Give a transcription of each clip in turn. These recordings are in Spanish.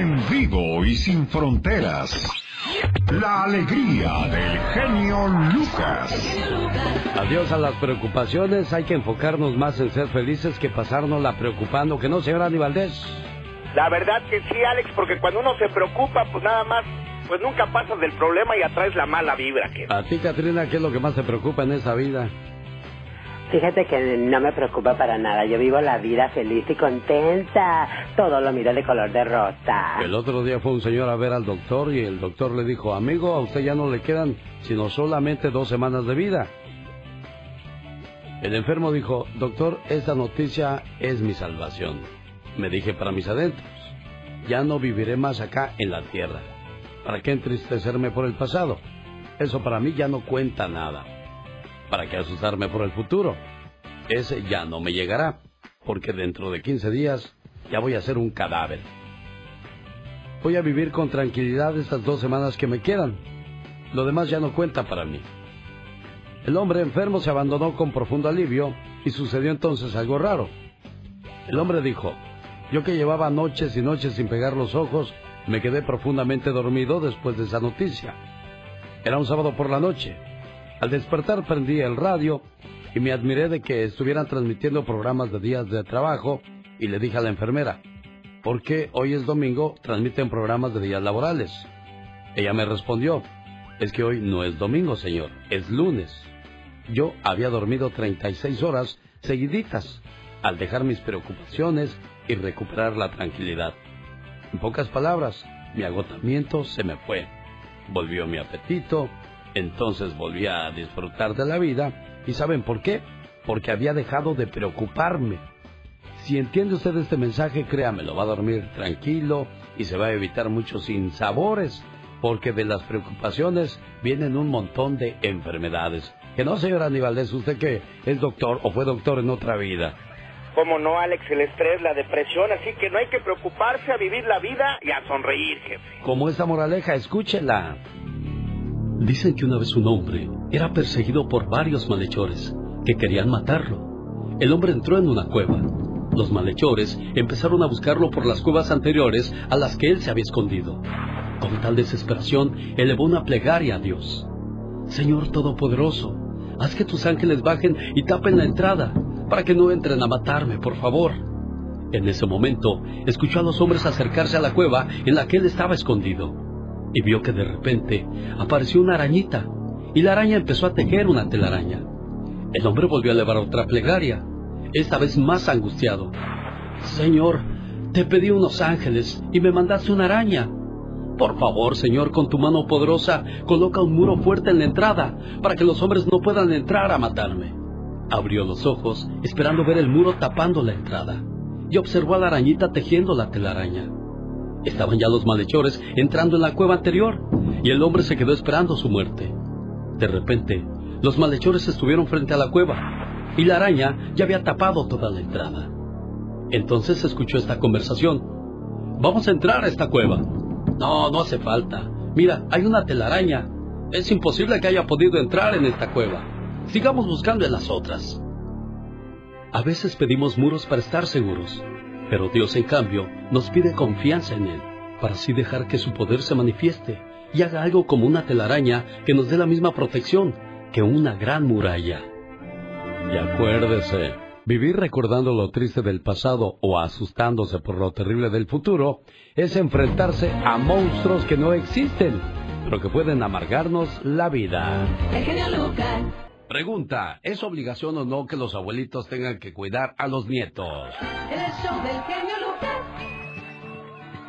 en vivo y sin fronteras. La alegría del genio Lucas. Adiós a las preocupaciones, hay que enfocarnos más en ser felices que pasarnos la preocupando, ¿que no, señora Valdés? La verdad que sí, Alex, porque cuando uno se preocupa, pues nada más, pues nunca pasas del problema y atraes la mala vibra. Que... A ti, Katrina, ¿qué es lo que más te preocupa en esa vida? Fíjate que no me preocupa para nada. Yo vivo la vida feliz y contenta. Todo lo miro de color de rosa. El otro día fue un señor a ver al doctor y el doctor le dijo, amigo, a usted ya no le quedan sino solamente dos semanas de vida. El enfermo dijo, doctor, esta noticia es mi salvación. Me dije para mis adentros, ya no viviré más acá en la tierra. ¿Para qué entristecerme por el pasado? Eso para mí ya no cuenta nada. ¿Para qué asustarme por el futuro? Ese ya no me llegará, porque dentro de 15 días ya voy a ser un cadáver. Voy a vivir con tranquilidad estas dos semanas que me quedan. Lo demás ya no cuenta para mí. El hombre enfermo se abandonó con profundo alivio y sucedió entonces algo raro. El hombre dijo, yo que llevaba noches y noches sin pegar los ojos, me quedé profundamente dormido después de esa noticia. Era un sábado por la noche. Al despertar prendí el radio y me admiré de que estuvieran transmitiendo programas de días de trabajo y le dije a la enfermera, ¿por qué hoy es domingo transmiten programas de días laborales? Ella me respondió, es que hoy no es domingo, señor, es lunes. Yo había dormido 36 horas seguiditas al dejar mis preocupaciones y recuperar la tranquilidad. En pocas palabras, mi agotamiento se me fue. Volvió mi apetito, entonces volví a disfrutar de la vida. ¿Y saben por qué? Porque había dejado de preocuparme. Si entiende usted este mensaje, créamelo, va a dormir tranquilo y se va a evitar muchos sinsabores, porque de las preocupaciones vienen un montón de enfermedades. Que no, señor Aníbal, es usted que es doctor o fue doctor en otra vida. Como no, Alex, el estrés, la depresión, así que no hay que preocuparse a vivir la vida y a sonreír, jefe. Como esa moraleja, escúchela. Dicen que una vez un hombre era perseguido por varios malhechores que querían matarlo. El hombre entró en una cueva. Los malhechores empezaron a buscarlo por las cuevas anteriores a las que él se había escondido. Con tal desesperación, elevó una plegaria a Dios. Señor Todopoderoso, haz que tus ángeles bajen y tapen la entrada, para que no entren a matarme, por favor. En ese momento, escuchó a los hombres acercarse a la cueva en la que él estaba escondido y vio que de repente apareció una arañita y la araña empezó a tejer una telaraña. El hombre volvió a elevar otra plegaria, esta vez más angustiado. Señor, te pedí unos ángeles y me mandaste una araña. Por favor, Señor, con tu mano poderosa, coloca un muro fuerte en la entrada para que los hombres no puedan entrar a matarme. Abrió los ojos, esperando ver el muro tapando la entrada, y observó a la arañita tejiendo la telaraña. Estaban ya los malhechores entrando en la cueva anterior y el hombre se quedó esperando su muerte. De repente, los malhechores estuvieron frente a la cueva y la araña ya había tapado toda la entrada. Entonces se escuchó esta conversación. Vamos a entrar a esta cueva. No, no hace falta. Mira, hay una telaraña. Es imposible que haya podido entrar en esta cueva. Sigamos buscando en las otras. A veces pedimos muros para estar seguros, pero Dios, en cambio, nos pide confianza en Él, para así dejar que su poder se manifieste y haga algo como una telaraña que nos dé la misma protección que una gran muralla. Y acuérdese, vivir recordando lo triste del pasado o asustándose por lo terrible del futuro es enfrentarse a monstruos que no existen, pero que pueden amargarnos la vida. Pregunta, ¿es obligación o no que los abuelitos tengan que cuidar a los nietos? El show del genio Lucas.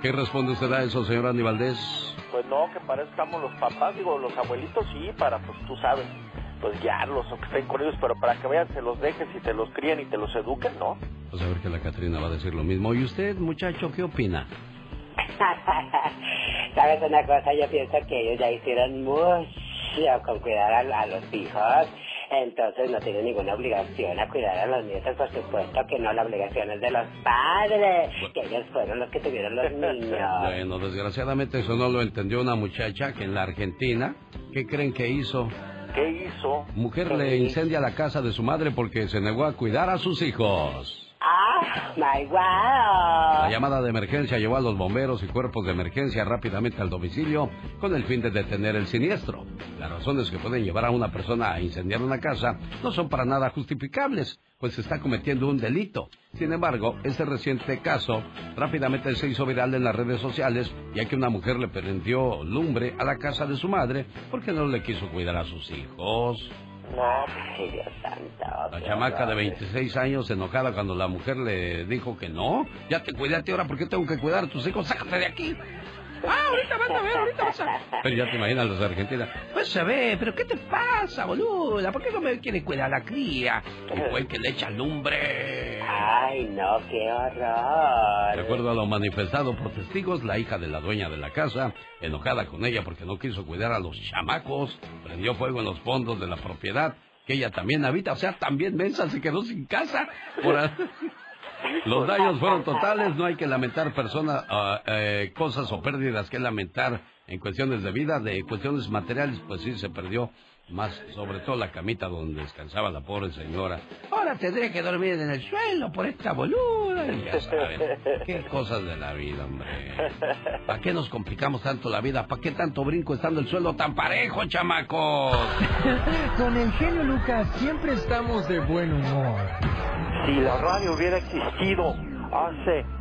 ¿Qué responde usted a eso, señor Andy Pues no, que para eso estamos los papás, digo, los abuelitos sí, para, pues tú sabes, pues guiarlos o que estén con ellos, pero para que vean, se los dejes y te los críen y te los eduquen, ¿no? Pues a ver que la Catrina va a decir lo mismo. ¿Y usted, muchacho, qué opina? ¿Sabes una cosa? Yo pienso que ellos ya hicieron mucho con cuidar a los hijos entonces no tiene ninguna obligación a cuidar a los nietos, por supuesto que no, la obligación es de los padres, que ellos fueron los que tuvieron los niños. Bueno, desgraciadamente eso no lo entendió una muchacha que en la Argentina, ¿qué creen que hizo? ¿Qué hizo? Mujer le incendia la casa de su madre porque se negó a cuidar a sus hijos. My wow. La llamada de emergencia llevó a los bomberos y cuerpos de emergencia rápidamente al domicilio con el fin de detener el siniestro. Las razones que pueden llevar a una persona a incendiar una casa no son para nada justificables, pues se está cometiendo un delito. Sin embargo, este reciente caso rápidamente se hizo viral en las redes sociales, ya que una mujer le prendió lumbre a la casa de su madre porque no le quiso cuidar a sus hijos. La chamaca de 26 años enojada cuando la mujer le dijo que no. Ya te cuidaste ahora, ¿por qué tengo que cuidar a tus hijos? Sácate de aquí. Ah, ahorita vas a ver, ahorita vas a ver. Pero ya te imaginas los argentinos. Pues se ve, pero ¿qué te pasa, boluda? ¿Por qué no me quiere cuidar a la cría? Fue que le echa lumbre. Ay, no, qué horror. De acuerdo a lo manifestado por testigos, la hija de la dueña de la casa, enojada con ella porque no quiso cuidar a los chamacos, prendió fuego en los fondos de la propiedad que ella también habita. O sea, también Mensa se quedó sin casa. Por... Los daños fueron totales, no hay que lamentar personas, ah, eh, cosas o pérdidas que lamentar en cuestiones de vida, de cuestiones materiales, pues sí se perdió más, sobre todo la camita donde descansaba la pobre señora. Ahora tendré que dormir en el suelo por esta boluda. Ya saben, qué cosas de la vida, hombre. ¿Para qué nos complicamos tanto la vida? ¿Para qué tanto brinco estando el suelo tan parejo, chamacos? Con el genio Lucas siempre estamos de buen humor. Si la radio hubiera existido hace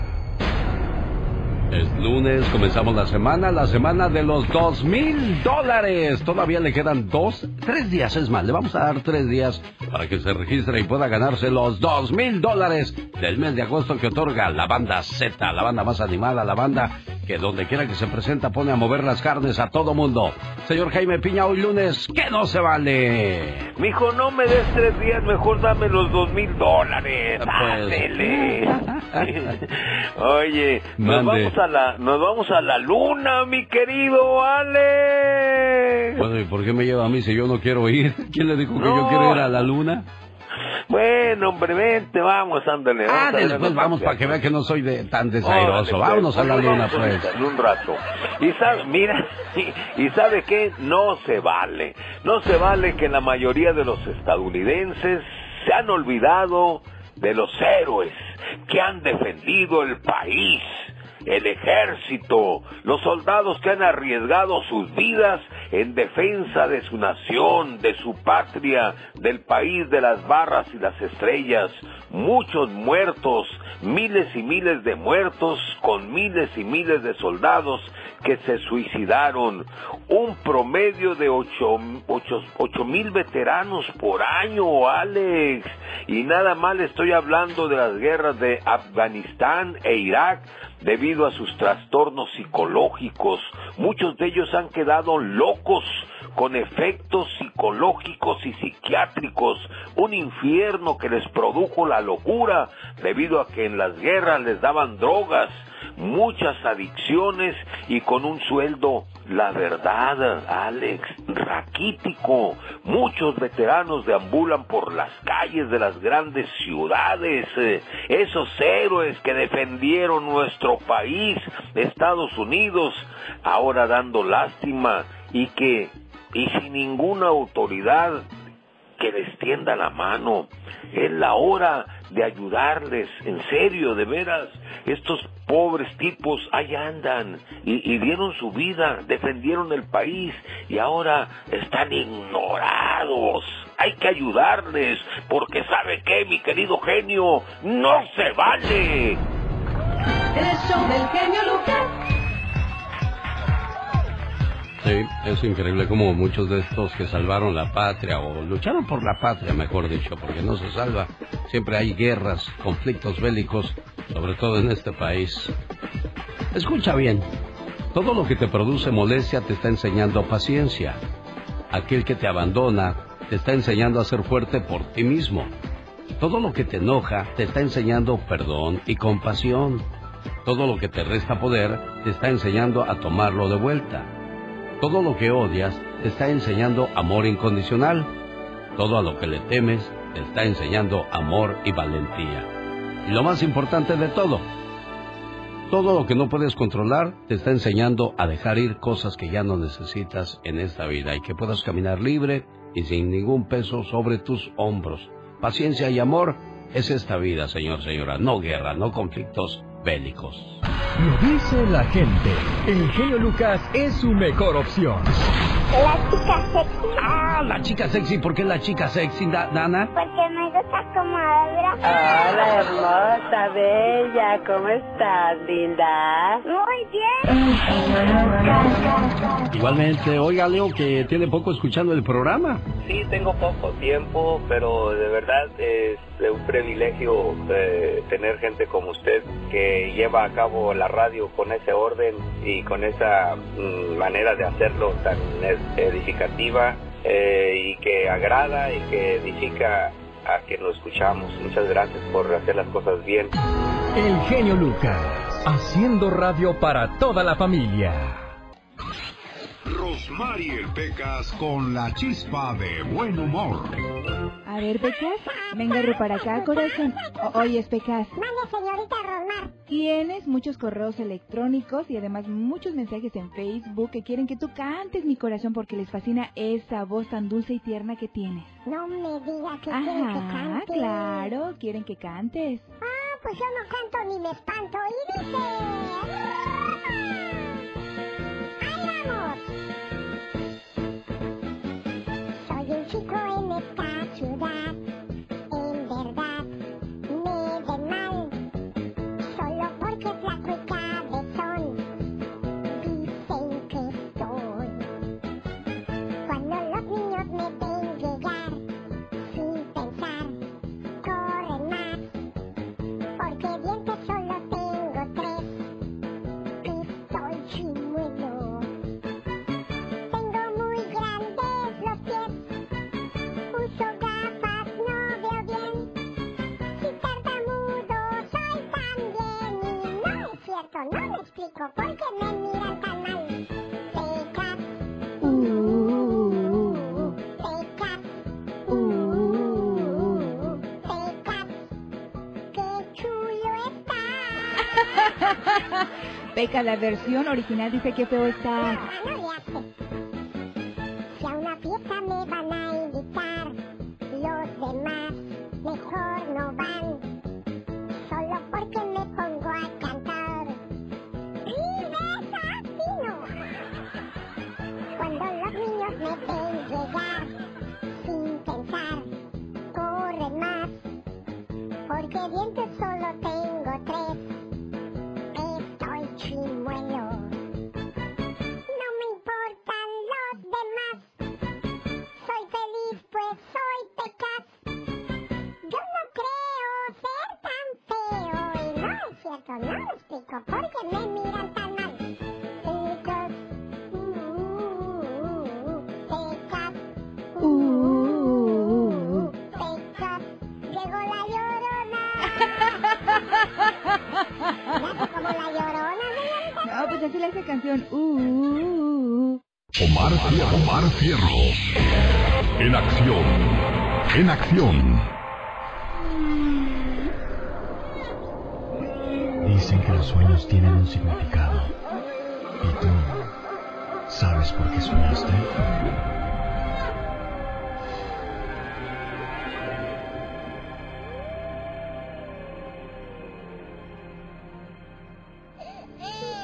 Es lunes, comenzamos la semana, la semana de los dos mil dólares. Todavía le quedan dos, tres días, es más, le vamos a dar tres días para que se registre y pueda ganarse los dos mil dólares del mes de agosto que otorga la banda Z, la banda más animada, la banda que donde quiera que se presenta pone a mover las carnes a todo mundo. Señor Jaime Piña, hoy lunes, que no se vale. Mijo, no me des tres días, mejor dame los dos mil dólares. Pues. Oye, nos vamos, a la, nos vamos a la luna, mi querido Ale. Bueno, ¿y por qué me lleva a mí si yo no quiero ir? ¿Quién le dijo que yo No. quiero ir a la luna? Bueno, hombre, vente, vamos, ándale. Ah, vamos a después vernos vamos para que vea que no soy de, tan desairoso. Órale, Vámonos a la pues, luna, vamos pues. En un rato. Y sabe, mira, y, y sabe qué, no se vale. No se vale que la mayoría de los estadounidenses se han olvidado de los héroes que han defendido el país. El ejército, los soldados que han arriesgado sus vidas en defensa de su nación, de su patria, del país de las barras y las estrellas, muchos muertos, miles y miles de muertos con miles y miles de soldados que se suicidaron, un promedio de ocho, ocho, ocho mil veteranos por año, Alex, y nada más estoy hablando de las guerras de Afganistán e Irak, debido a sus trastornos psicológicos. Muchos de ellos han quedado locos con efectos psicológicos y psiquiátricos, un infierno que les produjo la locura debido a que en las guerras les daban drogas, muchas adicciones y con un sueldo, la verdad, Alex, raquítico. Muchos veteranos deambulan por las calles de las grandes ciudades, esos héroes que defendieron nuestro país, Estados Unidos, ahora dando lástima y que, y sin ninguna autoridad que les tienda la mano. Es la hora de ayudarles, en serio, de veras. Estos pobres tipos ahí andan y, dieron su vida, defendieron el país y ahora están ignorados. Hay que ayudarles, porque sabe qué, mi querido genio, no se vale. Sí, es increíble como muchos de estos que salvaron la patria o lucharon por la patria, mejor dicho, porque no se salva. Siempre hay guerras, conflictos bélicos, sobre todo en este país. Escucha bien, todo lo que te produce molestia te está enseñando paciencia. Aquel que te abandona te está enseñando a ser fuerte por ti mismo. Todo lo que te enoja te está enseñando perdón y compasión. Todo lo que te resta poder te está enseñando a tomarlo de vuelta. Todo lo que odias te está enseñando amor incondicional. Todo a lo que le temes te está enseñando amor y valentía. Y lo más importante de todo, todo lo que no puedes controlar te está enseñando a dejar ir cosas que ya no necesitas en esta vida y que puedas caminar libre y sin ningún peso sobre tus hombros. Paciencia y amor es esta vida, señor, señora, no guerra, no conflictos bélicos. Lo dice la gente. El genio Lucas es su mejor opción. La chica sexy. Ah, la chica sexy. ¿Por qué la chica sexy, Dana? Porque me gusta como habla. Hola, hermosa, bella. ¿Cómo estás, linda? Muy bien. Igualmente, oiga, Leo, que tiene poco escuchando el programa. Sí, tengo poco tiempo, pero de verdad es un privilegio eh, tener gente como usted que lleva a cabo la radio con ese orden y con esa mm, manera de hacerlo tan edificativa eh, y que agrada y que edifica a quien lo escuchamos. Muchas gracias por hacer las cosas bien. El genio Lucas, haciendo radio para toda la familia. Rosmarie Pecas con la chispa de buen humor. A ver, Pecas, venga para acá, corazón. O oyes, Pecas. Mande, señorita Rosmar. Tienes muchos correos electrónicos y además muchos mensajes en Facebook que quieren que tú cantes mi corazón porque les fascina esa voz tan dulce y tierna que tienes. No me digas que quieren que cante. claro, quieren que cantes. Ah, pues yo no canto ni me espanto. Y dice... ¡Ahí vamos! Soy un chico en esta ciudad. En explico por qué me miran tan mal. Pecas, uh, uh, pecas, qué chulo está. Peca, la versión original dice que feo estás. Ah, no le hace. Omar. En acción. En acción. Dicen que los sueños tienen un significado. ¿Y tú sabes por qué soñaste?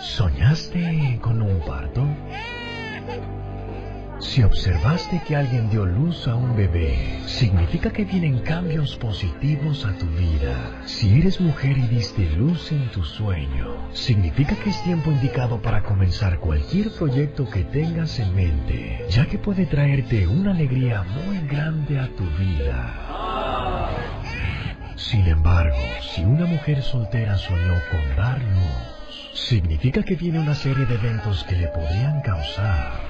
¿Soñaste con un parto? Si observaste que alguien dio luz a un bebé, significa que vienen cambios positivos a tu vida. Si eres mujer y diste luz en tu sueño, significa que es tiempo indicado para comenzar cualquier proyecto que tengas en mente, ya que puede traerte una alegría muy grande a tu vida. Sin embargo, si una mujer soltera soñó con dar luz, significa que viene una serie de eventos que le podrían causar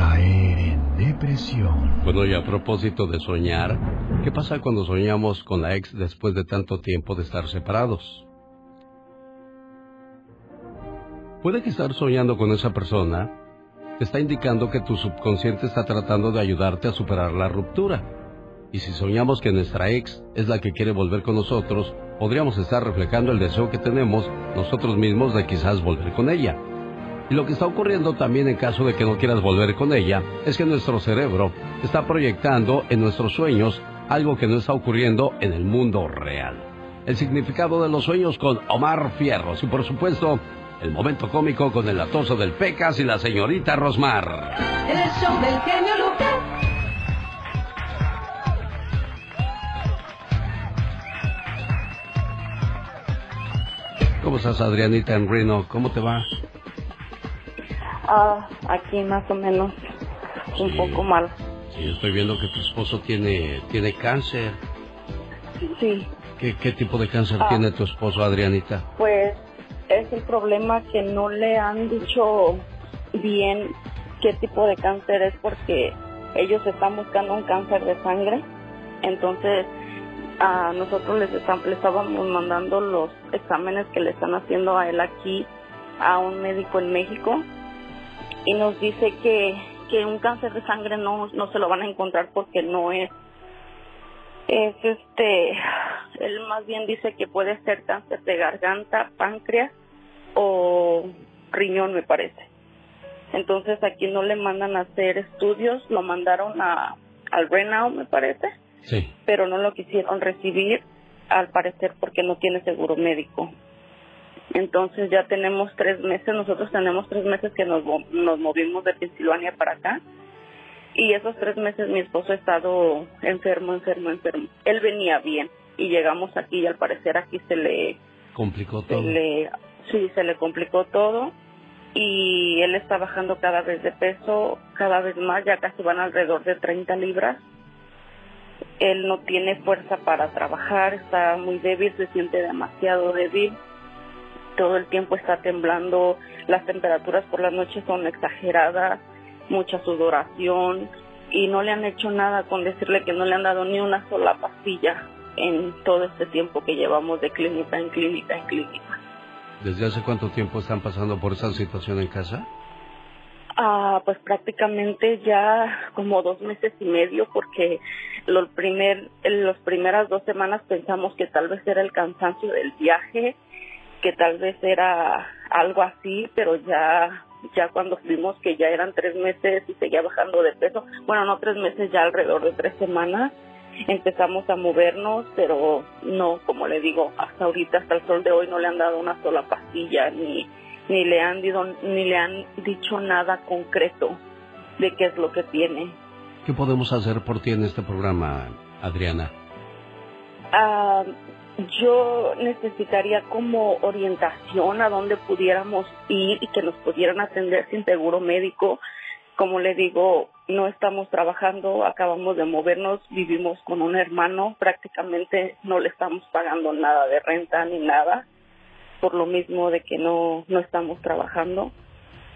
caer en depresión. Bueno, y a propósito de soñar, ¿qué pasa cuando soñamos con la ex después de tanto tiempo de estar separados? Puede que estar soñando con esa persona te está indicando que tu subconsciente está tratando de ayudarte a superar la ruptura. Y si soñamos que nuestra ex es la que quiere volver con nosotros, podríamos estar reflejando el deseo que tenemos nosotros mismos de quizás volver con ella. Y lo que está ocurriendo también en caso de que no quieras volver con ella es que nuestro cerebro está proyectando en nuestros sueños algo que no está ocurriendo en el mundo real. El significado de los sueños con Omar Fierros y por supuesto el momento cómico con el atoso del Pecas y la señorita Rosmar. El show del genio Lucas. ¿Cómo estás Adrianita en Reno? ¿Cómo te va? Ah, aquí más o menos un poco mal. Sí, estoy viendo que tu esposo tiene, tiene cáncer. Sí, ¿Qué, qué tipo de cáncer Ah. tiene tu esposo, Adrianita? pues es el problema que no le han dicho bien qué tipo de cáncer es porque ellos están buscando un cáncer de sangre. Entonces, a nosotros les, están- le estábamos mandando los exámenes que le están haciendo a él aquí a un médico en México y nos dice que, que un cáncer de sangre no, no se lo van a encontrar porque no es es este él más bien dice que puede ser cáncer de garganta, páncreas o riñón me parece. Entonces aquí no le mandan a hacer estudios, lo mandaron a al Renau me parece, Sí. pero no lo quisieron recibir al parecer porque no tiene seguro médico. Entonces ya tenemos tres meses, nosotros tenemos tres meses que nos, nos movimos de Pensilvania para acá y esos tres meses mi esposo ha estado enfermo, enfermo, enfermo. Él venía bien y llegamos aquí y al parecer aquí se le, Complicó se todo. le, sí, se le complicó todo y él está bajando cada vez de peso, cada vez más, ya casi van alrededor de 30 libras. Él no tiene fuerza para trabajar, está muy débil, se siente demasiado débil. Todo el tiempo está temblando, las temperaturas por las noches son exageradas, mucha sudoración y no le han hecho nada con decirle que no le han dado ni una sola pastilla en todo este tiempo que llevamos de clínica en clínica en clínica. ¿Desde hace cuánto tiempo están pasando por esa situación en casa? Ah, pues prácticamente ya como dos meses y medio porque lo primer, en las primeras dos semanas pensamos que tal vez era el cansancio del viaje, que tal vez era algo así, pero ya ya cuando vimos que ya eran tres meses y seguía bajando de peso, bueno, no tres meses, ya alrededor de tres semanas, empezamos a movernos, pero no, como le digo, hasta ahorita, hasta el sol de hoy no le han dado una sola pastilla ni ni le han dicho, ni le han dicho nada concreto de qué es lo que tiene. ¿Qué podemos hacer por ti en este programa, Adriana? Ah, yo necesitaría como orientación a dónde pudiéramos ir y que nos pudieran atender sin seguro médico. Como le digo, no estamos trabajando, acabamos de movernos, vivimos con un hermano, prácticamente no le estamos pagando nada de renta ni nada, por lo mismo de que no, no estamos trabajando.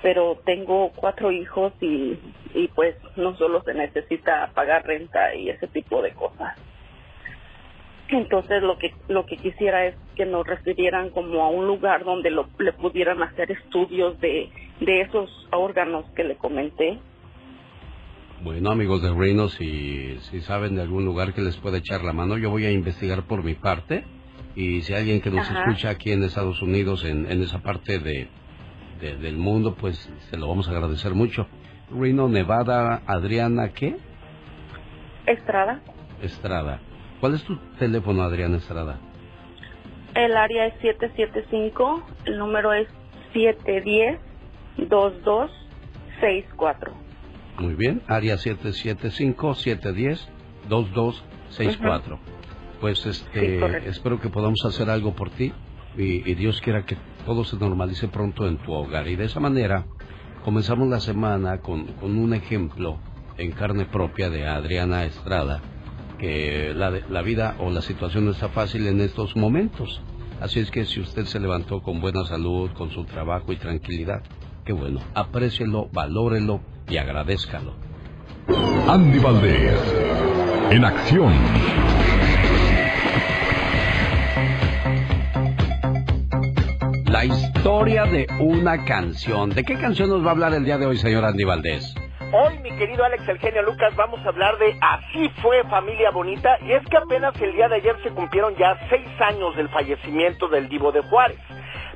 Pero tengo cuatro hijos y, y pues no solo se necesita pagar renta y ese tipo de cosas. Entonces lo que lo que quisiera es que nos refirieran como a un lugar donde lo, le pudieran hacer estudios de, de esos órganos que le comenté. Bueno, amigos de Reno, si, si saben de algún lugar que les pueda echar la mano, yo voy a investigar por mi parte. Y si alguien que nos Ajá. escucha aquí en Estados Unidos, en, en esa parte de, de- del mundo, pues se lo vamos a agradecer mucho. Reno, Nevada, Adriana, ¿qué? Estrada, Estrada. ¿Cuál es tu teléfono, Adriana Estrada? el área es 775, el número es 710-2264. Muy bien, área 775-710-2264. Pues este, Sí, correcto. espero que podamos hacer algo por ti y, y Dios quiera que todo se normalice pronto en tu hogar. Y de esa manera comenzamos la semana con, con un ejemplo en carne propia de Adriana Estrada, que la, la vida o la situación no está fácil en estos momentos. Así es que si usted se levantó con buena salud, con su trabajo y tranquilidad, qué bueno, aprécielo, valórelo y agradézcalo. Andy Valdés, en acción. La historia de una canción. ¿De qué canción nos va a hablar el día de hoy, señor Andy Valdés? Hoy, mi querido Alex El Genio Lucas, vamos a hablar de Así fue familia bonita, y es que apenas el día de ayer se cumplieron ya seis años del fallecimiento del Divo de Juárez,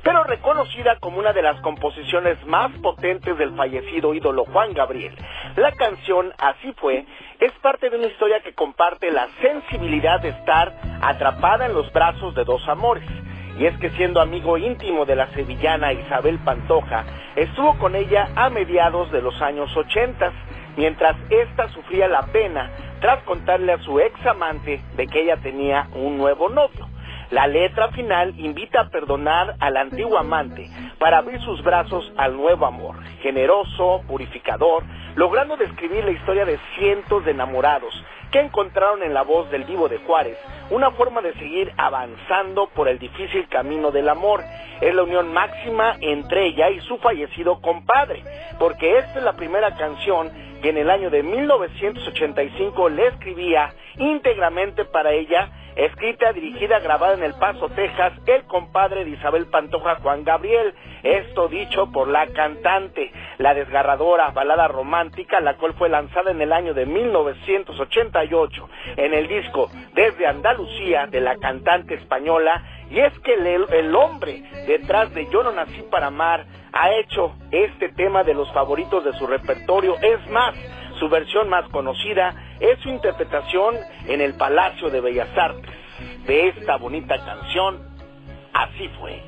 pero reconocida como una de las composiciones más potentes del fallecido ídolo Juan Gabriel. La canción Así fue es parte de una historia que comparte la sensibilidad de estar atrapada en los brazos de dos amores. Y es que siendo amigo íntimo de la sevillana Isabel Pantoja, estuvo con ella a mediados de los años 80, mientras ésta sufría la pena tras contarle a su ex amante de que ella tenía un nuevo novio. La letra final invita a perdonar al antiguo amante para abrir sus brazos al nuevo amor, generoso, purificador, logrando describir la historia de cientos de enamorados que encontraron en la voz del vivo de Juárez una forma de seguir avanzando por el difícil camino del amor. Es la unión máxima entre ella y su fallecido compadre, porque esta es la primera canción que en el año de 1985 le escribía íntegramente para ella escrita, dirigida, grabada en El Paso, Texas, el compadre de Isabel Pantoja, Juan Gabriel. Esto dicho por la cantante, la desgarradora balada romántica, la cual fue lanzada en el año de 1988 en el disco Desde Andalucía de la cantante española. Y es que el, el hombre detrás de Yo no nací para amar ha hecho este tema de los favoritos de su repertorio. Es más, su versión más conocida es su interpretación en el Palacio de Bellas Artes de esta bonita canción. Así fue.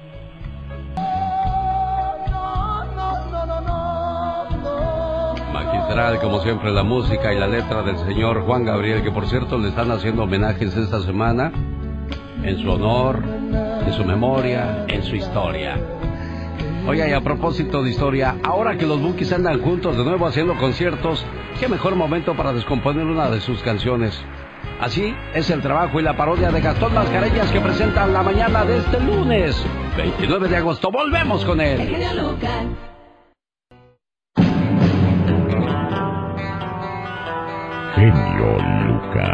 Magistral, como siempre, la música y la letra del señor Juan Gabriel, que por cierto le están haciendo homenajes esta semana en su honor, en su memoria, en su historia. Oiga, y a propósito de historia, ahora que los Bookies andan juntos de nuevo haciendo conciertos, qué mejor momento para descomponer una de sus canciones. Así es el trabajo y la parodia de Gastón Mascareñas que presentan la mañana de este lunes, 29 de agosto. Volvemos con él. Genio Lucas.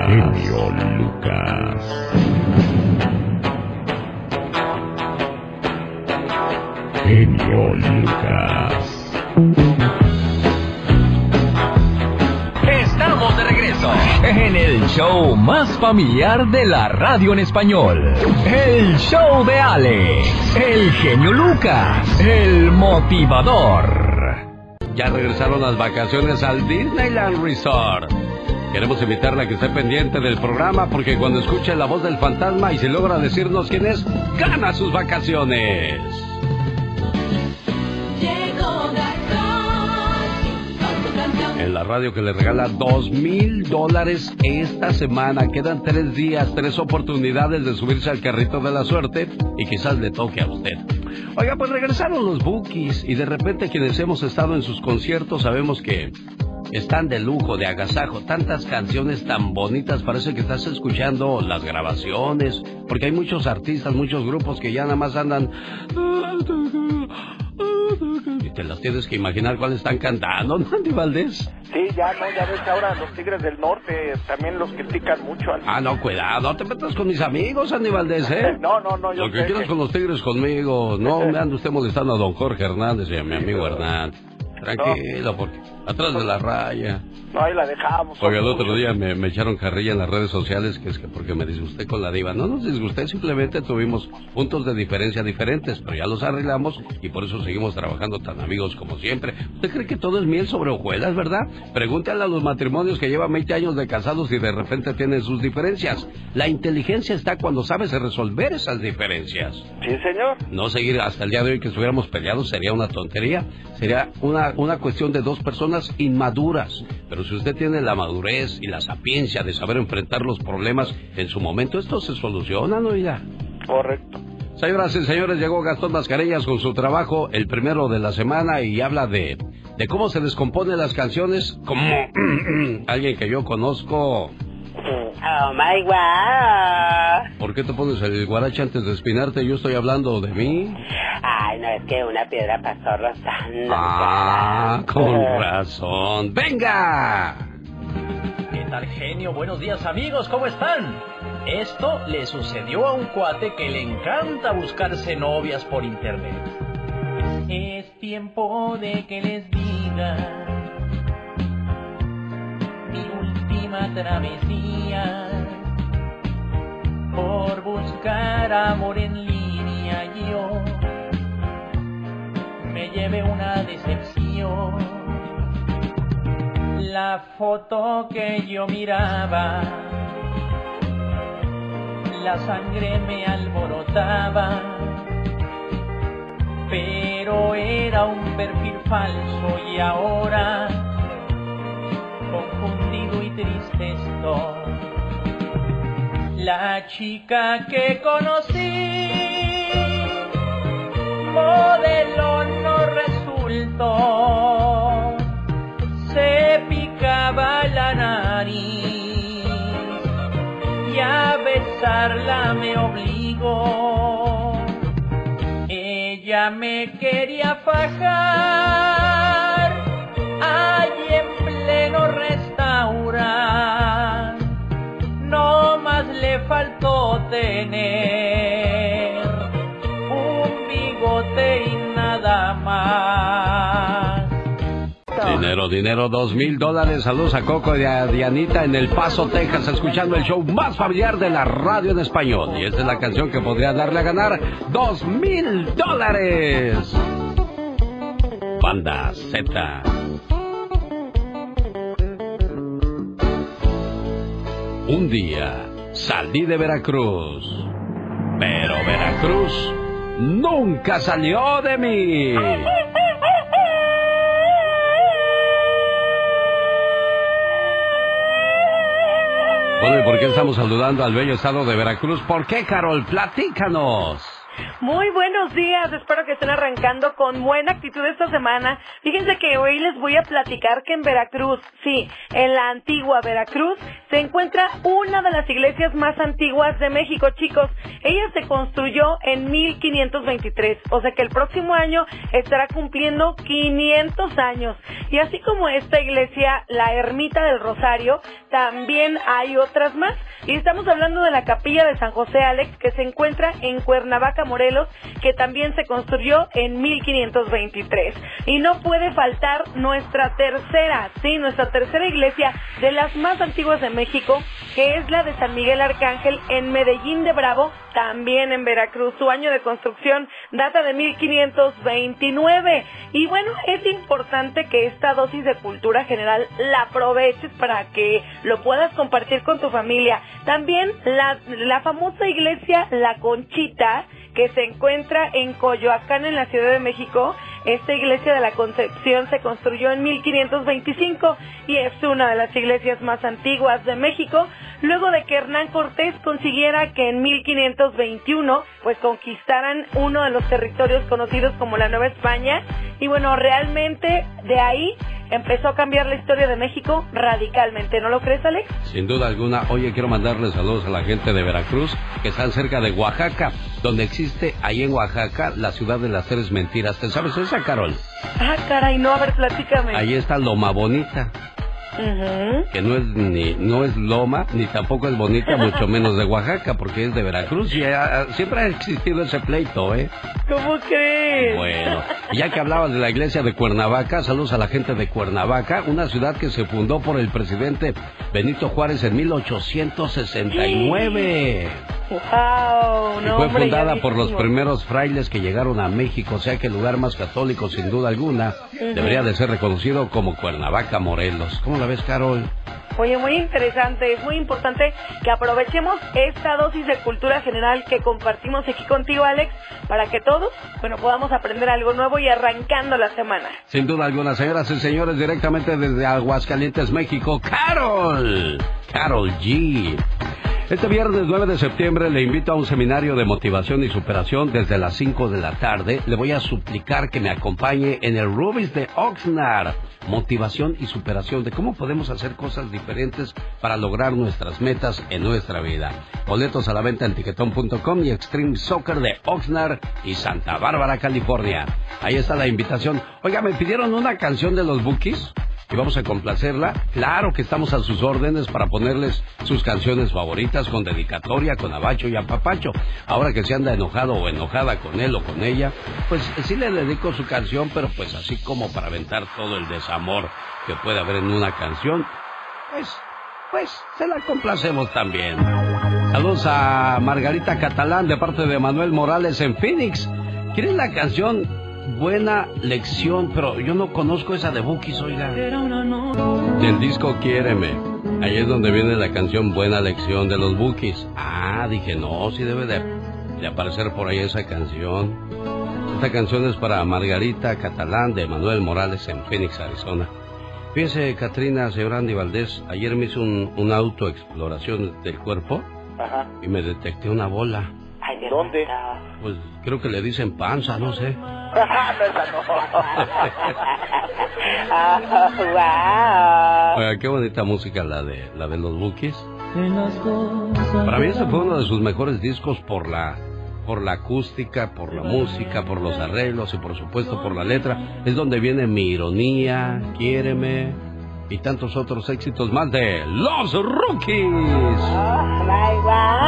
Genio Lucas. Genio Lucas. Estamos de regreso en el show más familiar de la radio en español. El show de Alex, el genio Lucas, el motivador. Ya regresaron las vacaciones al Disneyland Resort. Queremos invitarla a que esté pendiente del programa porque cuando escuche la voz del fantasma y se logra decirnos quién es, gana sus vacaciones. En la radio que le regala dos mil dólares esta semana. Quedan tres días, tres oportunidades de subirse al carrito de la suerte y quizás le toque a usted. Oiga, pues regresaron los bookies y de repente quienes hemos estado en sus conciertos sabemos que están de lujo, de agasajo, tantas canciones tan bonitas, parece que estás escuchando las grabaciones, porque hay muchos artistas, muchos grupos que ya nada más andan... Y te las tienes que imaginar cuáles están cantando, ¿no, Andy Valdés? Sí, ya no, ya ves ahora los Tigres del Norte también los critican mucho. Ah, no, cuidado, no te metas con mis amigos, Andy Valdés, ¿eh? no, no, no, yo Lo que sé quieras que- con los Tigres conmigo, no me ande usted molestando a don Jorge Hernández y a mi amigo Hernán. Tranquilo, porque atrás de la raya. No, ahí la dejamos. Oiga, el otro día me, me echaron carrilla en las redes sociales que es que porque me disgusté con la diva. No nos disgusté, simplemente tuvimos puntos de diferencia diferentes, pero ya los arreglamos y por eso seguimos trabajando tan amigos como siempre. ¿Usted cree que todo es miel sobre hojuelas, verdad? Pregúntale a los matrimonios que llevan 20 años de casados y de repente tienen sus diferencias. La inteligencia está cuando sabes resolver esas diferencias. Sí, señor. No seguir hasta el día de hoy que estuviéramos peleados sería una tontería. Sería una, una cuestión de dos personas inmaduras. Pero si usted tiene la madurez y la sapiencia de saber enfrentar los problemas en su momento, esto se soluciona, ¿no? Oiga. Correcto. Señoras y señores, llegó Gastón Mascareñas con su trabajo, el primero de la semana, y habla de, de cómo se descomponen las canciones, como alguien que yo conozco. Oh my wow. ¿Por qué te pones el guarache antes de espinarte? Yo estoy hablando de mí. Ay, no, es que una piedra pasó rozando. Ah, con razón. ¡Venga! ¿Qué tal, genio? Buenos días, amigos, ¿cómo están? Esto le sucedió a un cuate que le encanta buscarse novias por internet. Es tiempo de que les diga travesía por buscar amor en línea. Yo me llevé una decepción. La foto que yo miraba la sangre me alborotaba pero era un perfil falso y ahora confundido y triste estoy. La chica que conocí, modelo no resultó, se picaba la nariz y a besarla me obligó. Ella me quería fajar faltó tener un bigote y nada más. Dinero, dinero, dos mil dólares. Saludos a Coco y a Dianita en El Paso, Texas, escuchando el show más familiar de la radio en español. Y esta es la canción que podría darle a ganar dos mil dólares. Banda Z. Un día salí de Veracruz, pero Veracruz nunca salió de mí. Bueno, ¿y por qué estamos saludando al bello estado de Veracruz? ¿Por qué, Carol? Platícanos. Muy buenos días, espero que estén arrancando con buena actitud esta semana. Fíjense que hoy les voy a platicar que en Veracruz, sí, en la antigua Veracruz, se encuentra una de las iglesias más antiguas de México, chicos. Ella se construyó en 1523, o sea que el próximo año estará cumpliendo 500 años. Y así como esta iglesia, la Ermita del Rosario, también hay otras más. Y estamos hablando de la capilla de San José Alex, que se encuentra en Cuernavaca, Morelos, que también se construyó en 1523. Y no puede faltar nuestra tercera, sí, nuestra tercera iglesia de las más antiguas de México, que es la de San Miguel Arcángel en Medellín de Bravo, también en Veracruz. Su año de construcción data de 1529. Y bueno, es importante que esta dosis de cultura general la aproveches para que lo puedas compartir con tu familia. También la, la famosa iglesia La Conchita, que se encuentra en Coyoacán, en la Ciudad de México. Esta iglesia de la Concepción se construyó en 1525 y es una de las iglesias más antiguas de México, luego de que Hernán Cortés consiguiera que en 1521 pues conquistaran uno de los territorios conocidos como la Nueva España y bueno, realmente de ahí empezó a cambiar la historia de México radicalmente, ¿no lo crees, Alex? Sin duda alguna, oye, quiero mandarle saludos a la gente de Veracruz, que están cerca de Oaxaca, donde existe ahí en Oaxaca la ciudad de las tres mentiras. ¿Te sabes esa, Carol? Ah, caray, no, a ver, platícame. Ahí está Loma Bonita, Que no es ni no es Loma, ni tampoco es bonita, mucho menos de Oaxaca, porque es de Veracruz y ah, siempre ha existido ese pleito, ¿eh? ¿Cómo crees? Bueno, ya que hablabas de la iglesia de Cuernavaca, saludos a la gente de Cuernavaca, una ciudad que se fundó por el presidente Benito Juárez en 1869. Wow, Y no, fue fundada por los primeros frailes que llegaron a México, o sea que el lugar más católico, sin duda alguna, debería de ser reconocido como Cuernavaca, Morelos. ¿Cómo la ves, Carol? Oye, muy interesante, es muy importante que aprovechemos esta dosis de cultura general que compartimos aquí contigo, Alex, para que todos, bueno, podamos aprender algo nuevo y arrancando la semana. Sin duda alguna, señoras y señores, directamente desde Aguascalientes, México, Carol. Carol G. Este viernes 9 de septiembre le invito a un seminario de motivación y superación desde las 5 de la tarde. Le voy a suplicar que me acompañe en el Rubis de Oxnard. Motivación y superación de cómo podemos hacer cosas diferentes para lograr nuestras metas en nuestra vida. Boletos a la venta en tiquetón.com y Extreme Soccer de Oxnard y Santa Bárbara, California. Ahí está la invitación. Oiga, me pidieron una canción de los Bookies y vamos a complacerla. Claro que estamos a sus órdenes para ponerles sus canciones favoritas con dedicatoria, con abacho y apapacho. Ahora que se anda enojado o enojada con él o con ella, pues sí le dedico su canción, pero pues así como para aventar todo el desamor que puede haber en una canción, pues, pues se la complacemos también. Saludos a Margarita Catalán de parte de Manuel Morales en Phoenix. ¿Quieren la canción buena lección, pero yo no conozco esa de Bookies, oiga. Del disco Quiéreme. Ahí es donde viene la canción Buena Lección de los Bookies. Ah, dije, no, sí debe de, de aparecer por ahí esa canción. Esta canción es para Margarita Catalán de Manuel Morales en Phoenix, Arizona. Fíjese, Katrina, señor Andy Valdés, ayer me hizo un, una autoexploración del cuerpo Ajá. y me detecté una bola. ¿Dónde? Pues creo que le dicen panza, no sé. No, esa no. Ah, Oiga, qué bonita música la de la de los Bookies. Para mí ese fue uno de sus mejores discos por la por la acústica, por la música, por los arreglos y por supuesto por la letra. Es donde viene mi ironía, quiéreme y tantos otros éxitos más de los Rookies.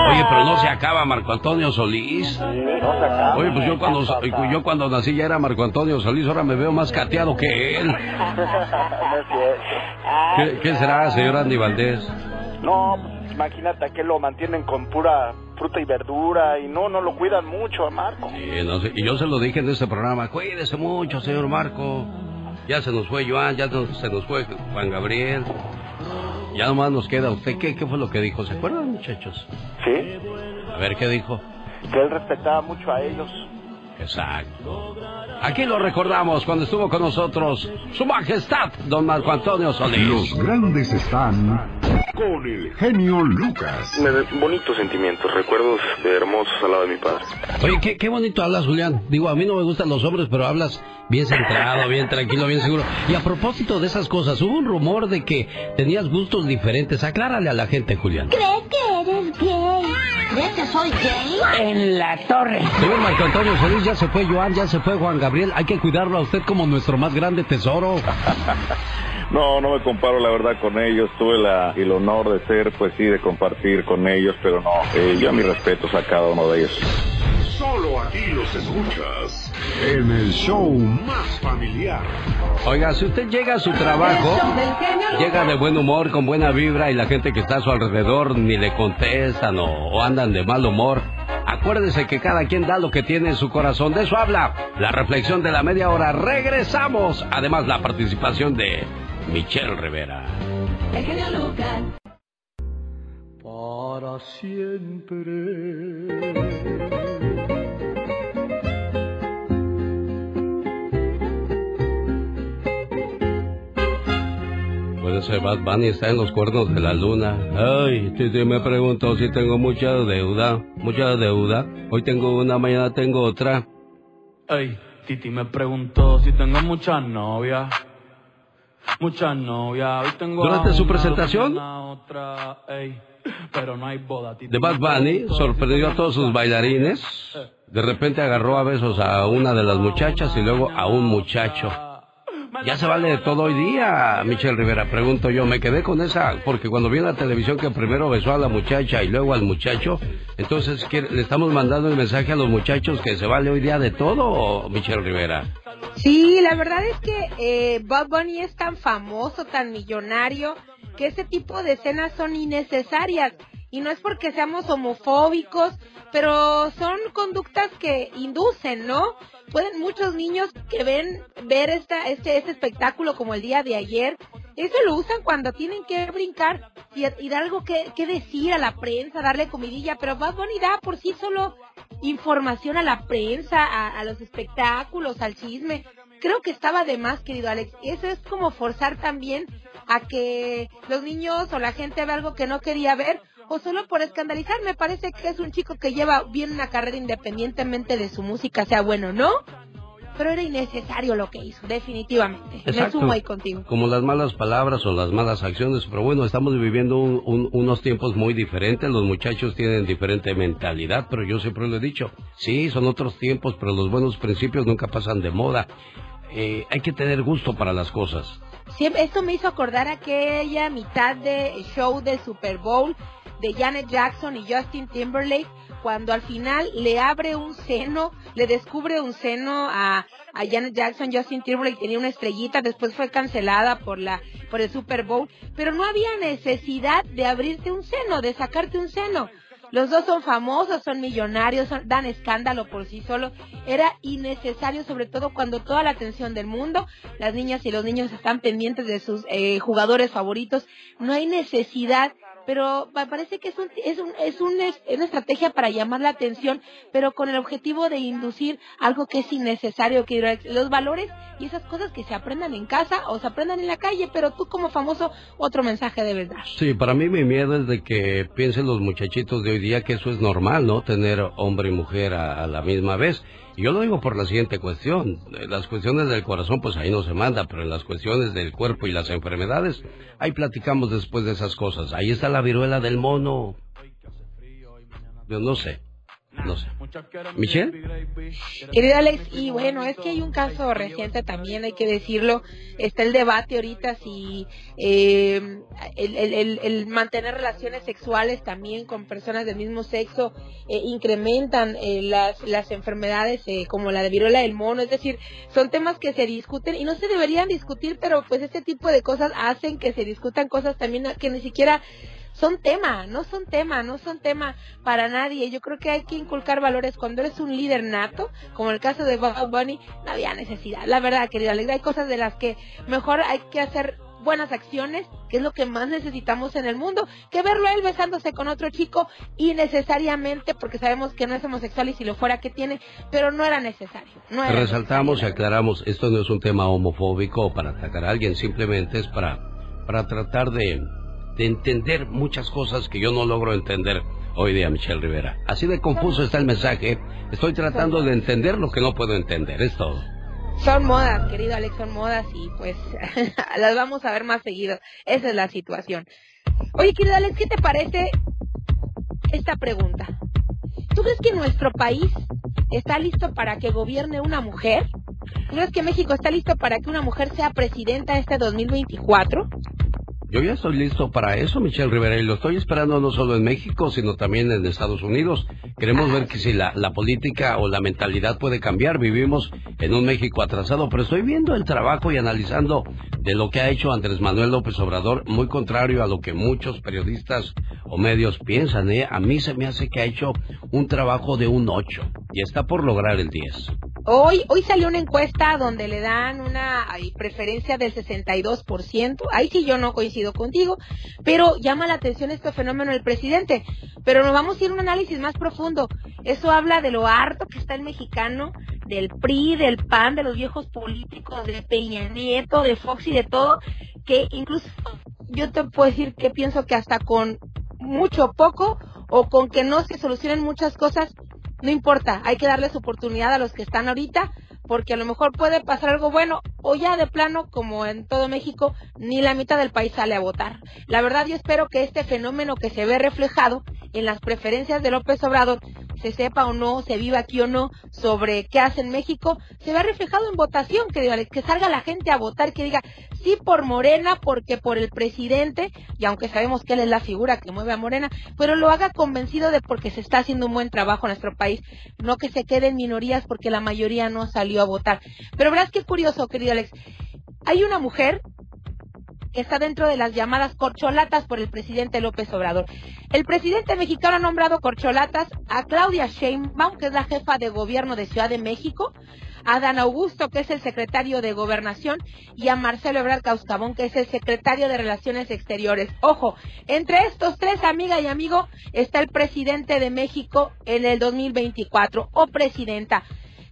Oye, pero no se acaba Marco Antonio Solís. Oye, pues yo cuando yo cuando nací ya era Marco Antonio Solís, ahora me veo más cateado que él. No es cierto. ¿Qué, qué será, señor Andy Valdés? No, pues, imagínate que lo mantienen con pura fruta y verdura y no, no lo cuidan mucho a Marco. Sí, no sé, y yo se lo dije en este programa, cuídese mucho, señor Marco. Ya se nos fue Joan, ya nos- se nos fue Juan Gabriel. Ya nomás nos queda usted. ¿Qué, qué fue lo que dijo? ¿Se acuerdan, muchachos? Sí, A ver, ¿qué dijo? que él respetaba mucho a ellos. Exacto. Aquí lo recordamos cuando estuvo con nosotros Su Majestad, don Marco Antonio Solís. Los grandes están con el genio Lucas. Me da bonitos sentimientos, recuerdos de hermosos al lado de mi padre. Oye, qué, qué bonito hablas, Julián. Digo, a mí no me gustan los hombres, pero hablas bien centrado, bien tranquilo, bien seguro. Y a propósito de esas cosas, hubo un rumor de que tenías gustos diferentes. Aclárale a la gente, Julián. ¿Crees que eres gay? ¿Crees que soy gay? En la torre. Señor Marco Antonio Solís, ya se fue Joan, ya se fue Juan Gabriel. Hay que cuidarlo a usted como nuestro más grande tesoro. No, no me comparo la verdad con ellos. Tuve la, el honor de ser, pues sí, de compartir con ellos, pero no. Eh, yo mis respetos a cada uno de ellos. Solo aquí los escuchas en el show más familiar. Oiga, si usted llega a su trabajo, llega de buen humor, con buena vibra y la gente que está a su alrededor ni le contestan o, o andan de mal humor, acuérdese que cada quien da lo que tiene en su corazón. De eso habla la reflexión de la media hora. Regresamos. Además, la participación de Michelle Rivera. El genio Lucas. para siempre. Puede ser Bad Bunny está en los cuernos de la luna. Ay, Titi me preguntó si tengo mucha deuda. Mucha deuda. Hoy tengo una, mañana tengo otra. Ey, Titi me preguntó si tengo muchas novias. Muchas novias. Hoy tengo Durante su presentación otra, ey, pero no hay boda. Titi de Bad Bunny sorprendió a todos sus bailarines. De repente agarró a besos a una de las muchachas y luego a un muchacho. Ya se vale de todo hoy día, Michelle Rivera. Pregunto yo, me quedé con esa, porque cuando vi en la televisión que primero besó a la muchacha y luego al muchacho, entonces ¿qué- le estamos mandando el mensaje a los muchachos que se vale hoy día de todo, o Michelle Rivera. Sí, la verdad es que eh, Bob Bunny es tan famoso, tan millonario, que ese tipo de escenas son innecesarias. Y no es porque seamos homofóbicos, pero son conductas que inducen, ¿no? Pueden muchos niños que ven ver esta, este, este espectáculo como el día de ayer, eso lo usan cuando tienen que brincar y, dar algo que, que decir a la prensa, darle comidilla, pero Bad Bunny da por sí solo información a la prensa, a, a los espectáculos, al chisme. Creo que estaba de más, querido Alex. Eso es como forzar también a que los niños o la gente vea algo que no quería ver o solo por escandalizar. Me parece que es un chico que lleva bien una carrera independientemente de su música, sea bueno o no. Pero era innecesario lo que hizo, definitivamente. Me Exacto. sumo ahí contigo. Como las malas palabras o las malas acciones, pero bueno, estamos viviendo un- un- unos tiempos muy diferentes, los muchachos tienen diferente mentalidad, pero yo siempre lo he dicho, sí, son otros tiempos, pero los buenos principios nunca pasan de moda. Eh, hay que tener gusto para las cosas. Siempre, esto me hizo acordar aquella mitad de show del Super Bowl de Janet Jackson y Justin Timberlake, cuando al final le abre un seno, le descubre un seno a, a Janet Jackson, Justin Timberlake tenía una estrellita, después fue cancelada por la por el Super Bowl, pero no había necesidad de abrirte un seno, de sacarte un seno. Los dos son famosos, son millonarios, son- dan escándalo por sí solos. Era innecesario, sobre todo cuando toda la atención del mundo, las niñas y los niños están pendientes de sus eh, jugadores favoritos. No hay necesidad, pero me parece que es, un, es, un, es un- una estrategia para llamar la atención, pero con el objetivo de inducir algo que es innecesario, que los valores y esas cosas que se aprendan en casa o se aprendan en la calle, pero tú como famoso otro mensaje debes dar. Sí, para mí mi miedo es de que piensen los muchachitos de hoy día que eso es normal, ¿no? Tener hombre y mujer a la misma vez. Yo lo digo por la siguiente cuestión. Las cuestiones del corazón, pues ahí no se manda, pero en las cuestiones del cuerpo y las enfermedades, ahí platicamos después de esas cosas. Ahí está la viruela del mono. Yo no sé. No sé. ¿Michelle? Querido Alex, y bueno, es que hay un caso reciente también, hay que decirlo, está el debate ahorita si eh, el, el- el- el mantener relaciones sexuales también con personas del mismo sexo eh, incrementan eh, las, las enfermedades eh, como la de viruela del mono, es decir, son temas que se discuten y no se deberían discutir, pero pues este tipo de cosas hacen que se discutan cosas también que ni siquiera son tema, no son tema, no son tema para nadie. Yo creo que hay que inculcar valores cuando eres un líder nato, como el caso de Bob Bunny, no había necesidad. La verdad, querida Alegra, hay cosas de las que mejor hay que hacer buenas acciones, que es lo que más necesitamos en el mundo, que verlo a él besándose con otro chico innecesariamente, porque sabemos que no es homosexual y si lo fuera, que tiene? Pero no era necesario. No era Resaltamos y aclaramos, esto no es un tema homofóbico para atacar a alguien, simplemente es para, para tratar de, de entender muchas cosas que yo no logro entender hoy día, Michelle Rivera. Así de confuso está el mensaje, estoy tratando de entender lo que no puedo entender, es todo. Son modas, querido Alex, son modas y pues las vamos a ver más seguido. Esa es la situación. Oye, querido Alex, ¿qué te parece esta pregunta? ¿Tú crees que nuestro país está listo para que gobierne una mujer? ¿Tú crees que México está listo para que una mujer sea presidenta este 2024? Yo ya estoy listo para eso, Michelle Rivera, y lo estoy esperando no solo en México, sino también en Estados Unidos. Queremos ver que si la, la política o la mentalidad puede cambiar. Vivimos en un México atrasado, pero estoy viendo el trabajo y analizando de lo que ha hecho Andrés Manuel López Obrador, muy contrario a lo que muchos periodistas o medios piensan. ¿eh? A mí se me hace que ha hecho un trabajo de un 8 y está por lograr el 10. Hoy, hoy salió una encuesta donde le dan una preferencia del 62%. Ahí sí yo no coincido contigo, pero llama la atención este fenómeno del presidente. Pero nos vamos a ir a un análisis más profundo. Eso habla de lo harto que está el mexicano, del PRI, del PAN, de los viejos políticos, de Peña Nieto, de Fox y de todo, que incluso yo te puedo decir que pienso que hasta con mucho poco o con que no se solucionen muchas cosas, no importa, hay que darles oportunidad a los que están ahorita, porque a lo mejor puede pasar algo bueno, o ya de plano, como en todo México, ni la mitad del país sale a votar. La verdad, yo espero que este fenómeno que se ve reflejado en las preferencias de López Obrador, se sepa o no, se viva aquí o no, sobre qué hace en México, se vea reflejado en votación, que, que salga la gente a votar, que diga, sí por Morena, porque por el presidente, y aunque sabemos que él es la figura que mueve a Morena, pero lo haga convencido de porque se está haciendo un buen trabajo en nuestro país, no que se quede en minorías porque la mayoría no salió a votar. Pero verás qué curioso, querido Alex, hay una mujer está dentro de las llamadas corcholatas por el presidente López Obrador. El presidente mexicano ha nombrado corcholatas a Claudia Sheinbaum, que es la jefa de gobierno de Ciudad de México, a Dan Augusto, que es el secretario de Gobernación, y a Marcelo Ebrard Causcabón, que es el secretario de Relaciones Exteriores. Ojo, entre estos tres, amiga y amigo, está el presidente de México en el 2024, o presidenta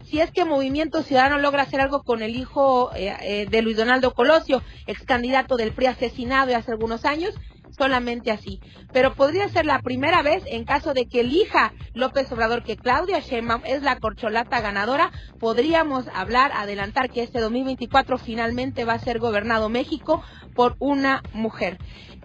si es que Movimiento Ciudadano logra hacer algo con el hijo eh, eh, de Luis Donaldo Colosio, ex candidato del PRI asesinado hace algunos años, solamente así. Pero podría ser la primera vez en caso de que elija López Obrador que Claudia Sheinbaum es la corcholata ganadora, podríamos hablar, adelantar que este 2024 finalmente va a ser gobernado México por una mujer.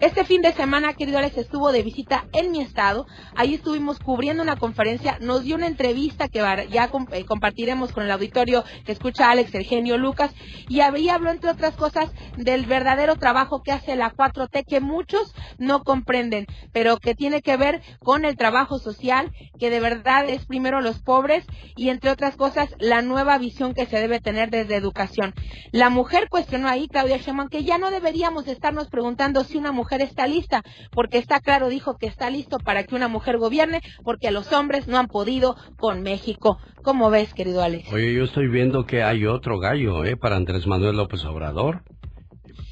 Este fin de semana, querido Alex, estuvo de visita en mi estado. Ahí estuvimos cubriendo una conferencia, nos dio una entrevista que ya eh, compartiremos con el auditorio que escucha Alex, el genio Lucas, y ahí habló, entre otras cosas, del verdadero trabajo que hace la 4T, que muchos no comprenden, pero que tiene que ver con el trabajo social, que de verdad es primero los pobres y, entre otras cosas, la nueva visión que se debe tener desde educación. La mujer cuestionó ahí, Claudia Sheinbaum, que ya no deberíamos estarnos preguntando si una mujer está lista, porque está claro, dijo que está listo para que una mujer gobierne, porque los hombres no han podido con México. ¿Cómo ves, querido Alex? Oye, yo estoy viendo que hay otro gallo, ¿eh? Para Andrés Manuel López Obrador.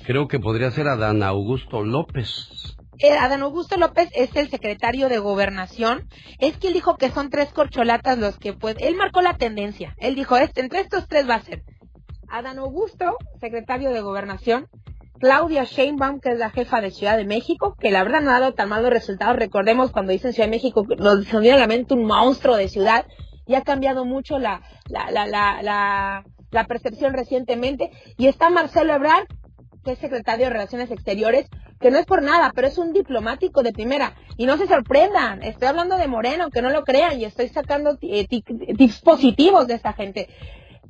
Creo que podría ser Adán Augusto López. Eh, Adán Augusto López es el secretario de gobernación. Es que él dijo que son tres corcholatas los que pueden. Él marcó la tendencia. Él dijo, este, entre estos tres va a ser Adán Augusto, secretario de gobernación, Claudia Sheinbaum, que es la jefa de Ciudad de México, que la verdad no ha dado tan malos resultados. Recordemos cuando dicen Ciudad de México, nos viene a la mente un monstruo de ciudad y ha cambiado mucho la, la, la, la, la percepción recientemente. Y está Marcelo Ebrard, que es secretario de Relaciones Exteriores, que no es por nada, pero es un diplomático de primera. Y no se sorprendan, estoy hablando de Moreno, que no lo crean, y estoy sacando eh, dispositivos de esta gente.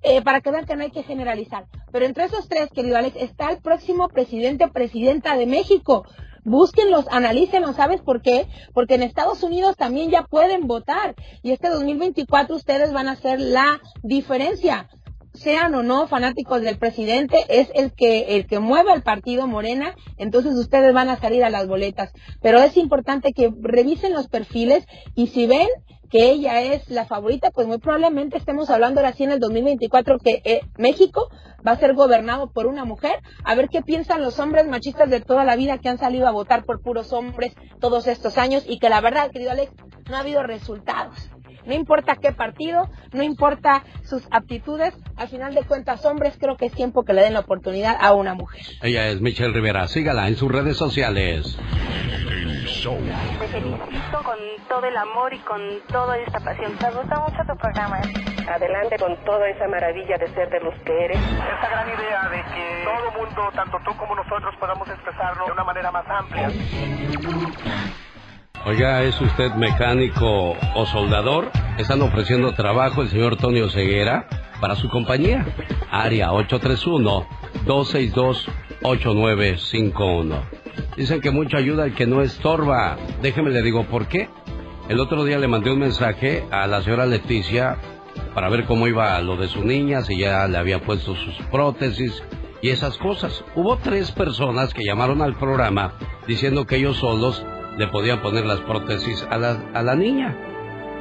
Eh, para que vean que no hay que generalizar. Pero entre esos tres, querido Alex, está el próximo presidente presidenta de México. Búsquenlos, analícenlos, ¿sabes por qué? Porque en Estados Unidos también ya pueden votar y este 2024 ustedes van a hacer la diferencia. Sean o no fanáticos del presidente, es el que el que mueve al partido Morena, entonces ustedes van a salir a las boletas. Pero es importante que revisen los perfiles y si ven que ella es la favorita, pues muy probablemente estemos hablando ahora sí en el 2024 que eh, México va a ser gobernado por una mujer. A ver qué piensan los hombres machistas de toda la vida que han salido a votar por puros hombres todos estos años y que la verdad, querido Alex, no ha habido resultados. No importa qué partido, no importa sus aptitudes, al final de cuentas, hombres, creo que es tiempo que le den la oportunidad a una mujer. Ella es Michelle Rivera, sígala en sus redes sociales. Te felicito con todo el amor y con toda esta pasión. Me gusta mucho tu programa. Adelante con toda esa maravilla de ser de los que eres. Esta gran idea de que todo mundo, tanto tú como nosotros, podamos expresarlo de una manera más amplia. Oiga, ¿es usted mecánico o soldador? Están ofreciendo trabajo el señor Tonio Ceguera para su compañía. Área 831-262-8951. Dicen que mucha ayuda el que no estorba. Déjeme le digo por qué. El otro día le mandé un mensaje a la señora Leticia para ver cómo iba lo de su niña, si ya le había puesto sus prótesis y esas cosas. Hubo tres personas que llamaron al programa diciendo que ellos solos le podían poner las prótesis a la, a la niña.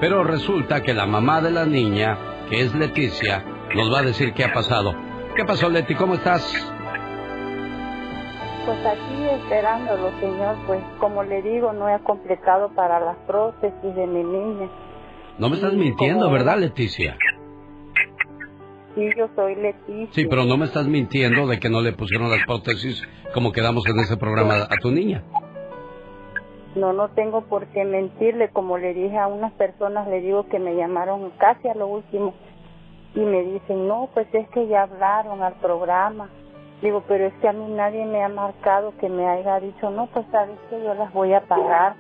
Pero resulta que la mamá de la niña, que es Leticia, nos va a decir qué ha pasado. ¿Qué pasó, Leti? ¿Cómo estás? Pues aquí esperándolo, señor. Pues como le digo, no he completado para las prótesis de mi niña. No me estás mintiendo, ¿verdad, Leticia? Sí, yo soy Leticia. Sí, pero no me estás mintiendo de que no le pusieron las prótesis como quedamos en ese programa a tu niña. No, no tengo por qué mentirle. Como le dije a unas personas, le digo que me llamaron casi a lo último y me dicen, no, pues es que ya hablaron al programa. Digo, pero es que a mí nadie me ha marcado que me haya dicho, no, pues sabes que yo las voy a pagar.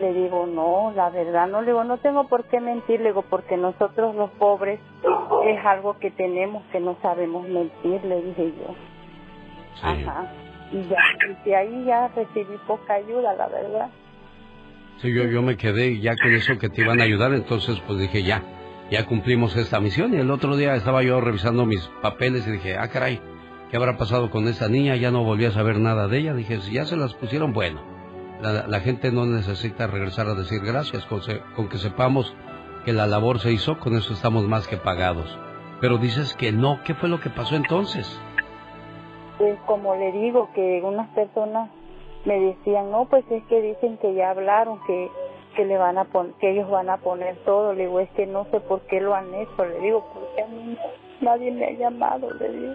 Le digo, no, la verdad no, le digo, no tengo por qué mentir, le digo, porque nosotros los pobres es algo que tenemos que no sabemos mentir, le dije yo. Ajá y ya, y ahí ya recibí poca ayuda, la verdad. Sí, yo, yo me quedé ya con eso que te iban a ayudar, entonces pues dije ya, ya cumplimos esta misión. Y el otro día estaba yo revisando mis papeles y dije, ah, caray, ¿qué habrá pasado con esta niña? Ya no volví a saber nada de ella. Dije, si ya se las pusieron, bueno, la, la gente no necesita regresar a decir gracias, con, con que sepamos que la labor se hizo, con eso estamos más que pagados. Pero dices que no, ¿qué fue lo que pasó entonces? Pues como le digo, que unas personas me decían, no, pues es que dicen que ya hablaron, que, que le van a que ellos van a poner todo. Le digo, es que no sé por qué lo han hecho. Le digo, porque a mí nadie me ha llamado, le digo.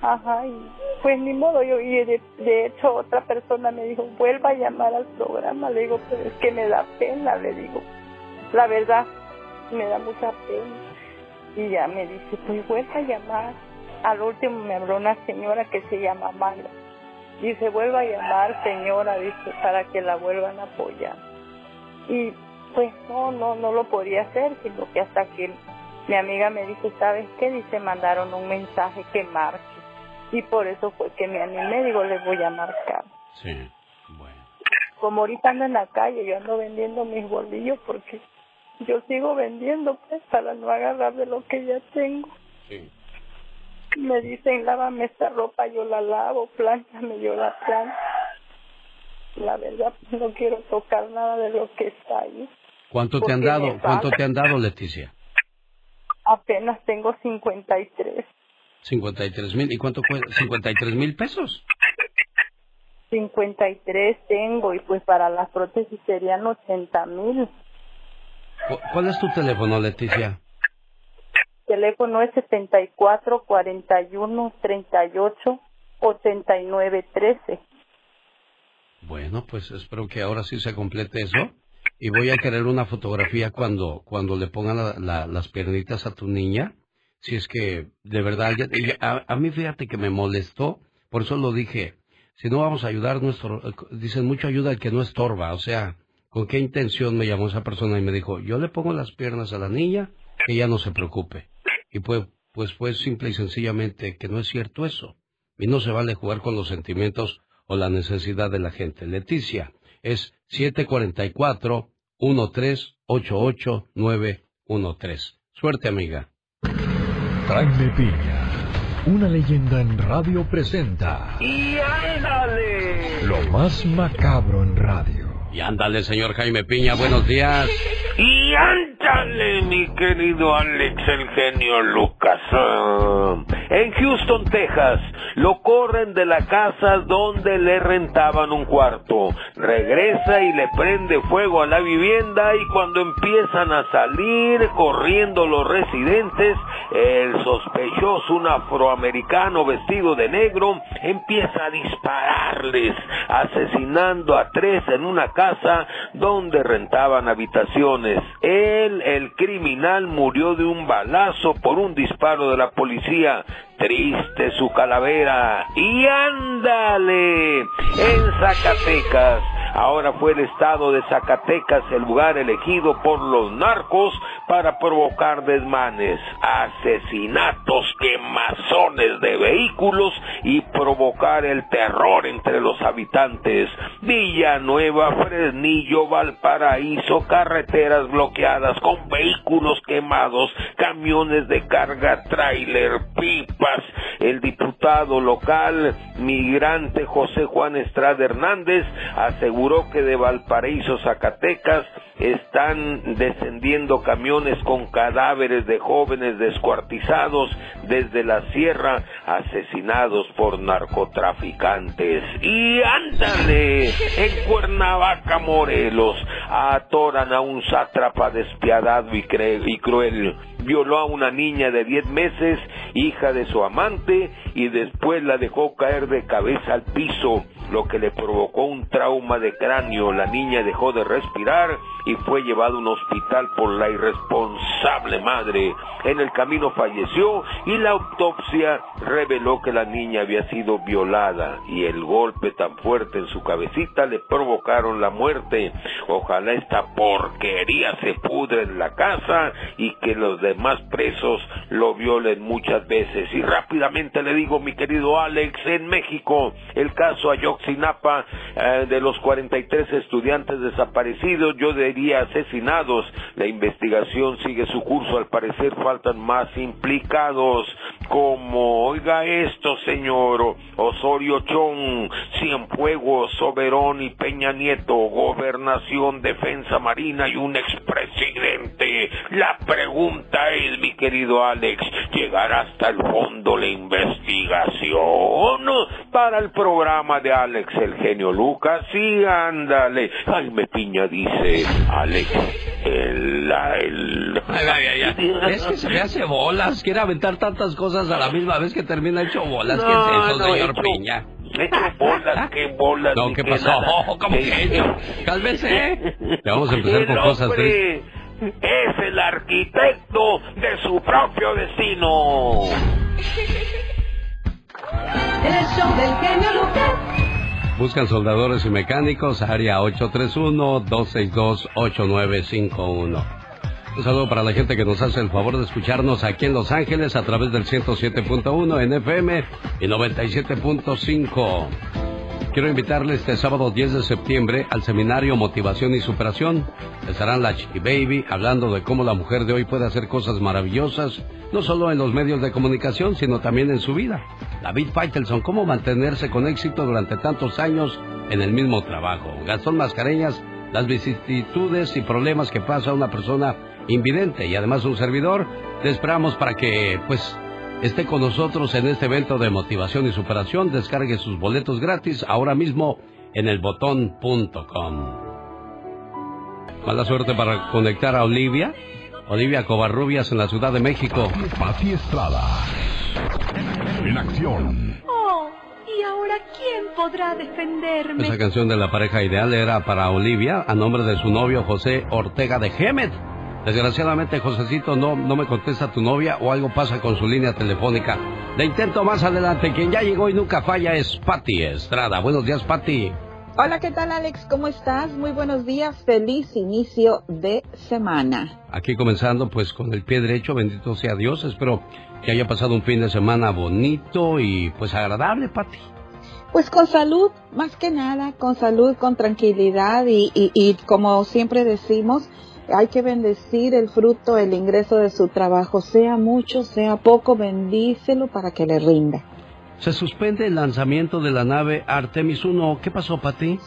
Ajá, y pues ni modo, yo, y de, hecho otra persona me dijo, vuelva a llamar al programa, le digo, pero es que me da pena, le digo, la verdad, me da mucha pena. Y ya me dice, pues vuelva a llamar. Al último me habló una señora que se llama Magda. Dice, vuelva a llamar señora, dice, para que la vuelvan a apoyar. Y pues no, no, no lo podía hacer, sino que hasta que mi amiga me dice, ¿sabes qué? Dice, mandaron un mensaje que marque. Y por eso fue que me animé, digo, les voy a marcar. Sí. Como ahorita ando en la calle, yo ando vendiendo mis bolillos porque yo sigo vendiendo, pues, para no agarrar de lo que ya tengo. Sí. Me dicen, lávame esta ropa, yo la lavo, plánchame, yo la plancho. La verdad, no quiero tocar nada de lo que está ahí. ¿Cuánto te han dado? ¿Cuánto te han dado, Leticia? Apenas tengo 53. 53 mil. ¿Y cuánto cuesta? 53 mil pesos. 53 tengo y pues para las prótesis serían 80 mil. ¿Cu- ¿Cuál es tu teléfono, Leticia? Teléfono es 74 41 38 89 13. Bueno, pues espero que ahora sí se complete eso. Y voy a querer una fotografía cuando, cuando le pongan la- la- las piernitas a tu niña. Si es que de verdad, a, a mí fíjate que me molestó, por eso lo dije. Si no vamos a ayudar, nuestro, dicen mucho ayuda al que no estorba. O sea, ¿con qué intención me llamó esa persona y me dijo, yo le pongo las piernas a la niña, que ella no se preocupe? Y pues, pues fue simple y sencillamente que no es cierto eso. Y no se vale jugar con los sentimientos o la necesidad de la gente. Leticia, es 744-1388-913. Suerte, amiga. Jaime Piña, una leyenda en radio presenta ¡Y ándale! lo más macabro en radio. Y ándale, señor Jaime Piña, buenos días. Y ándale, mi querido Alex, el genio Lucas. Ah, En Houston, Texas, lo corren de la casa donde le rentaban un cuarto. Regresa y le prende fuego a la vivienda y cuando empiezan a salir corriendo los residentes, el sospechoso, un afroamericano vestido de negro, empieza a dispararles, asesinando a tres en una casa donde rentaban habitaciones. Él, el criminal, murió de un balazo por un disparo de la policía. Triste su calavera. Y ándale, en Zacatecas. Ahora fue el estado de Zacatecas el lugar elegido por los narcos para provocar desmanes, asesinatos, quemazones de vehículos y provocar el terror entre los habitantes. Villanueva, Fresnillo, Valparaíso, carreteras bloqueadas con vehículos quemados, camiones de carga, tráiler, pipas. El diputado local, migrante José Juan Estrada Hernández, aseguró que de Valparaíso, Zacatecas, están descendiendo camiones con cadáveres de jóvenes descuartizados desde la sierra, asesinados por narcotraficantes. Y ándale, en Cuernavaca, Morelos, atoran a un sátrapa despiadado y cruel. Violó a una niña de 10 meses, hija de su amante, y después la dejó caer de cabeza al piso, lo que le provocó un trauma de cráneo. La niña dejó de respirar y fue llevada a un hospital por la irresponsable madre. En el camino falleció y la autopsia reveló que la niña había sido violada y el golpe tan fuerte en su cabecita le provocaron la muerte. Ojalá esta porquería se pudre en la casa y que los demás presos lo violen muchas veces. Y rápidamente le digo, mi querido Alex, en México, el caso Ayotzinapa eh, de los 43 estudiantes desaparecidos, yo diría asesinados. La investigación sigue su curso, al parecer faltan más implicados, como, oiga esto, señor, Osorio Chong, Cienfuegos, Soberón y Peña Nieto, Gobernación, Defensa Marina y un expresidente La pregunta es, mi querido Alex, ¿llegar hasta el fondo la investigación para el programa de Alex el genio Lucas? Sí, ándale. Ay, me piña, dice Alex. El, el... Ay, ay, ay. Es que se me hace bolas. Quiere aventar tantas cosas a la misma vez que termina hecho bolas. ¿Qué es eso, No, no, señor hecho- Piña? Hecho bolas, qué bolas. No, ¿qué pasó? nada. ¿Cómo que no? Cálmese. Le vamos a empezar con cosas hombre es el arquitecto de su propio destino. El show del genio Lucas. Buscan soldadores y mecánicos, área 831-262-8951. Un saludo para la gente que nos hace el favor de escucharnos aquí en Los Ángeles a través del 107.1 en FM y 97.5. Quiero invitarle este sábado 10 de septiembre al seminario Motivación y Superación. Estarán la Chiqui Baby hablando de cómo la mujer de hoy puede hacer cosas maravillosas, no solo en los medios de comunicación, sino también en su vida. David Faitelson, cómo mantenerse con éxito durante tantos años en el mismo trabajo. Gastón Mascareñas, las vicisitudes y problemas que pasa una persona invidente y además un servidor. Te esperamos para que, pues, esté con nosotros en este evento de motivación y superación. Descargue sus boletos gratis ahora mismo en elbotón.com. Mala suerte para conectar a Olivia. Olivia Covarrubias en la Ciudad de México. Pati Estrada. En acción. Oh, ¿y ahora quién podrá defenderme? Esa canción de la pareja ideal era para Olivia a nombre de su novio José Ortega de Gemet. Desgraciadamente, Josecito, no, no me contesta tu novia o algo pasa con su línea telefónica. Le intento más adelante. Quien ya llegó y nunca falla es Patti Estrada. Buenos días, Patti. Hola, ¿qué tal Alex? ¿Cómo estás? Muy buenos días, feliz inicio de semana. Aquí comenzando pues con el pie derecho, bendito sea Dios. Espero que haya pasado un fin de semana bonito y pues agradable, Patti. Pues con salud, más que nada, con salud, con tranquilidad y, y, y como siempre decimos, hay que bendecir el fruto, el ingreso de su trabajo, sea mucho, sea poco, bendícelo para que le rinda. Se suspende el lanzamiento de la nave Artemis 1. ¿Qué pasó, Patti?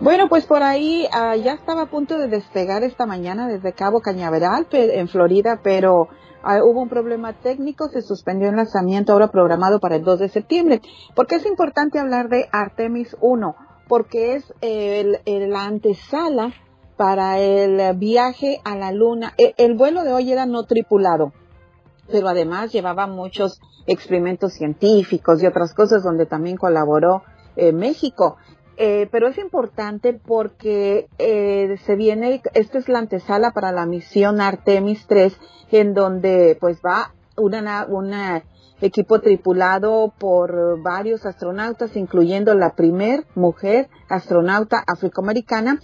Bueno, pues por ahí ah, ya estaba a punto de despegar esta mañana desde Cabo Cañaveral en Florida, pero ah, hubo un problema técnico, se suspendió el lanzamiento ahora programado para el 2 de septiembre. ¿Por qué es importante hablar de Artemis 1? Porque es eh, el, el- la antesala para el viaje a la Luna. E- el vuelo de hoy era no tripulado pero además llevaba muchos experimentos científicos y otras cosas donde también colaboró eh, México. Eh, pero es importante porque eh, se viene, esta es la antesala para la misión Artemis 3, en donde pues va una, una equipo tripulado por varios astronautas, incluyendo la primer mujer astronauta afroamericana,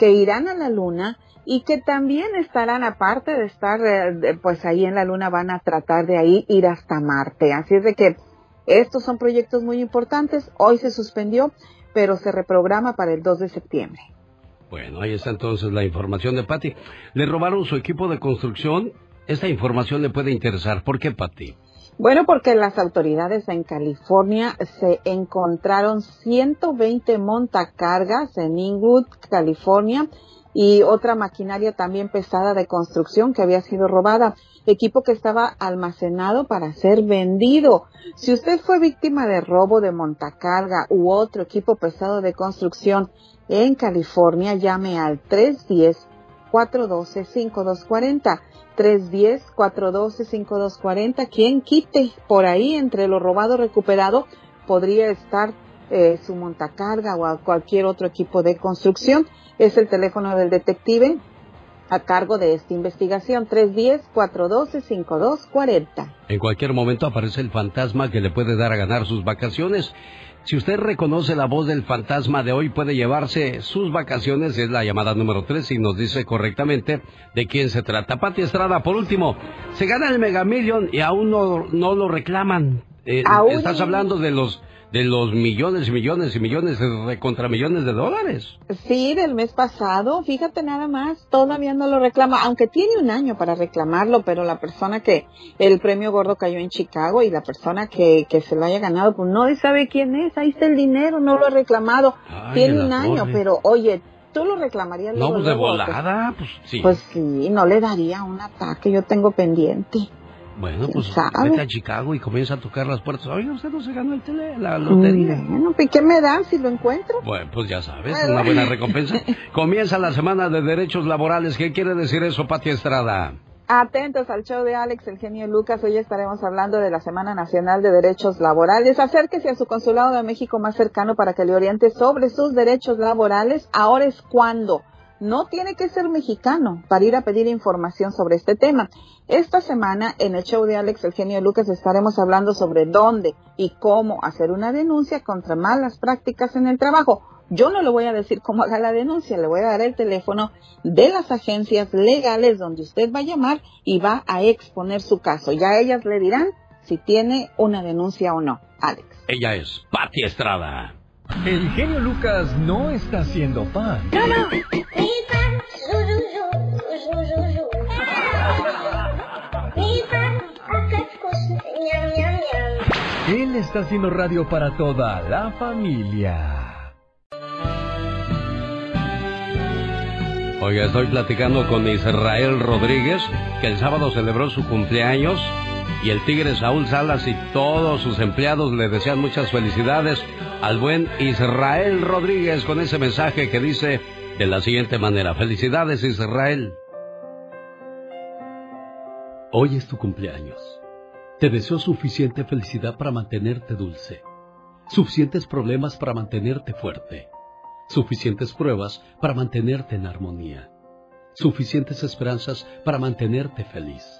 que irán a la Luna y que también estarán, aparte de estar eh, pues ahí en la Luna, van a tratar de ahí ir hasta Marte. Así es de que estos son proyectos muy importantes. Hoy se suspendió, pero se reprograma para el 2 de septiembre. Bueno, ahí está entonces la información de Patti. Le robaron su equipo de construcción. Esta información le puede interesar. ¿Por qué, Patti? Bueno, porque las autoridades en California se encontraron 120 montacargas en Inglewood, California, y otra maquinaria también pesada de construcción que había sido robada, equipo que estaba almacenado para ser vendido. Si usted fue víctima de robo de montacarga u otro equipo pesado de construcción en California, llame al 310 412-5240. 310-412-5240. Quien quite por ahí entre lo robado recuperado podría estar eh, su montacarga o a cualquier otro equipo de construcción. Es el teléfono del detective a cargo de esta investigación. 310-412-5240. En cualquier momento aparece el fantasma que le puede dar a ganar sus vacaciones. Si usted reconoce la voz del fantasma de hoy, puede llevarse sus vacaciones. Es la llamada número 3 y nos dice correctamente de quién se trata. Pati Estrada, por último, se gana el Mega Million y aún no, no lo reclaman. Eh, Aún estás hablando de los de los millones y millones y millones de contra millones de dólares. Sí, del mes pasado, fíjate nada más, todavía no lo reclama, aunque tiene un año para reclamarlo, pero la persona que el premio gordo cayó en Chicago y la persona que, que se lo haya ganado, pues no sabe quién es, ahí está el dinero, no lo ha reclamado, Ay, tiene un año, torre. pero oye, tú lo reclamarías No, luego, pues de luego, volada, pues sí. Pues sí, no le daría un ataque, yo tengo pendiente. Bueno, pues sabe? vete a Chicago y comienza a tocar las puertas. Oiga, usted no se ganó el tele, la lotería. Bueno, ¿y qué me dan si lo encuentro? Bueno, pues ya sabes, una buena recompensa. Comienza la semana de derechos laborales. ¿Qué quiere decir eso, Pati Estrada? Atentos al show de Alex, el genio Lucas. Hoy estaremos hablando de la Semana Nacional de Derechos Laborales. Acérquese a su consulado de México más cercano para que le oriente sobre sus derechos laborales. Ahora es cuando. No tiene que ser mexicano para ir a pedir información sobre este tema. Esta semana en el show de Alex, el genio Lucas, estaremos hablando sobre dónde y cómo hacer una denuncia contra malas prácticas en el trabajo. Yo no le voy a decir cómo haga la denuncia, le voy a dar el teléfono de las agencias legales donde usted va a llamar y va a exponer su caso. Ya ellas le dirán si tiene una denuncia o no. Alex. Ella es Pati Estrada. El genio Lucas no está haciendo pan. No, no. Él está haciendo radio para toda la familia. Oiga, estoy platicando con Israel Rodríguez, que el sábado celebró su cumpleaños, y el tigre Saúl Salas y todos sus empleados le desean muchas felicidades al buen Israel Rodríguez con ese mensaje que dice de la siguiente manera, felicidades Israel. Hoy es tu cumpleaños. Te deseo suficiente felicidad para mantenerte dulce, suficientes problemas para mantenerte fuerte, suficientes pruebas para mantenerte en armonía, suficientes esperanzas para mantenerte feliz,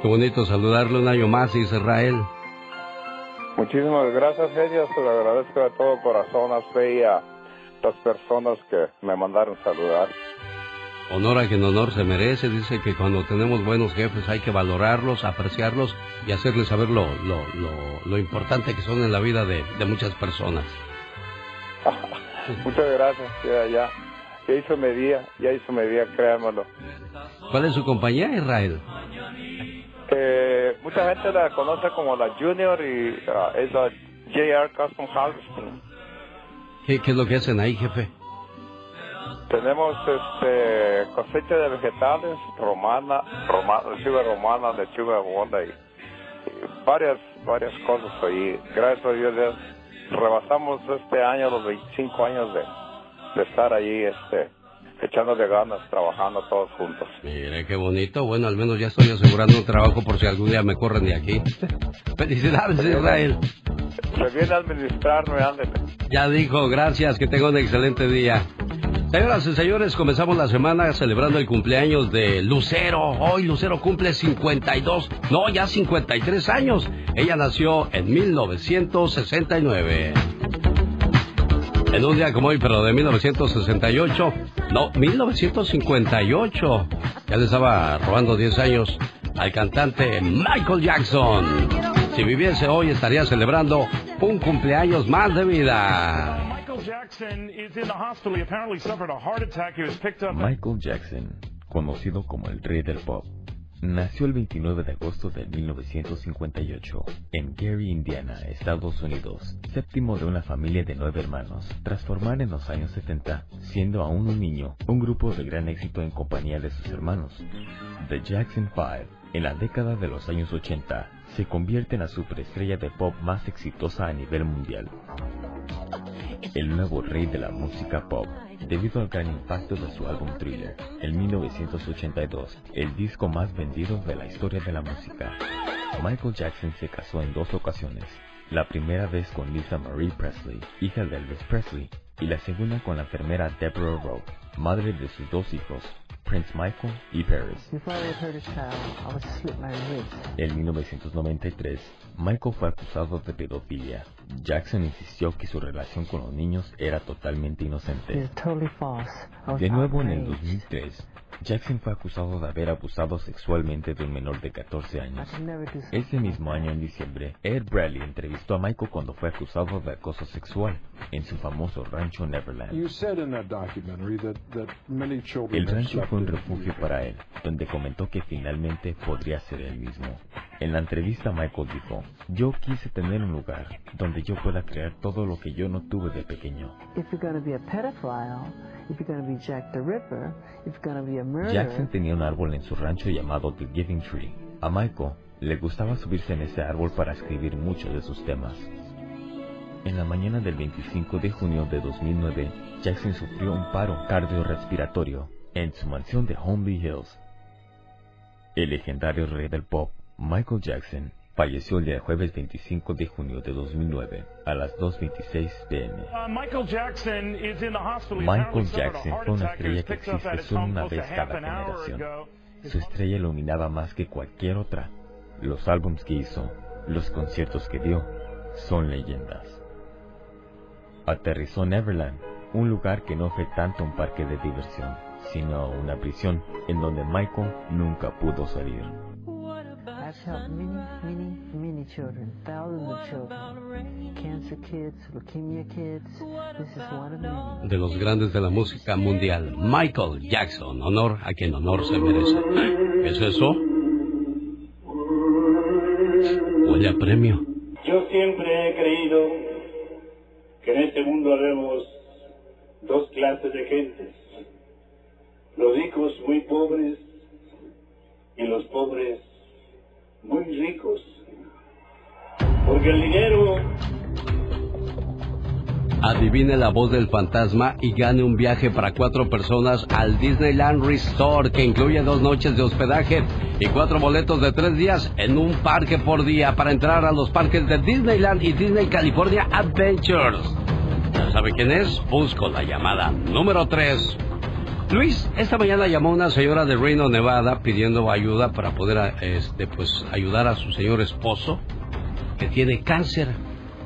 Qué bonito saludarle un año más, Israel. Muchísimas gracias, ella. Se lo agradezco de todo corazón a usted y a las personas que me mandaron saludar. Honor a quien honor se merece. Dice que cuando tenemos buenos jefes hay que valorarlos, apreciarlos y hacerles saber lo, lo, lo, lo importante que son en la vida de, de muchas personas. Muchas gracias. Ya, ya, ya hizo mi día, ya hizo mi día, créanmelo. ¿Cuál es su compañía, Israel? Eh, mucha gente la conoce como la Junior y ah, es la JR Custom Harvesting. ¿Qué, ¿Qué es lo que hacen ahí, jefe? Tenemos este cosecha de vegetales, romana, romana lechuga romana, lechuga honda y, y varias varias cosas ahí. Gracias a Dios rebasamos este año los 25 años de, de estar ahí este echándole ganas, trabajando todos juntos. Mire, qué bonito. Bueno, al menos ya estoy asegurando un trabajo por si algún día me corren de aquí. Felicidades, Israel. Se viene a administrarme, ándale. Ya dijo, gracias, que tenga un excelente día. Señoras y señores, comenzamos la semana celebrando el cumpleaños de Lucero. Hoy Lucero cumple 52, no, ya 53 años. Ella nació en 1969. En un día como hoy, pero de 1968, no, 1958. Ya le estaba robando 10 años al cantante Michael Jackson. Si viviese hoy estaría celebrando un cumpleaños más de vida. Michael Jackson, conocido como el rey del pop, nació el 29 de agosto de 1958 en Gary, Indiana, Estados Unidos, séptimo de una familia de nueve hermanos. Tras formar en los años 70, siendo aún un niño, un grupo de gran éxito en compañía de sus hermanos, The Jackson Five, en la década de los años 80, se convierte en la superestrella de pop más exitosa a nivel mundial. El nuevo rey de la música pop, debido al gran impacto de su álbum Thriller, en 1982, el disco más vendido de la historia de la música. Michael Jackson se casó en dos ocasiones, la primera vez con Lisa Marie Presley, hija de Elvis Presley, y la segunda con la enfermera Deborah Rowe, madre de sus dos hijos, Prince Michael y Paris. En 1993, Michael fue acusado de pedofilia. Jackson insistió que su relación con los niños era totalmente inocente. De nuevo en el 2003, Jackson fue acusado de haber abusado sexualmente de un menor de 14 años. Ese mismo año, en diciembre, Ed Bradley entrevistó a Michael cuando fue acusado de acoso sexual en su famoso rancho Neverland. El rancho fue un refugio para él, donde comentó que finalmente podría ser él mismo. En la entrevista Michael dijo, yo quise tener un lugar donde yo pueda crear todo lo que yo no tuve de pequeño. Jackson tenía un árbol en su rancho llamado The Giving Tree. A Michael le gustaba subirse en ese árbol para escribir muchos de sus temas. En la mañana del 25 de junio de 2009, Jackson sufrió un paro cardiorrespiratorio en su mansión de Homely Hills. El legendario rey del pop, Michael Jackson, falleció el día jueves 25 de junio de 2009 a las 2.26 pm. Michael Jackson Michael Jackson fue una estrella que existe solo una vez cada generación. Su estrella iluminaba más que cualquier otra. Los álbums que hizo, los conciertos que dio, son leyendas. Aterrizó Neverland, un lugar que no fue tanto un parque de diversión, sino una prisión en donde Michael nunca pudo salir. I've helped many, many, many children, thousands of children, cancer kids, leukemia kids. This is one of many. De los grandes de la música mundial, Michael Jackson, honor a quien honor se merece. ¿Qué es eso? Huele a premio. Yo siempre he creído en este mundo haremos dos clases de gentes. Los ricos muy pobres y los pobres muy ricos. Porque el dinero... Adivine la voz del fantasma y gane un viaje para cuatro personas al Disneyland Resort que incluye dos noches de hospedaje y cuatro boletos de tres días en un parque por día para entrar a los parques de Disneyland y Disney California Adventures. ¿Ya sabe quién es? Busco la llamada número 3. Luis, esta mañana llamó una señora de Reno, Nevada, pidiendo ayuda para poder este, pues, ayudar a su señor esposo que tiene cáncer.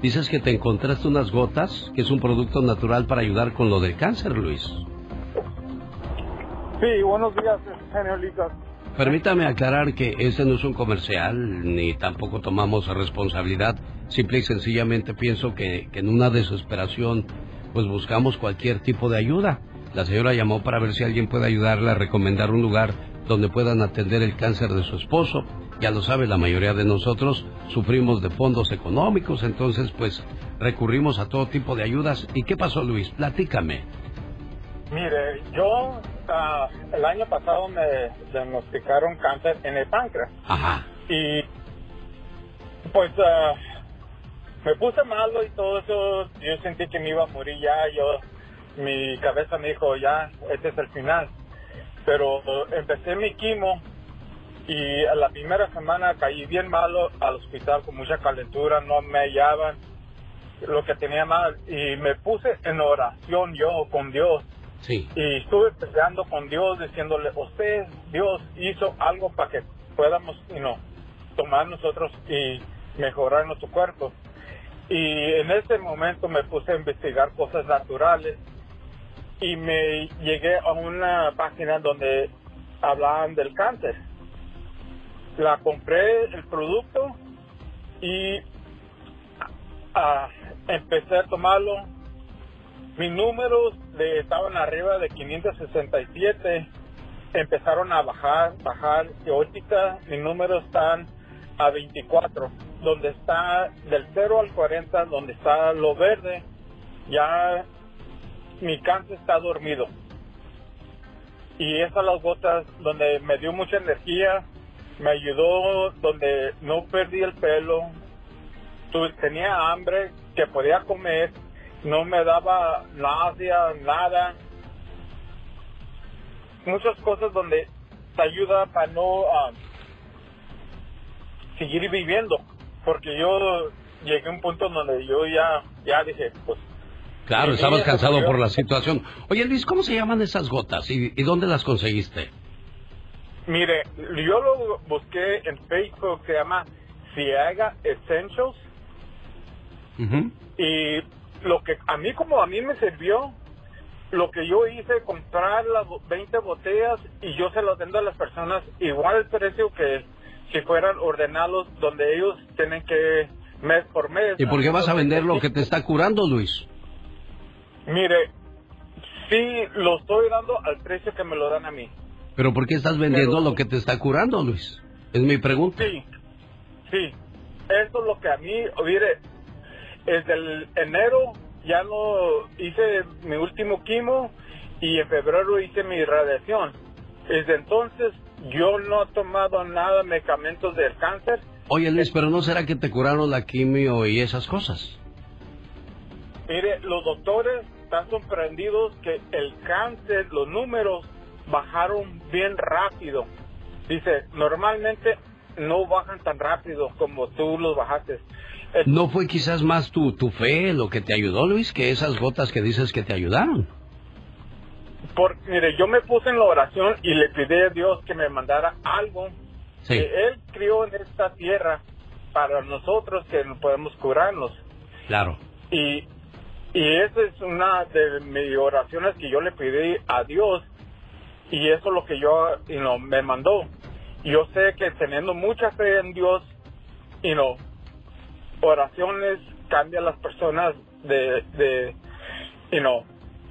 Dices que te encontraste unas gotas, que es un producto natural para ayudar con lo del cáncer, Luis. Sí, buenos días, Lucas. Permítame aclarar que este no es un comercial, ni tampoco tomamos responsabilidad. Simple y sencillamente pienso que, que en una desesperación, pues buscamos cualquier tipo de ayuda. La señora llamó para ver si alguien puede ayudarle a recomendar un lugar donde puedan atender el cáncer de su esposo. Ya lo sabe, la mayoría de nosotros sufrimos de fondos económicos, entonces pues recurrimos a todo tipo de ayudas. ¿Y qué pasó, Luis? Platícame. Mire, yo ah, el año pasado me diagnosticaron cáncer en el páncreas. Ajá. Y pues ah, me puse malo y todo eso. Yo sentí que me iba a morir ya. Yo, mi cabeza me dijo, ya, este es el final. Pero empecé mi quimo y a la primera semana caí bien malo al hospital con mucha calentura, no me hallaban lo que tenía mal y me puse en oración yo con Dios. Sí. Y estuve peleando con Dios diciéndole, usted, Dios hizo algo para que podamos you know, tomar nosotros y mejorar nuestro cuerpo. Y en ese momento me puse a investigar cosas naturales y me llegué a una página donde hablaban del cáncer. La compré el producto y ah, empecé a tomarlo. Mis números de, estaban arriba de 567, empezaron a bajar, bajar. Y ahorita mis números están a 24, donde está del 0 al 40, donde está lo verde, ya mi cáncer está dormido. Y esas las gotas donde me dio mucha energía, me ayudó, donde no perdí el pelo, tenía hambre, que podía comer, no me daba náusea, nada. Muchas cosas donde te ayuda para no ah, seguir viviendo, porque yo llegué a un punto donde yo ya, ya dije, pues Claro, estabas cansado por la situación. Oye, Luis, ¿cómo se llaman esas gotas y, y dónde las conseguiste? Mire, yo lo busqué en Facebook, se llama Ciaga Essentials. Y lo que a mí, como a mí me sirvió, lo que yo hice, comprar las 20 botellas y yo se las vendo a las personas igual el precio que si fueran ordenados donde ellos tienen que mes por mes. ¿Y por qué vas a vender lo que te está curando, Luis? Mire, sí lo estoy dando al precio que me lo dan a mí. ¿Pero por qué estás vendiendo lo que te está curando, Luis? Es mi pregunta. Sí, sí. Eso es lo que a mí, mire, desde el enero ya no hice mi último quimo y en febrero hice mi radiación. Desde entonces yo no he tomado nada medicamentos del cáncer. Oye, Luis, ¿pero no será que te curaron la quimio y esas cosas? Mire, los doctores están sorprendidos que el cáncer, los números bajaron bien rápido. Dice, normalmente no bajan tan rápido como tú los bajaste. ¿No fue quizás más tu, tu fe lo que te ayudó, Luis, que esas gotas que dices que te ayudaron? Porque, mire, yo me puse en la oración y le pedí a Dios que me mandara algo Sí. que Él crió en esta tierra para nosotros que no podemos curarnos. Claro. Y, y esa es una de mis oraciones que yo le pedí a Dios y eso es lo que yo you know, me mandó. Yo sé que teniendo mucha fe en Dios, y no oraciones cambian las personas de, de you know,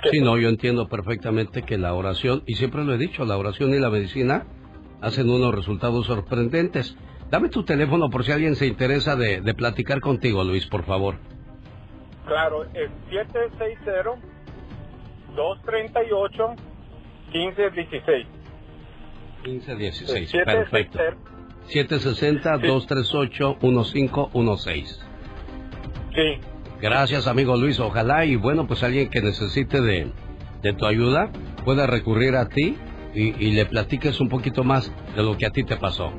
Sí, no, yo entiendo perfectamente que la oración, y siempre lo he dicho, la oración y la medicina hacen unos resultados sorprendentes. Dame tu teléfono por si alguien se interesa de, de platicar contigo, Luis, por favor. Claro, es 760-238-1516. 1516, Sí, perfecto. 760-238-1516. Sí. Gracias, amigo Luis. Ojalá y bueno, pues alguien que necesite de, de tu ayuda pueda recurrir a ti y, y le platiques un poquito más de lo que a ti te pasó.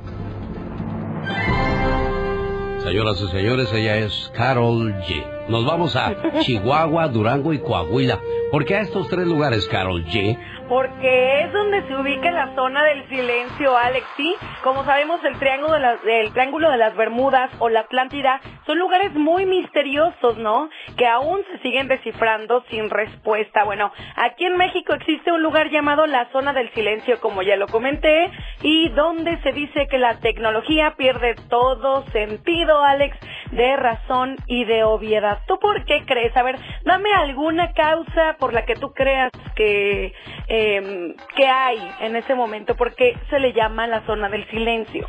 Señoras y señores, ella es Carol G. Nos vamos a Chihuahua, Durango y Coahuila. ¿Por qué a estos tres lugares, Carol G? Porque es donde se ubica la zona del silencio, Alex. Sí, como sabemos, el triángulo de, el triángulo de las Bermudas o la Atlántida son lugares muy misteriosos, ¿no? Que aún se siguen descifrando sin respuesta. Bueno, aquí en México existe un lugar llamado la zona del silencio, como ya lo comenté, y donde se dice que la tecnología pierde todo sentido, Alex, de razón y de obviedad. ¿Tú por qué crees? A ver, dame alguna causa por la que tú creas que eh, que hay en ese momento, porque se le llama la zona del silencio.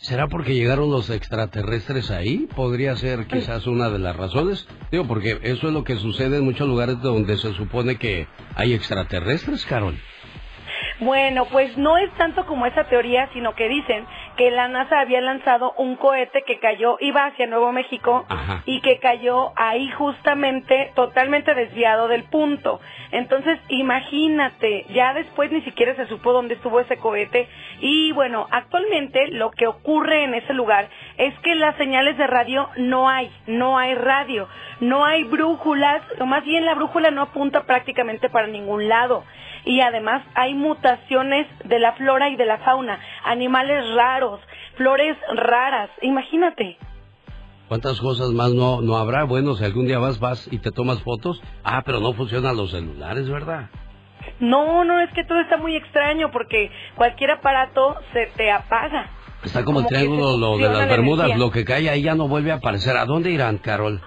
¿Será porque llegaron los extraterrestres ahí? Podría ser quizás una de las razones. Digo, porque eso es lo que sucede en muchos lugares donde se supone que hay extraterrestres, Carol. Bueno, pues no es tanto como esa teoría, sino que dicen que la NASA había lanzado un cohete que cayó, iba hacia Nuevo México y que cayó ahí justamente totalmente desviado del punto. Entonces, imagínate, ya después ni siquiera se supo dónde estuvo ese cohete. Y bueno, actualmente lo que ocurre en ese lugar es que las señales de radio no hay, no hay radio, no hay brújulas, o más bien la brújula no apunta prácticamente para ningún lado y además hay mutaciones de la flora y de la fauna, animales raros, flores raras, imagínate. ¿Cuántas cosas más no, no habrá? Bueno, si algún día vas, vas y te tomas fotos. Ah, pero no funcionan los celulares, ¿verdad? No, no, es que todo está muy extraño porque cualquier aparato se te apaga. Está como, el Como que triángulo lo de las la Bermudas, energía. lo que cae ahí ya no vuelve a aparecer. ¿A dónde irán, Carol?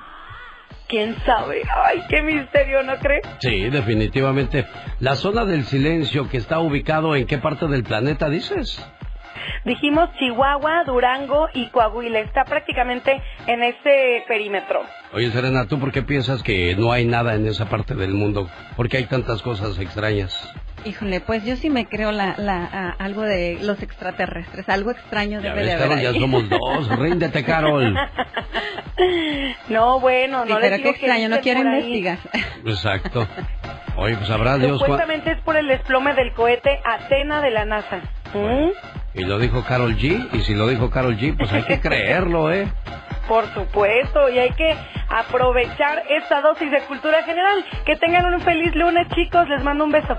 ¿Quién sabe? Ay, qué misterio, ¿no crees? Sí, definitivamente. La zona del silencio que está ubicado en qué parte del planeta dices? Dijimos Chihuahua, Durango y Coahuila. Está prácticamente en ese perímetro. Oye, Serena, ¿tú por qué piensas que no hay nada en esa parte del mundo? ¿Por qué hay tantas cosas extrañas? Híjole, pues yo sí me creo la, la, a- algo de los extraterrestres, algo extraño Ya debe ves, de haber Carol, ya ahí. somos dos. Ríndete, Carol. No, bueno, Sí, no pero qué extraño, no quiero investigar. Exacto. Oye, pues sabrá Dios Supuestamente es por el desplome del cohete Atena de la NASA. ¿Mm? Y lo dijo Carol G. Y si lo dijo Carol G, pues hay que creerlo, ¿eh? Por supuesto, y hay que aprovechar esta dosis de cultura general. Que tengan un feliz lunes, chicos. Les mando un beso.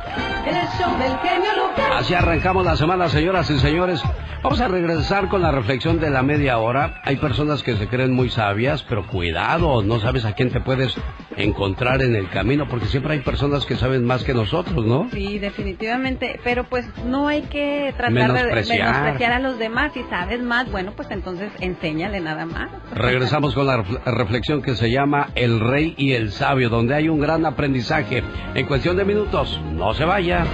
Así arrancamos la semana, señoras y señores. Vamos a regresar con la reflexión de la media hora. Hay personas que se creen muy sabias, pero cuidado, no sabes a quién te puedes encontrar en el camino, porque siempre hay personas que saben más que nosotros, ¿no? Sí, definitivamente, pero pues no hay que tratar Menospreciar. de menospreciar a los demás. Si sabes más, bueno, pues entonces enséñale nada más. Regresamos con la ref- reflexión que se llama El Rey y el Sabio, donde hay un gran aprendizaje. En cuestión de minutos, no se vaya.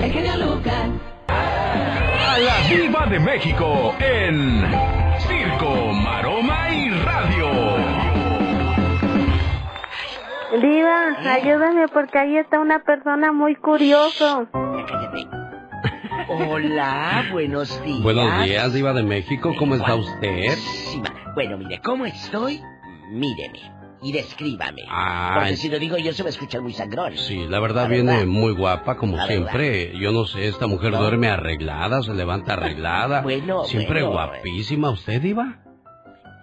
El genio Lucas. A la Diva de México en Circo, Maroma y Radio. Diva, ayúdame porque ahí está una persona muy curioso. Hola, buenos días. Buenos días, Diva de México, ¿cómo está usted? Guapísima. Bueno, mire, ¿cómo estoy? Míreme y descríbame. Ah, Porque si lo digo yo se va a escuchar muy sangrón. Sí, la verdad La viene verdad. muy guapa, como La siempre. Yo no sé, esta mujer No. duerme arreglada, se levanta arreglada. Bueno, Siempre bueno. guapísima. ¿Usted, Diva?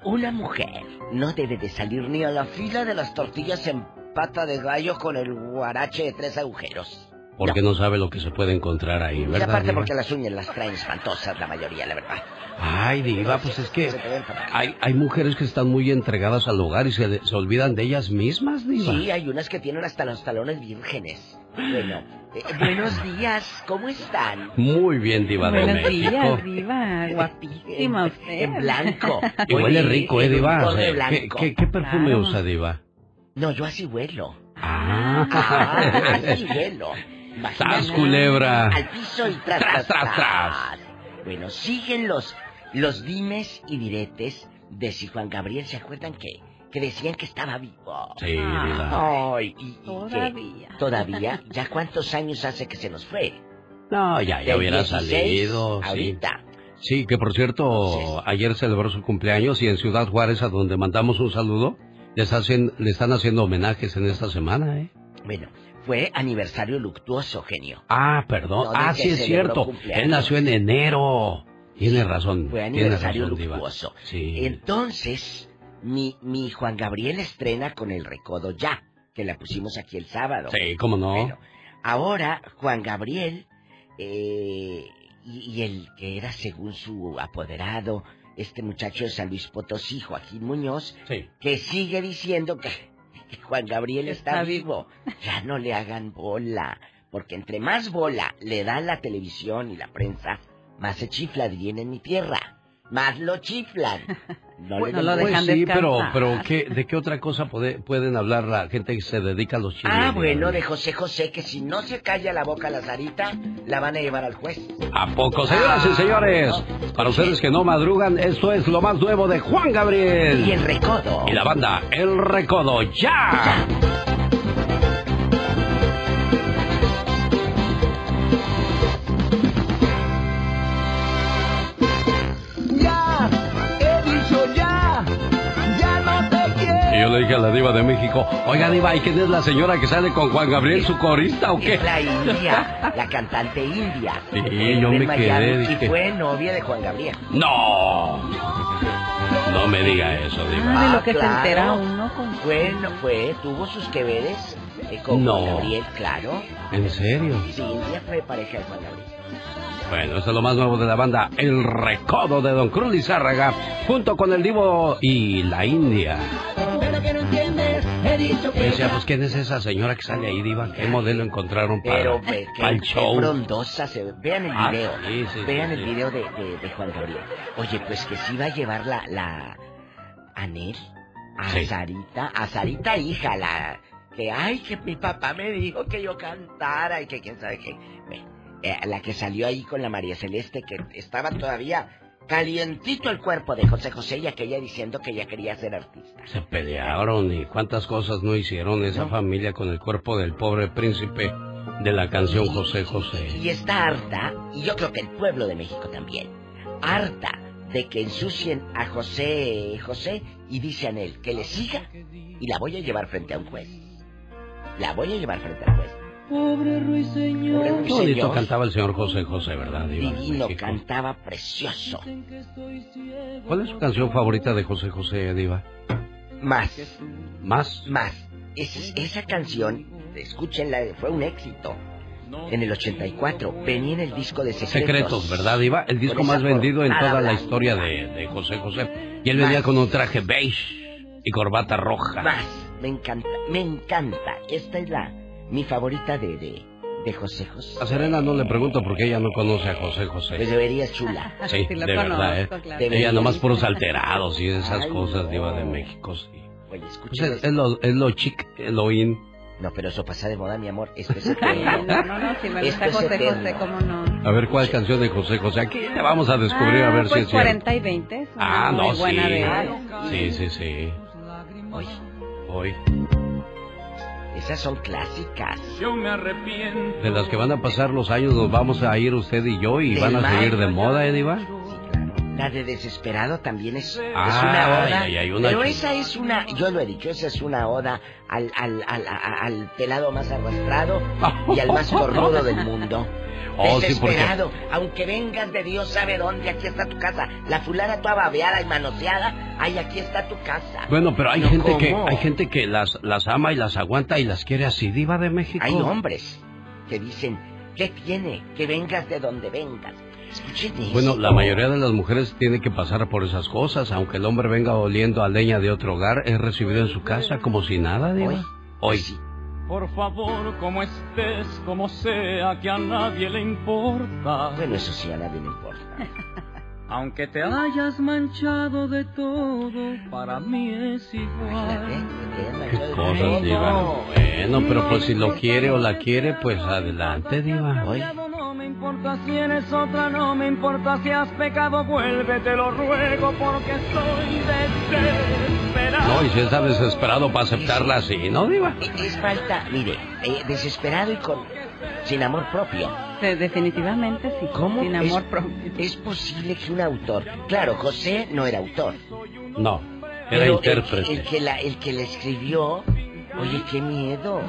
Una mujer no debe de salir ni a la fila de las tortillas en pata de gallo con el guarache de tres agujeros. Porque no, sabe lo que se puede encontrar ahí, Y ¿verdad? aparte Diva? porque las uñas las traen espantosas la mayoría, la verdad. Ay, Diva, pues es que hay, hay mujeres que están muy entregadas al hogar y se, se olvidan de ellas mismas, Diva. Sí, hay unas que tienen hasta los talones vírgenes. Bueno, eh, buenos días, ¿cómo están? Muy bien, Diva de Buenos México. días, Diva. Guapísima usted. En blanco. Y huele rico, ¿eh, Diva? ¿qué, blanco. qué, qué perfume Claro. usa, Diva? No, yo así huelo. Ah, Ah, así huelo. ¡Sas, culebra! Al piso y tras, Tras, tras. Bueno, siguen los, los dimes y diretes de si Juan Gabriel se acuerdan que, que decían que estaba vivo. Sí. Ay, y, y que- Todavía. todavía, ¿ya cuántos años hace que se nos fue? No, ya, ya hubiera 16 salido. sí. Ahorita. Sí, que por cierto, ayer celebró su cumpleaños y en Ciudad Juárez, a donde mandamos un saludo, les hacen, le están haciendo homenajes en esta semana, ¿eh? Bueno, fue aniversario luctuoso, genio. Ah, perdón. No, ah, sí es cierto. cumpleaños. Él nació en enero. Tiene razón. Fue aniversario razón, luctuoso. Sí. Entonces, mi, mi Juan Gabriel estrena con el recodo ya, que la pusimos aquí el sábado. Sí, cómo no. Bueno, ahora Juan Gabriel eh, y, y el que era según su apoderado, este muchacho de San Luis Potosí, Joaquín Muñoz, Sí. que sigue diciendo que, Juan Gabriel está, Está vivo. Ya no le hagan bola, porque entre más bola le da la televisión y la prensa, más se chifla, dirían en mi tierra. Más lo chiflan. No le den lo dejan Pues sí, pero, descansar. pero ¿qué, ¿de qué otra cosa puede- pueden hablar la gente que se dedica a los chismes? Ah, bueno, de José José, que si no se calla la boca la Sarita, la van a llevar al juez. ¿A poco, señoras y señores? Para ustedes que no madrugan, esto es lo más nuevo de Juan Gabriel. Y el recodo. Y la banda El Recodo, ¡ya! Ya, yo le dije a la diva de México, oiga diva, ¿y quién es la señora que sale con Juan Gabriel, su corista o qué? Es la India, la cantante India. Sí, Vive yo me Miami quedé, Y dije- fue novia de Juan Gabriel. ¡No! No me diga eso, diva. Ah, de lo que se claro. entera uno con... Fue, no fue, tuvo sus que veres eh, con No. Juan Gabriel, claro. ¿En serio? Sí, India fue pareja de Juan Gabriel. Bueno, esto es lo más nuevo de la banda El Recodo de Don Cruz Lizárraga, junto con el Divo y la India. Que que decía, pues ¿quién es esa señora que sale ahí, diva? ¿Qué modelo encontraron para, Pero ve, para el show? frondosa se. Vean el Ah, video. sí, sí, Vean sí, el video de, de, de Juan Gabriel. Oye, pues que sí va a llevar la, la Anel a. Sarita, a Sarita hija, la que ay que mi papá me dijo que yo cantara y que quién sabe qué. Eh, la que salió ahí con la María Celeste que estaba todavía calientito el cuerpo de José José y aquella diciendo que ella quería ser artista. Se pelearon y cuántas cosas no hicieron esa familia con el cuerpo del pobre príncipe de la canción José José. Y está harta, y yo creo que el pueblo de México también, harta de que ensucien a José José y dicen él que le siga y la voy a llevar frente a un juez. La voy a llevar frente al juez. Pobre ruiseñor, mi Qué bonito cantaba el señor José José, ¿verdad, Divino, cantaba precioso. ¿Cuál es su canción favorita de José José, Diva? Más. ¿Más? Más. Es- esa canción, escúchenla, fue un éxito. En el 84, venía en el disco de Secretos. Secretos, ¿verdad, Diva? El disco más vendido en toda la historia de, de José José. Y él venía con un traje beige y corbata roja. Más. Me encanta, me encanta. Esta es la, mi favorita de, de, de José José. A Serena no le pregunto porque ella no conoce a José José. Pues debería chula. Sí, de verdad, ¿eh? Ella nomás puros alterados y esas cosas, Diva de México, sí. Oye, Pues escucha. es, es lo, es lo chic, es lo in. No, pero eso pasa de moda, mi amor. Esto es Ay, eterno. no, no, no, si me Esto gusta es José eterno. José, ¿cómo no? A ver cuál canción de José José. Aquí te vamos a descubrir a Ah, ver si pues es cierto. 40 y 20 es una Ah, muy no, sí. buena de. Sí, sí, sí. Hoy, Hoy. Esas son clásicas. Yo me arrepiento. De las que van a pasar los años nos vamos a ir usted y yo y Del van a seguir de moda, ¿eh, Diva? La de Desesperado también es, es Ah, una oda. ay, ay, una pero esa es una, yo lo he dicho, esa es una oda al, al, al, al pelado más arrastrado y al más cornudo del mundo. Oh, sí, porque- Desesperado, aunque vengas de Dios sabe dónde, aquí está tu casa. La fulana toda babeada y manoseada, ay, aquí está tu casa. Bueno, pero hay No, gente que hay gente que las las ama y las aguanta y las quiere así, Diva de México. Hay hombres que dicen, ¿qué tiene? Que vengas de donde vengas. Bueno, la mayoría de las mujeres tiene que pasar por esas cosas, aunque el hombre venga oliendo a leña de otro hogar, es recibido en su casa como si nada, Diva. Hoy. Por favor, como estés, como sea, que a nadie le importa. Bueno, eso sí, a nadie le importa. Aunque te hayas manchado de todo, para mí es igual. Qué cosas, Diva. Bueno, pero pues si lo quiere o la quiere, pues adelante, Diva. No me importa si eres otra, no me importa si has pecado, vuelve, te lo ruego, porque estoy desesperado. No, y si está desesperado para aceptarla así, ¿no, Diva? Es falta, mire, eh, desesperado y con sin amor propio. Definitivamente sí. ¿Cómo Sin es, amor propio. es posible que un autor, claro, José no era autor, No, era pero el, intérprete. el que la, el que le escribió, oye, qué miedo,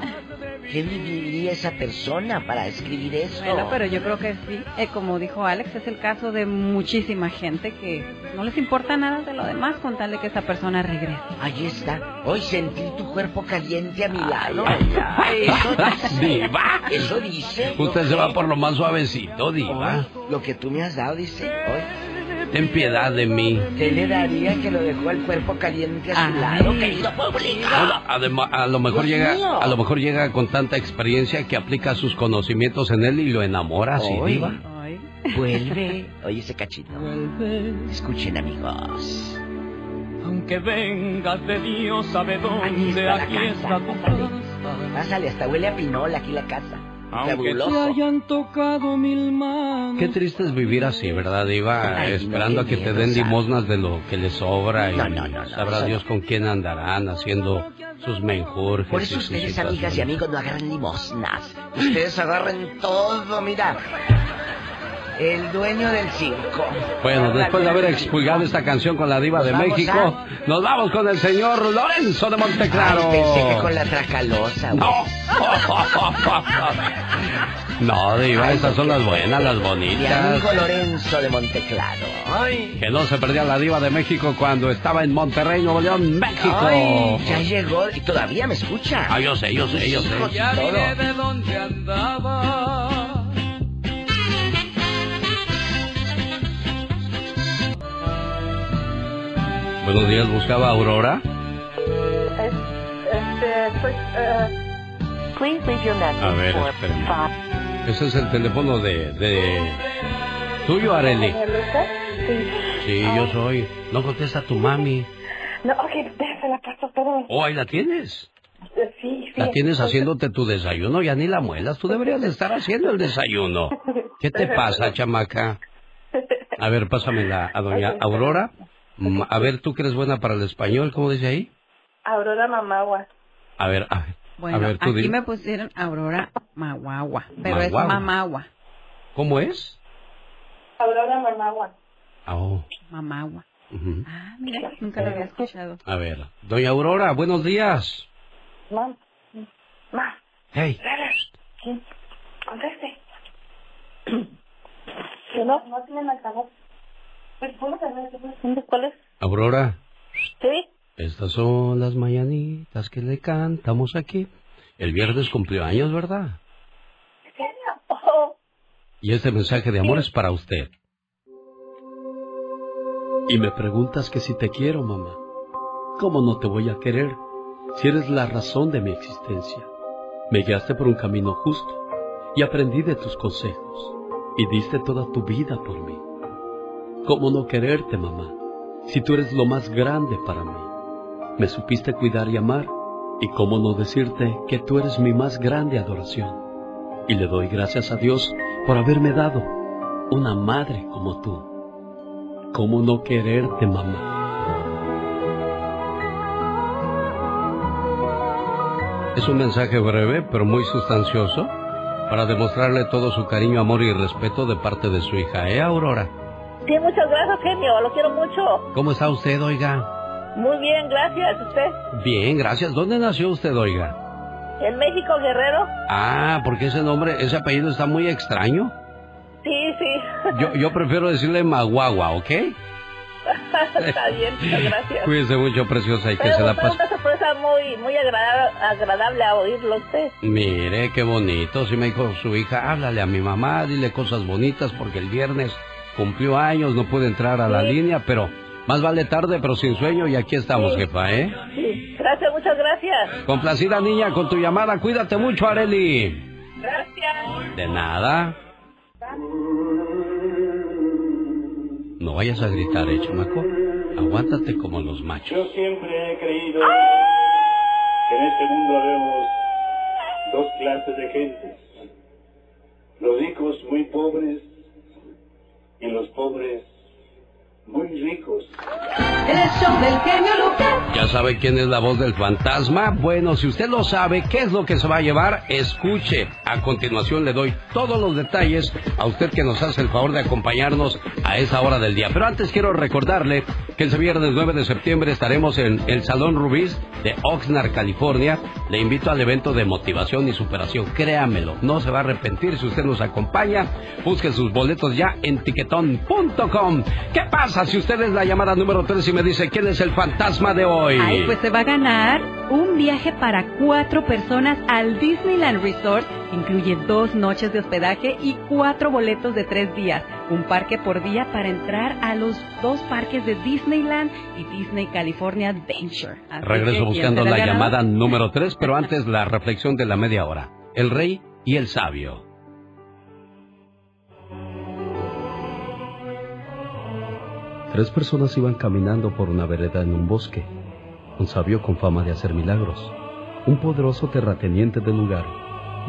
qué viviría esa persona para escribir eso. Bueno, pero yo creo que sí, eh, como dijo Alex, es el caso de muchísima gente que no les importa nada de lo demás con tal de que esa persona regrese. Ahí está. Hoy sentí tu cuerpo caliente a mi lado. ay, Eso dice. Diva. Eso dice. Usted se va por lo más suavecito, Diva. Lo que tú me has dado, dice. Hoy, Ten piedad de mí. ¿qué le daría que lo dejó el cuerpo caliente a su lado, querido público? Además, a lo mejor Dios llega, mío. a lo mejor llega con tanta experiencia que aplica sus conocimientos en él y lo enamora así, Hoy. Diva. Vuelve. Oye ese cachito. Vuelve, Escuchen, amigos. aunque vengas de Dios, sabe dónde, está la aquí casa, está tu casa. Pásale, hasta huele a pinola aquí la casa. Aunque te Fabuloso. hayan tocado mil manos. Qué triste es vivir así, ¿verdad, Diva? Ay, Esperando a que te den limosnas de lo que les sobra y No, no, no, sabrá Dios con quién andarán haciendo sus menjurjes. Por y eso ustedes, amigas y amigos, no agarran limosnas. Ustedes agarren todo, mira. El dueño del circo. Bueno, después de haber expulgado esta canción con la Diva Nos de México, nos vamos con el señor Lorenzo de Monteclaro. Ay, pensé que con la tracalosa. güey. No, Diva, estas son las buenas, las Mi bonitas. amigo Lorenzo de Monteclaro. Ay, Que no se perdía la Diva de México cuando estaba en Monterrey, Nuevo León, México. ay, ya llegó y todavía me escucha. Ah, yo sé, yo sé, yo sé. Ya miré de dónde andaba. Buenos días, buscaba Aurora. Este, soy, eh, Please leave your message A ver, espérame. Ese es el teléfono de, de... tuyo, Areli. Sí. Sí, yo soy. No contesta tu mami. No, ok, déjame la paso, perdón. Oh, ahí la tienes. Eh, Sí, sí. La tienes haciéndote tu desayuno, ya ni la muelas. Tú deberías de estar haciendo el desayuno. ¿Qué te pasa, chamaca? A ver, pásamela a doña Aurora. Mm, A ver, tú que eres buena para el español, ¿cómo dice ahí? Aurora Mamagua. A ver, a, Bueno, a ver, tú aquí dime. me pusieron Aurora Maguagua, pero es. Mamagua. ¿Cómo es? Aurora Mamagua. Ah, oh, Mamagua. Ah, mira, nunca lo había escuchado. A ver, doña Aurora, buenos días. Mam. Ma. Hey. Conteste. No, no tienen altavoz. Pues, ¿puedo saber qué es? ¿Cuál es? Aurora, Sí. estas son las mañanitas que le cantamos aquí. El viernes cumplió años, ¿verdad? Oh, Y este mensaje de amor es para usted. Y me preguntas que si te quiero, mamá. ¿Cómo no te voy a querer si eres la razón de mi existencia? Me guiaste por un camino justo y aprendí de tus consejos y diste toda tu vida por mí. ¿Cómo no quererte, mamá, si tú eres lo más grande para mí? Me supiste cuidar y amar y cómo no decirte que tú eres mi más grande adoración. Y le doy gracias a Dios por haberme dado una madre como tú. ¿Cómo no quererte, mamá? Es un mensaje breve, pero muy sustancioso, para demostrarle todo su cariño, amor y respeto de parte de su hija, ¿eh, Aurora? Sí, muchas gracias, genio. Lo quiero mucho. ¿Cómo está usted, oiga? Muy bien, gracias. ¿Usted? Bien, gracias. ¿Dónde nació usted, oiga? ¿En México, Guerrero? Ah, porque ese nombre, ese apellido está muy extraño. Sí, sí. Yo, yo prefiero decirle Maguagua, ¿ok? Está bien, muchas gracias. Cuídese mucho, preciosa, y que Pero se la fue pase. una sorpresa muy, muy agrada- agradable a oírlo usted. Mire, qué bonito. Si me dijo su hija, háblale a mi mamá, dile cosas bonitas porque el viernes cumplió años, no pude entrar a la línea, pero más vale tarde, pero sin sueño, y aquí estamos, Sí. jefa, ¿eh? Sí, gracias, muchas gracias. Complacida niña con tu llamada, cuídate mucho, Areli. Gracias. De nada. No vayas a gritar, eh, chamaco. Aguántate como los machos. Yo siempre he creído que en este mundo habemos dos clases de gentes. Los ricos muy pobres y los pobres muy ricos. El show del genio Lucas. ¿Ya sabe quién es la voz del fantasma? Bueno, si usted lo sabe, ¿qué es lo que se va a llevar? Escuche. A continuación le doy todos los detalles a usted que nos hace el favor de acompañarnos a esa hora del día. Pero antes quiero recordarle que el viernes 9 de septiembre estaremos en el Salón Rubís de Oxnard, California. Le invito al evento de motivación y superación. Créamelo, no se va a arrepentir si usted nos acompaña. Busque sus boletos ya en tiquetón.com. ¿Qué pasa si usted es la llamada número 3 y me dice quién es el fantasma de hoy? Ay, pues se va a ganar un viaje para cuatro personas al Disneyland Resort. Incluye dos noches de hospedaje y cuatro boletos de tres días. Un parque por día para entrar a los dos parques de Disneyland y Disney California Adventure. Así Regreso ¿quién buscando la llamada número 3, pero antes la reflexión de la media hora. El rey y el sabio. Tres personas iban caminando por una vereda en un bosque. Un sabio con fama de hacer milagros, un poderoso terrateniente del lugar,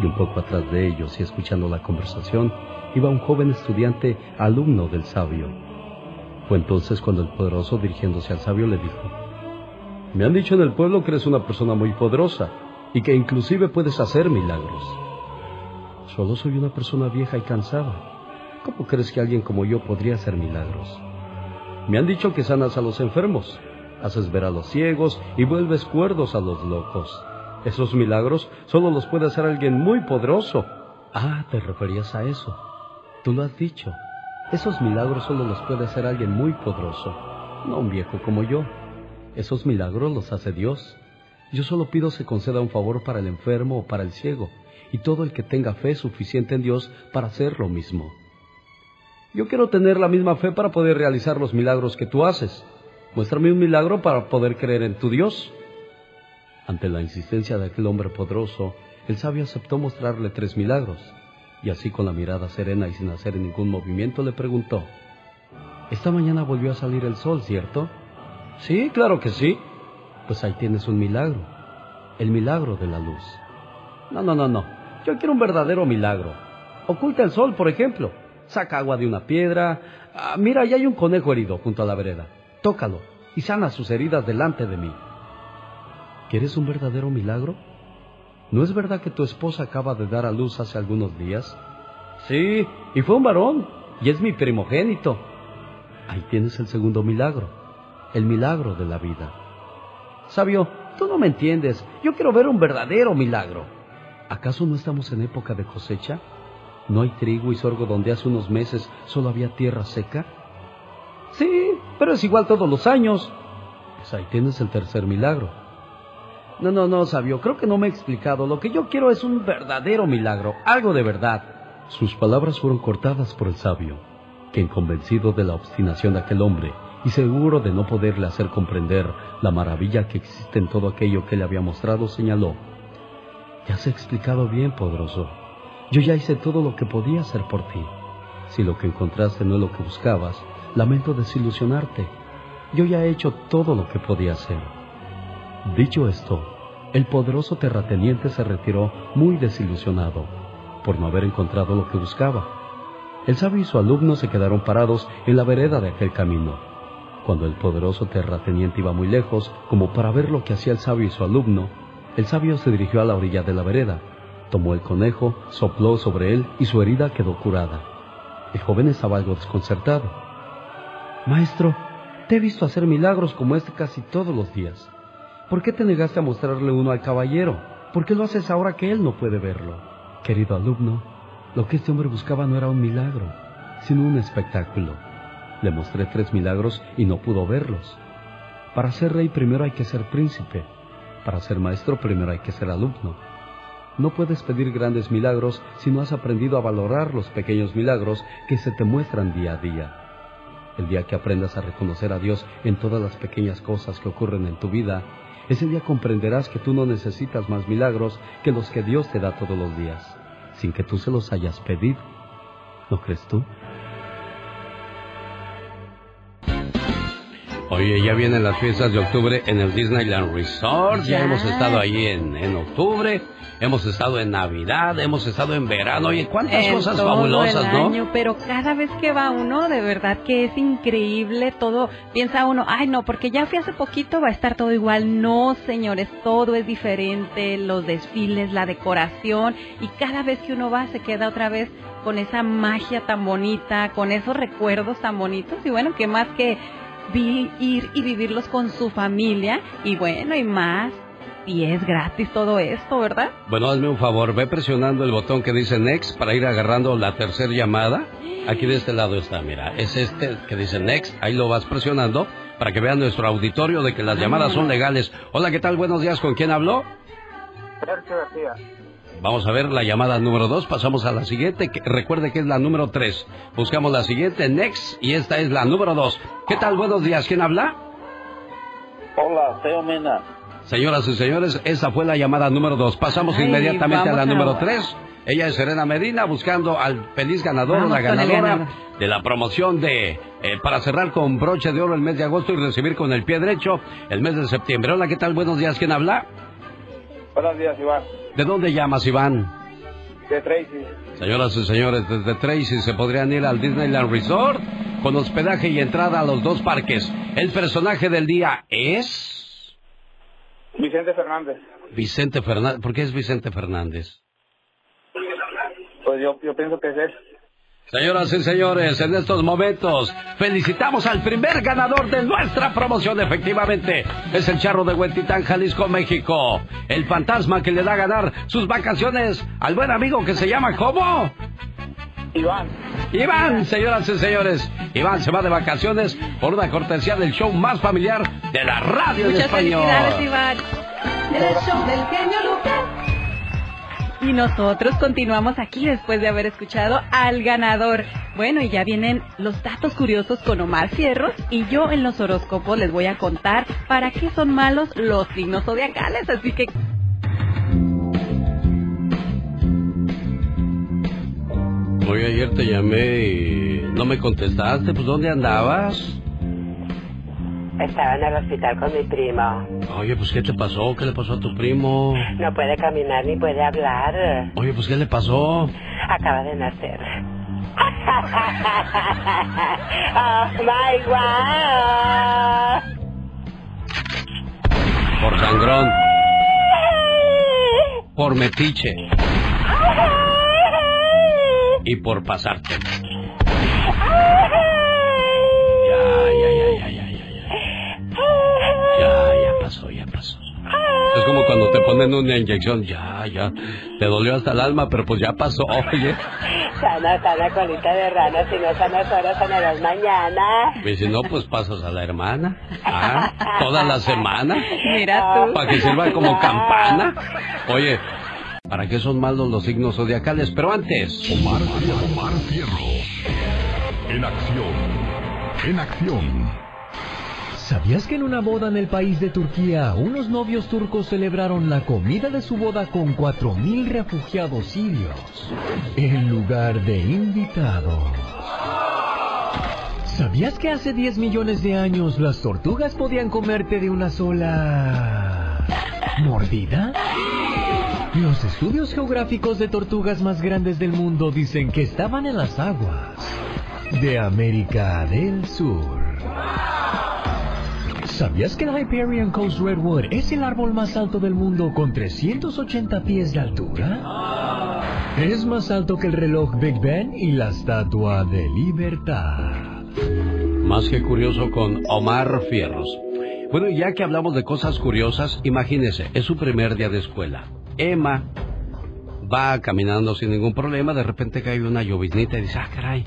y un poco atrás de ellos y escuchando la conversación iba un joven estudiante alumno del sabio. Fue entonces cuando el poderoso dirigiéndose al sabio le dijo, Me han dicho en el pueblo que eres una persona muy poderosa y que inclusive puedes hacer milagros. Solo soy una persona vieja y cansada. ¿Cómo crees que alguien como yo podría hacer milagros? Me han dicho que sanas a los enfermos, haces ver a los ciegos y vuelves cuerdos a los locos. Esos milagros solo los puede hacer alguien muy poderoso. Ah, te referías a eso. Tú lo has dicho. Esos milagros solo los puede hacer alguien muy poderoso, no un viejo como yo. Esos milagros los hace Dios. Yo solo pido se conceda un favor para el enfermo o para el ciego, y todo el que tenga fe suficiente en Dios para hacer lo mismo. Yo quiero tener la misma fe para poder realizar los milagros que tú haces. Muéstrame un milagro para poder creer en tu Dios. Ante la insistencia de aquel hombre poderoso, el sabio aceptó mostrarle tres milagros, y así con la mirada serena y sin hacer ningún movimiento le preguntó, Esta mañana volvió a salir el sol, ¿cierto? Sí, claro que sí. Pues ahí tienes un milagro, el milagro de la luz. No, no, no, no, yo quiero un verdadero milagro. Oculta el sol, por ejemplo. Saca agua de una piedra. Ah, mira, ahí hay un conejo herido junto a la vereda. Tócalo y sana sus heridas delante de mí. ¿Quieres un verdadero milagro? ¿No es verdad que tu esposa acaba de dar a luz hace algunos días? Sí, y fue un varón, y es mi primogénito. Ahí tienes el segundo milagro, el milagro de la vida. Sabio, tú no me entiendes, yo quiero ver un verdadero milagro. ¿Acaso no estamos en época de cosecha? ¿No hay trigo y sorgo donde hace unos meses solo había tierra seca? Sí, pero es igual todos los años. Pues ahí tienes el tercer milagro. No, no, no, sabio, creo que no me he explicado. Lo que yo quiero es un verdadero milagro, algo de verdad. Sus palabras fueron cortadas por el sabio, quien convencido de la obstinación de aquel hombre y seguro de no poderle hacer comprender la maravilla que existe en todo aquello que le había mostrado, señaló, Ya se ha explicado bien, poderoso. Yo ya hice todo lo que podía hacer por ti. Si lo que encontraste no es lo que buscabas, lamento desilusionarte. Yo ya he hecho todo lo que podía hacer. Dicho esto, el poderoso terrateniente se retiró muy desilusionado por no haber encontrado lo que buscaba. El sabio y su alumno se quedaron parados en la vereda de aquel camino. Cuando el poderoso terrateniente iba muy lejos, como para ver lo que hacía el sabio y su alumno, el sabio se dirigió a la orilla de la vereda, tomó el conejo, sopló sobre él y su herida quedó curada. El joven estaba algo desconcertado. Maestro, te he visto hacer milagros como este casi todos los días. ¿Por qué te negaste a mostrarle uno al caballero? ¿Por qué lo haces ahora que él no puede verlo? Querido alumno, lo que este hombre buscaba no era un milagro, sino un espectáculo. Le mostré tres milagros y no pudo verlos. Para ser rey primero hay que ser príncipe. Para ser maestro primero hay que ser alumno. No puedes pedir grandes milagros si no has aprendido a valorar los pequeños milagros que se te muestran día a día. El día que aprendas a reconocer a Dios en todas las pequeñas cosas que ocurren en tu vida, ese día comprenderás que tú no necesitas más milagros que los que Dios te da todos los días, sin que tú se los hayas pedido. ¿No crees tú? Oye, ya vienen las fiestas de octubre en el Disneyland Resort. Ya, Ya. hemos estado ahí en, en octubre, hemos estado en Navidad, hemos estado en verano. Oye, cuántas En cosas todo fabulosas, el ¿no? año, pero cada vez que va uno, de verdad que es increíble todo. Piensa uno, ay no, porque ya fui hace poquito, va a estar todo igual. No, señores, todo es diferente, los desfiles, la decoración, y cada vez que uno va se queda otra vez con esa magia tan bonita, con esos recuerdos tan bonitos, y bueno, que más que vi- ir y vivirlos con su familia, y bueno, y más, y es gratis todo esto, ¿verdad? Bueno, hazme un favor, ve presionando el botón que dice Next para ir agarrando la tercera llamada. Aquí de este lado está, mira, es este que dice Next, ahí lo vas presionando para que vean nuestro auditorio de que las llamadas son legales. Hola, ¿qué tal? Buenos días, ¿con quién habló? Sergio García. Vamos a ver la llamada número dos, pasamos a la siguiente, que recuerde que es la número tres. Buscamos la siguiente, Next, y esta es la número dos. ¿Qué tal? Buenos días, ¿quién habla? Hola, Teo Mena. Señoras y señores, esa fue la llamada número dos. Pasamos Ay, inmediatamente a la a- número tres. Ella es Serena Medina buscando al feliz ganador o la ganadora ganador. de la promoción de eh, para cerrar con broche de oro el mes de agosto y recibir con el pie derecho el mes de septiembre. Hola, ¿qué tal? Buenos días. ¿Quién habla? Buenos días, Iván. ¿De dónde llamas, Iván? De Tracy. Señoras y señores, desde Tracy se podrían ir al Disneyland Resort con hospedaje y entrada a los dos parques. El personaje del día es Vicente Fernández. Vicente Fernández. ¿Por qué es Vicente Fernández? Pues yo, yo pienso que es él. Señoras y señores, en estos momentos felicitamos al primer ganador de nuestra promoción. Efectivamente, es el charro de Huentitán, Jalisco, México. El fantasma que le da a ganar sus vacaciones al buen amigo que se llama ¿cómo? Iván. Iván, señoras y señores. Iván se va de vacaciones por una cortesía del show más familiar de la radio en Muchas español. felicidades, Iván. El show del genio Lucas. Y nosotros continuamos aquí después de haber escuchado al ganador. Bueno, y ya vienen los datos curiosos con Omar Fierros y yo en los horóscopos les voy a contar para qué son malos los signos zodiacales, así que Hoy ayer te llamé y no me contestaste. Pues ¿dónde andabas? Estaba en el hospital con mi primo. Oye, pues ¿qué te pasó? ¿Qué le pasó a tu primo? No puede caminar ni puede hablar. Oye, pues ¿qué le pasó? Acaba de nacer. oh my God. Por sangrón. Por metiche. Y por pasarte. Ya, ya, ya, ya. Ya, ya pasó, ya pasó. Es como cuando te ponen una inyección, ya, ya. Te dolió hasta el alma, pero pues ya pasó, oye. Sana, sana colita de rana, si no sanas ahora, sanarás mañana. Y si no, pues pasas a la hermana. Ah, toda la semana. Mira tú. Para que sirva como campana. Oye, ¿para qué son malos los signos zodiacales? Pero antes. Omar, Omar Fierros. En acción. En acción. ¿Sabías que en una boda en el país de Turquía, unos novios turcos celebraron la comida de su boda con 4.000 refugiados sirios en lugar de invitados? ¿Sabías que hace 10 millones de años las tortugas podían comerte de una sola mordida? Los estudios geográficos de tortugas más grandes del mundo dicen que estaban en las aguas de América del Sur. ¿Sabías que el Hyperion Coast Redwood es el árbol más alto del mundo con 380 pies de altura? Es más alto que el reloj Big Ben y la Estatua de Libertad. Más que curioso con Omar Fierros. Bueno, ya que hablamos de cosas curiosas, imagínese, es su primer día de escuela. Emma va caminando sin ningún problema, de repente cae una lloviznita y dice, ah, caray,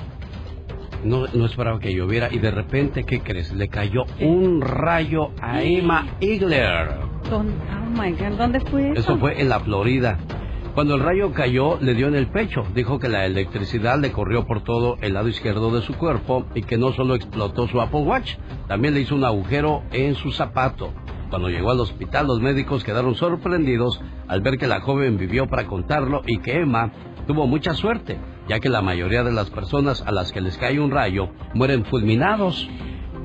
no, no esperaba que lloviera y de repente, ¿qué crees? Le cayó un rayo a Emma Igler. ¿Dónde, oh my God, ¿dónde fue eso? Eso fue en la Florida. Cuando el rayo cayó, le dio en el pecho. Dijo que la electricidad le corrió por todo el lado izquierdo de su cuerpo y que no solo explotó su Apple Watch, también le hizo un agujero en su zapato. Cuando llegó al hospital, los médicos quedaron sorprendidos al ver que la joven vivió para contarlo y que Emma tuvo mucha suerte, ya que la mayoría de las personas a las que les cae un rayo mueren fulminados.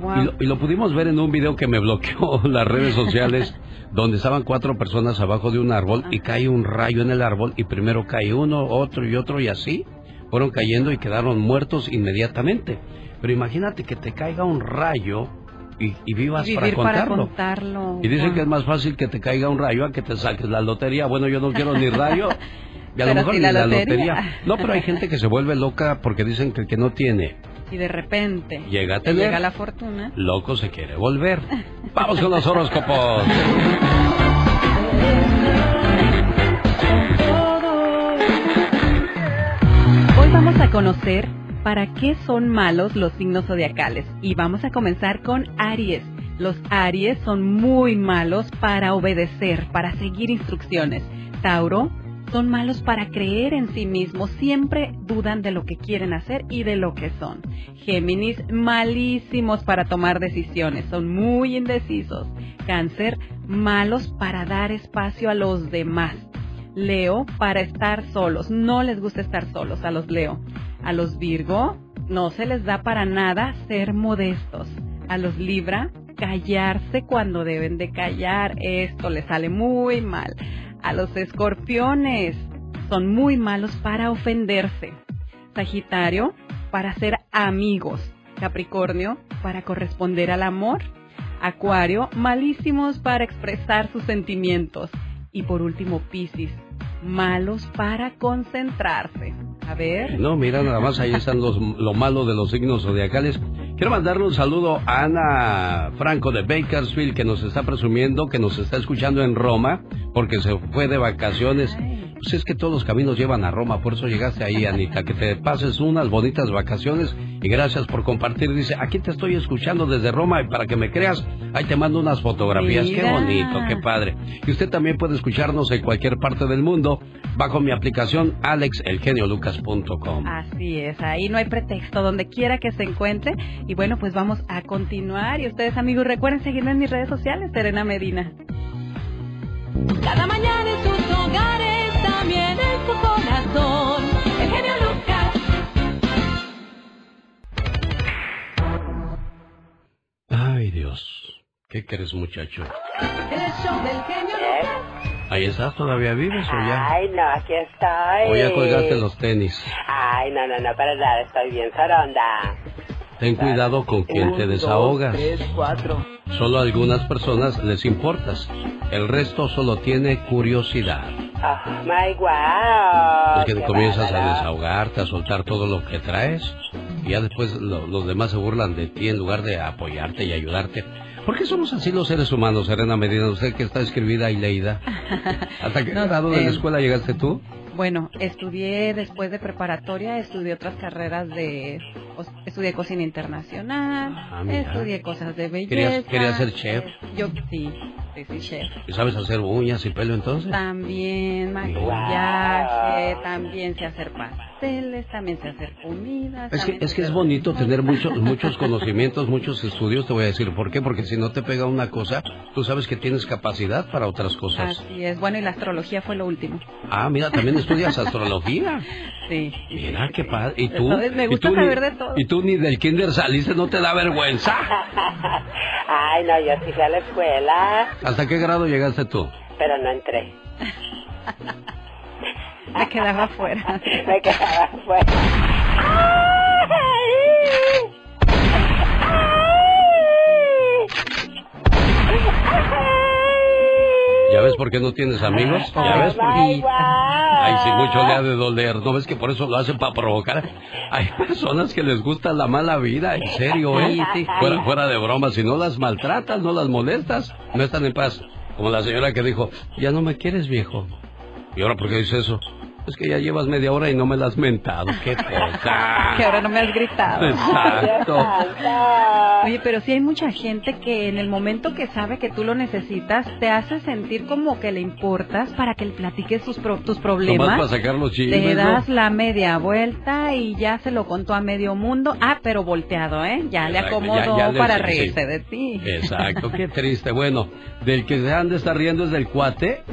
Wow. Y, lo, y lo pudimos ver en un video que me bloqueó las redes sociales, donde estaban cuatro personas abajo de un árbol y cae un rayo en el árbol y primero cae uno, otro y otro y así fueron cayendo y quedaron muertos inmediatamente. Pero imagínate que te caiga un rayo y, y vivas Y para vivir para contarlo. contarlo. Y dicen Wow. que es más fácil que te caiga un rayo a que te saques la lotería. Bueno, yo no quiero ni rayo. Y a lo mejor sí ni la la lotería. lotería. No, pero hay gente que se vuelve loca porque dicen que el que no tiene Y de repente llega a te tener. llega la fortuna. Loco se quiere volver. Vamos con los horóscopos. Hoy vamos a conocer para qué son malos los signos zodiacales y vamos a comenzar con Aries. Los Aries son muy malos para obedecer, para seguir instrucciones. Tauro son malos para creer en sí mismos, siempre dudan de lo que quieren hacer y de lo que son. Géminis, malísimos para tomar decisiones, son muy indecisos. Cáncer, malos para dar espacio a los demás. Leo, para estar solos, no les gusta estar solos a los Leo. A los Virgo, no se les da para nada ser modestos. A los Libra, callarse cuando deben de callar, esto les sale muy mal. A los escorpiones, son muy malos para ofenderse. Sagitario, para ser amigos. Capricornio, para corresponder al amor. Acuario, malísimos para expresar sus sentimientos. Y por último, Piscis, malos para concentrarse. A ver. No, mira, nada más ahí están los, lo malo de los signos zodiacales. Quiero mandarle un saludo a Ana Franco de Bakersfield, que nos está presumiendo, que nos está escuchando en Roma, porque se fue de vacaciones. Pues es que todos los caminos llevan a Roma, por eso llegaste ahí, Anita. Que te pases unas bonitas vacaciones y gracias por compartir. Dice, aquí te estoy escuchando desde Roma y para que me creas, ahí te mando unas fotografías. Qué bonito, qué padre. Y usted también puede escucharnos en cualquier parte del mundo bajo mi aplicación alexelgeniolucas.com. Así es, ahí no hay pretexto, donde quiera que se encuentre. Y bueno, pues vamos a continuar. Y ustedes, amigos, recuerden seguirme en mis redes sociales, Serena Medina. Cada mañana en sus hogares, también en su corazón. El genio Lucas. Ay, Dios. ¿Qué crees, muchacho? El show del genio Lucas. ¿Ahí estás? ¿Todavía vives o ya? Ay, no, aquí estoy. ¿O ya colgaste los tenis? Ay, no, no, no, para nada, estoy bien soronda. Ten cuidado con quien te desahogas. Solo a algunas personas les importas. El resto solo tiene curiosidad. Oh, my wow. Es que qué comienzas a desahogarte, a soltar todo lo que traes. Y ya después lo- los demás se burlan de ti en lugar de apoyarte y ayudarte. ¿Por qué somos así los seres humanos, Serena Medina? Usted que está escribida y leída. ¿Hasta qué No grado de la escuela llegaste tú? Bueno, estudié después de preparatoria, estudié otras carreras de... Estudié cocina internacional, Ah, estudié cosas de belleza. ¿Querías, querías ser chef? Yo sí, sí, sí, chef. ¿Y ¿Sabes hacer uñas y pelo entonces? También maquillaje, también sé hacer pasteles, también sé hacer comidas. Es que, es que es bonito tener muchos muchos conocimientos, muchos estudios, te voy a decir por qué, porque si no te pega una cosa, tú sabes que tienes capacidad para otras cosas. Así es, bueno, y la astrología fue lo último. Ah, mira, también estudias astrología. Sí. Mira, qué padre. ¿Y tú? Entonces, me ¿Y gusta tú saber ni- de todo. ¿Y tú ni del kinder saliste? ¿No te da vergüenza? Ay, no, yo sí fui a la escuela, ¿Hasta qué grado llegaste tú? pero no entré. Me quedaba afuera. Me quedaba fuera. ¿Ya ves por qué no tienes amigos? ¿Ya ves por qué? Ay, sí, mucho le ha de doler. ¿No ves que por eso lo hacen para provocar? Hay personas que les gusta la mala vida, en serio, ¿eh? Fuera, fuera de broma, si no las maltratas, no las molestas, no están en paz. Como la señora que dijo, ya no me quieres, viejo. ¿Y ahora por qué dice eso? Es que ya llevas media hora y no me la has mentado. ¡Qué cosa! Que ahora no me has gritado. Exacto. Oye, pero sí hay mucha gente que en el momento que sabe que tú lo necesitas, te hace sentir como que le importas para que le platiques tus, pro- tus Nomás problemas. para sacar los chismes, ¿no? das la media vuelta y ya se lo contó a medio mundo. Ah, pero volteado, ¿eh? Ya le acomodó ya- ya le- para reírse sí. de ti. Exacto, qué triste. Bueno, del que se han de estar riendo es del cuate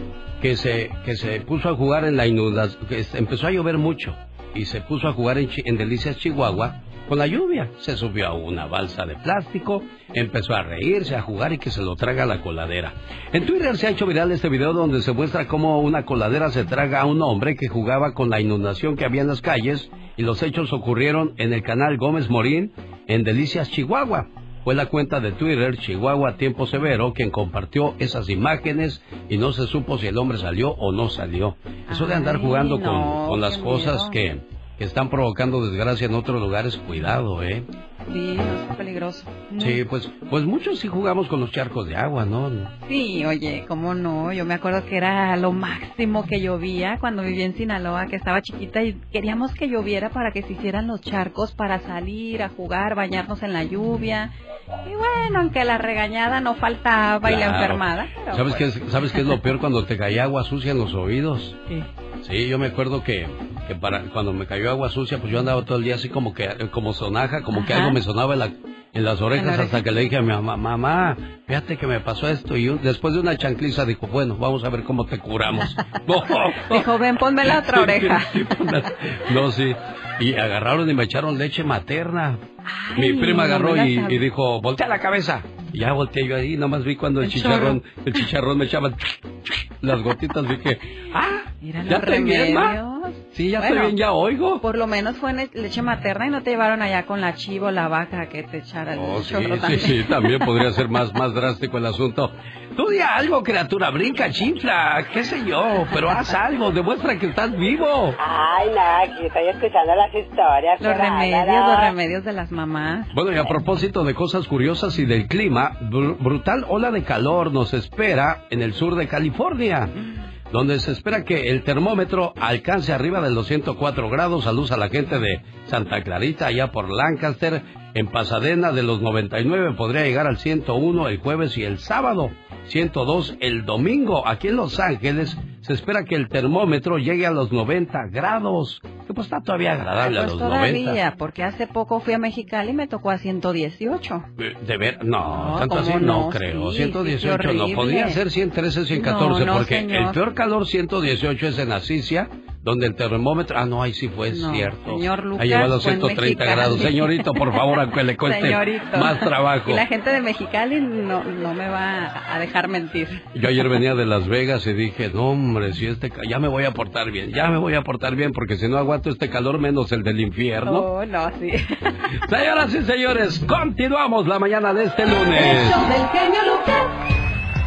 que se, que se puso a jugar en la inundación, que empezó a llover mucho y se puso a jugar en, en Delicias, Chihuahua, con la lluvia. Se subió a una balsa de plástico, empezó a reírse, a jugar y que se lo traga la coladera. En Twitter se ha hecho viral este video donde se muestra cómo una coladera se traga a un hombre que jugaba con la inundación que había en las calles y los hechos ocurrieron en el canal Gómez Morín en Delicias, Chihuahua. Fue la cuenta de Twitter Chihuahua Tiempo Severo quien compartió esas imágenes y no se supo si el hombre salió o no salió. Eso de andar jugando con, no, con las cosas que, que están provocando desgracia en otros lugares, cuidado, ¿eh? Sí, no, es peligroso. Sí, pues, pues muchos sí jugamos con los charcos de agua, ¿no? Sí, oye, ¿cómo no? Yo me acuerdo que era lo máximo que llovía cuando vivía en Sinaloa, que estaba chiquita y queríamos que lloviera para que se hicieran los charcos para salir a jugar, bañarnos en la lluvia. Y bueno, aunque la regañada no faltaba y la enfermada. pero ¿Sabes qué, pues, es, ¿Sabes qué es lo peor cuando te caía agua sucia en los oídos? Sí. Sí, yo me acuerdo que, que para cuando me cayó agua sucia, pues yo andaba todo el día así como que como sonaja, como que algo me sonaba en, la- en las orejas En la hasta que le dije a mi mamá, mamá, fíjate que me pasó esto. Y un- después de una chancliza dijo, bueno, vamos a ver cómo te curamos. Dijo, ven, ponme la otra oreja. no, sí. Y agarraron y me echaron leche materna. Mi prima agarró y, y dijo, voltea la cabeza. Y ya volteé yo ahí, nomás vi cuando el, El chicharrón, el chicharrón me echaba las gotitas, dije, ah, Mira ya los estoy remedios. Sí, ya Bueno, estoy bien, ya oigo. Por lo menos fue en leche materna y no te llevaron allá con la chivo, la vaca que te echara el Oh, sí, chorro sí, también. sí, también podría ser más, más drástico el asunto. Tú di algo, criatura, brinca, chifla, qué sé yo, pero haz algo, demuestra que estás vivo. Ay, no, aquí estoy escuchando las historias. Los remedios, los remedios de las mamás. Bueno, y a propósito de cosas curiosas y del clima, br- brutal ola de calor nos espera en el sur de California, donde se espera que el termómetro alcance arriba de los 104 grados. Saludos a la gente de Santa Clarita, allá por Lancaster. En Pasadena de los 99 podría llegar al 101 el jueves y el sábado. 102 el domingo. Aquí en Los Ángeles se espera que el termómetro llegue a los 90 grados. Que pues está todavía agradable a Pues los todavía, 90. porque hace poco fui a Mexicali y me tocó a 118. Eh, De ver, no, No, tanto ¿cómo así no, no? creo. Sí, sí, 118 qué no, podría ser 113, 114, No, no, porque señor. el peor calor 118 es en Asicia, donde el termómetro, ah, no, ahí sí fue, es No, cierto. señor Lucas, Ahí llegó a los fue en 130 Mexicali. grados. Señorito, por favor, aunque le cueste Señorito. más trabajo. Y la gente de Mexicali no, no me va a dejar mentir. Yo ayer venía de Las Vegas y dije, no hombre, si este, ca- ya me voy a portar bien, ya me voy a portar bien, porque si no aguanto este calor menos el del infierno. Oh, no, sí. Señoras y señores, continuamos la mañana de este lunes. del genio Lucas.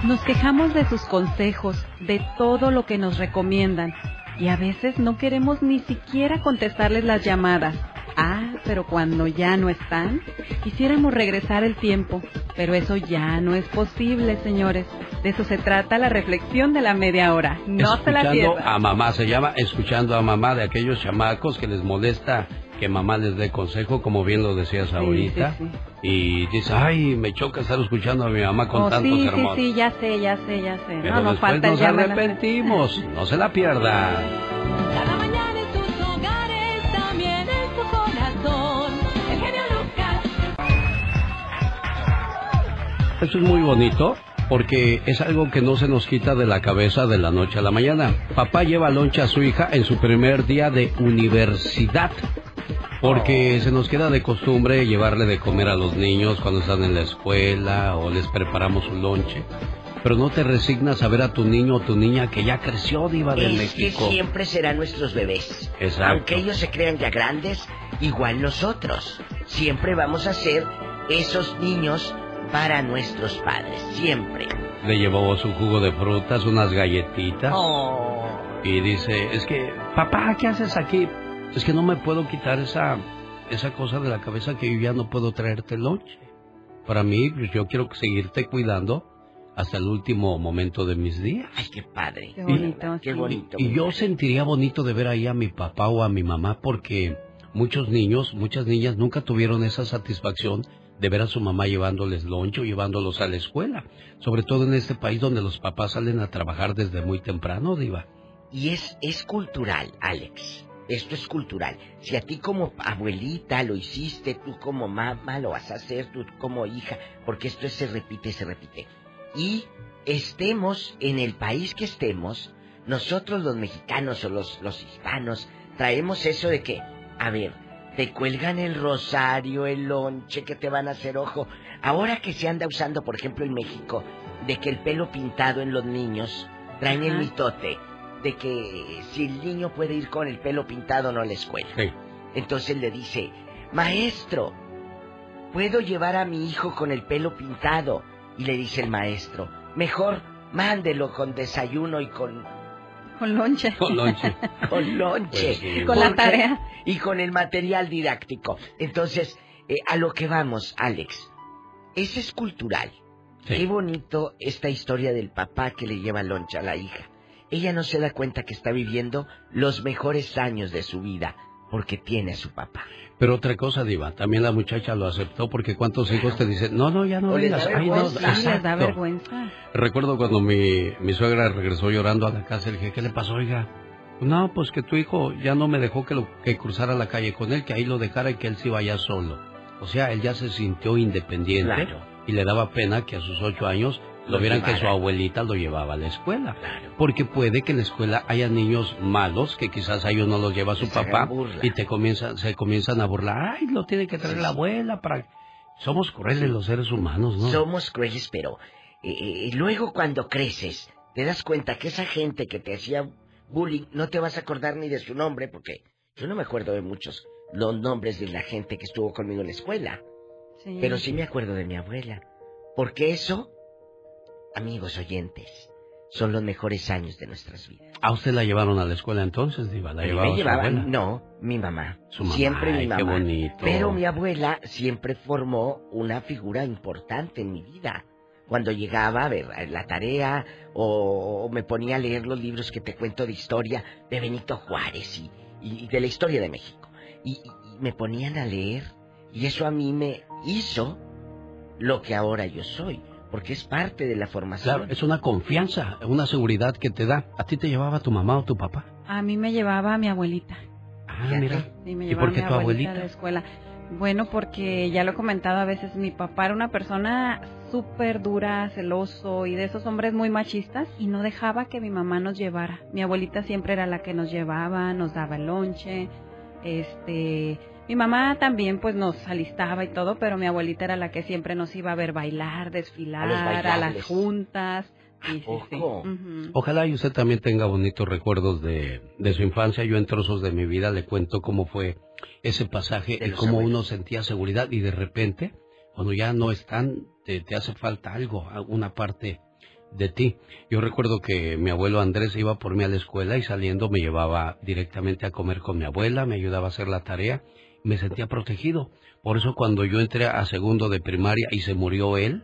Nos quejamos de sus consejos, de todo lo que nos recomiendan. Y a veces no queremos ni siquiera contestarles las llamadas. Ah, pero cuando ya no están, quisiéramos regresar el tiempo, pero eso ya no es posible, señores. De eso se trata la reflexión de la media hora. No se la Escuchando pierdan. a mamá, se llama Escuchando a mamá de aquellos chamacos que les molesta que mamá les dé consejo, como bien lo decías ahorita. sí, Y dice, ay, me choca estar escuchando a mi mamá con Oh, tantos sí, sí, sí, ya sé, ya sé, ya sé. Pero no, no después falta nos la- arrepentimos. No se la pierda. Cada mañana en tus hogares, también en tu corazón. El genio Lucas. Eso es muy bonito porque es algo que no se nos quita de la cabeza de la noche a la mañana. Papá lleva loncha a su hija en su primer día de universidad. Porque se nos queda de costumbre llevarle de comer a los niños cuando están en la escuela o les preparamos su lonche. Pero no te resignas a ver a tu niño o tu niña que ya creció, diva de Es México. que siempre serán nuestros bebés. Exacto. Aunque ellos se crean ya grandes, igual nosotros. Siempre vamos a ser esos niños para nuestros padres. Siempre. Le llevó su jugo de frutas, unas galletitas. Oh. Y dice, es que, papá, ¿qué haces aquí? Es que no me puedo quitar esa, esa cosa de la cabeza que yo ya no puedo traerte lonche. Para mí, pues, yo quiero seguirte cuidando hasta el último momento de mis días. Ay, qué padre. Qué bonito, Qué sí. bonito. Y yo sentiría bonito de ver ahí a mi papá o a mi mamá porque muchos niños, muchas niñas nunca tuvieron esa satisfacción de ver a su mamá llevándoles lonche o llevándolos a la escuela. Sobre todo en este país donde los papás salen a trabajar desde muy temprano, Diva. Y es, es cultural, Alex. Esto es cultural. Si a ti como abuelita lo hiciste, tú como mamá lo vas a hacer, tú como hija, porque esto se repite se repite. Y estemos en el país que estemos, nosotros los mexicanos o los, los hispanos traemos eso de que, a ver, te cuelgan el rosario, el lonche, que te van a hacer ojo. Ahora que se anda usando, por ejemplo, en México, de que el pelo pintado en los niños traen el mitote de que si el niño puede ir con el pelo pintado no a la escuela. Sí. Entonces le dice, maestro, ¿puedo llevar a mi hijo con el pelo pintado? Y le dice el maestro, mejor mándelo con desayuno y con, Con lonche. Con lonche. con lonche. Pues sí. Con la tarea. Y con el material didáctico. Entonces, eh, a lo que vamos, Alex, eso es cultural. Sí. Qué bonito esta historia del papá que le lleva loncha a la hija. Ella no se da cuenta que está viviendo los mejores años de su vida porque tiene a su papá. Pero otra cosa, Diva, también la muchacha lo aceptó porque cuántos hijos te dicen, no, no, ya no vengas. Ay, no. Sí, les da vergüenza. Recuerdo cuando mi, mi suegra regresó llorando a la casa, le dije, ¿qué le pasó, oiga? No, pues que tu hijo ya no me dejó que, lo, que cruzara la calle con él, que ahí lo dejara y que él se vaya solo. O sea, él ya se sintió independiente Claro. y le daba pena que a sus ocho años lo vieran que su abuelita lo llevaba a la escuela. Claro. Porque puede que en la escuela haya niños malos que quizás a ellos no los lleva su Se papá y te comienzan, se comienzan a burlar. Ay, lo tiene que traer la abuela para... Somos crueles los seres humanos, ¿no? Somos crueles, pero eh, eh, luego cuando creces, te das cuenta que esa gente que te hacía bullying, no te vas a acordar ni de su nombre, porque yo no me acuerdo de muchos los nombres de la gente que estuvo conmigo en la escuela. Sí. Pero sí me acuerdo de mi abuela. Porque eso, amigos oyentes, son los mejores años de nuestras vidas. ¿A usted la llevaron a la escuela entonces, Diva? ¿La llevaba su no, mi mamá. Su mamá, Siempre mi mamá. qué bonito. Pero mi abuela siempre formó una figura importante en mi vida. Cuando llegaba a ver la tarea o, me ponía a leer los libros que te cuento de historia de Benito Juárez y, y de la historia de México. Y- y me ponían a leer y eso a mí me hizo lo que ahora yo soy, porque es parte de la formación. Claro, es una confianza, una seguridad que te da. ¿A ti te llevaba tu mamá o tu papá? A mí me llevaba mi abuelita. Ah, mira. Sí, me ¿Y llevaba por qué tu abuelita, abuelita? a la escuela. Bueno, porque ya lo he comentado a veces, mi papá era una persona súper dura, celoso y de esos hombres muy machistas y no dejaba que mi mamá nos llevara. Mi abuelita siempre era la que nos llevaba, nos daba el lonche, este... Mi mamá también pues nos alistaba y todo, pero mi abuelita era la que siempre nos iba a ver bailar, desfilar, a, las juntas. Sí, sí, sí. poco? Ujú. Ojalá y usted también tenga bonitos recuerdos de, de su infancia. Yo en trozos de mi vida le cuento cómo fue ese pasaje y cómo abuelos. uno sentía seguridad y de repente, cuando ya no están, te, te hace falta algo, una parte de ti. Yo recuerdo que mi abuelo Andrés iba por mí a la escuela y saliendo me llevaba directamente a comer con mi abuela, me ayudaba a hacer la tarea me sentía protegido. Por eso cuando yo entré a segundo de primaria y se murió él,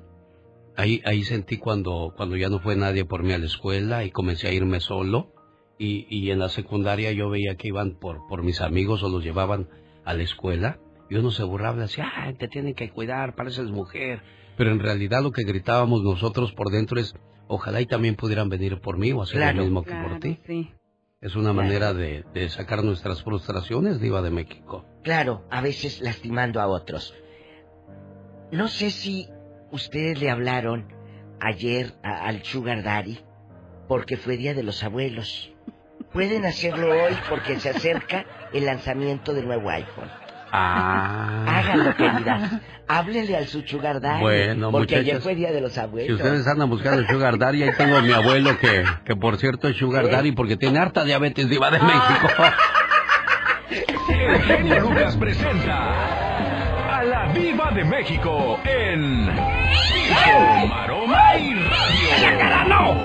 ahí, ahí sentí cuando, cuando ya no fue nadie por mí a la escuela y comencé a irme solo. Y, y en la secundaria yo veía que iban por, por mis amigos o los llevaban a la escuela. Y uno se burlaba, decía, ay, te tienen que cuidar, pareces mujer. Pero en realidad lo que gritábamos nosotros por dentro es, ojalá y también pudieran venir por mí o hacer Claro. lo mismo que por ti. Es una manera de, de sacar nuestras frustraciones, Diva de México. Claro, a veces lastimando a otros. No sé si ustedes le hablaron ayer a- al Sugar Daddy porque fue Día de los Abuelos. Pueden hacerlo hoy porque se acerca el lanzamiento del nuevo iPhone. Ah. Háganlo, queridas. Háblenle al su Sugar Daddy. Bueno, porque ayer fue Día de los Si Abuelos. ustedes andan buscando Sugar Daddy, ahí tengo a mi abuelo que, que por cierto es Sugar Daddy porque tiene harta diabetes Diva de México. El genio Lucas presenta a la Viva de México en Circo, Maroma y Radio.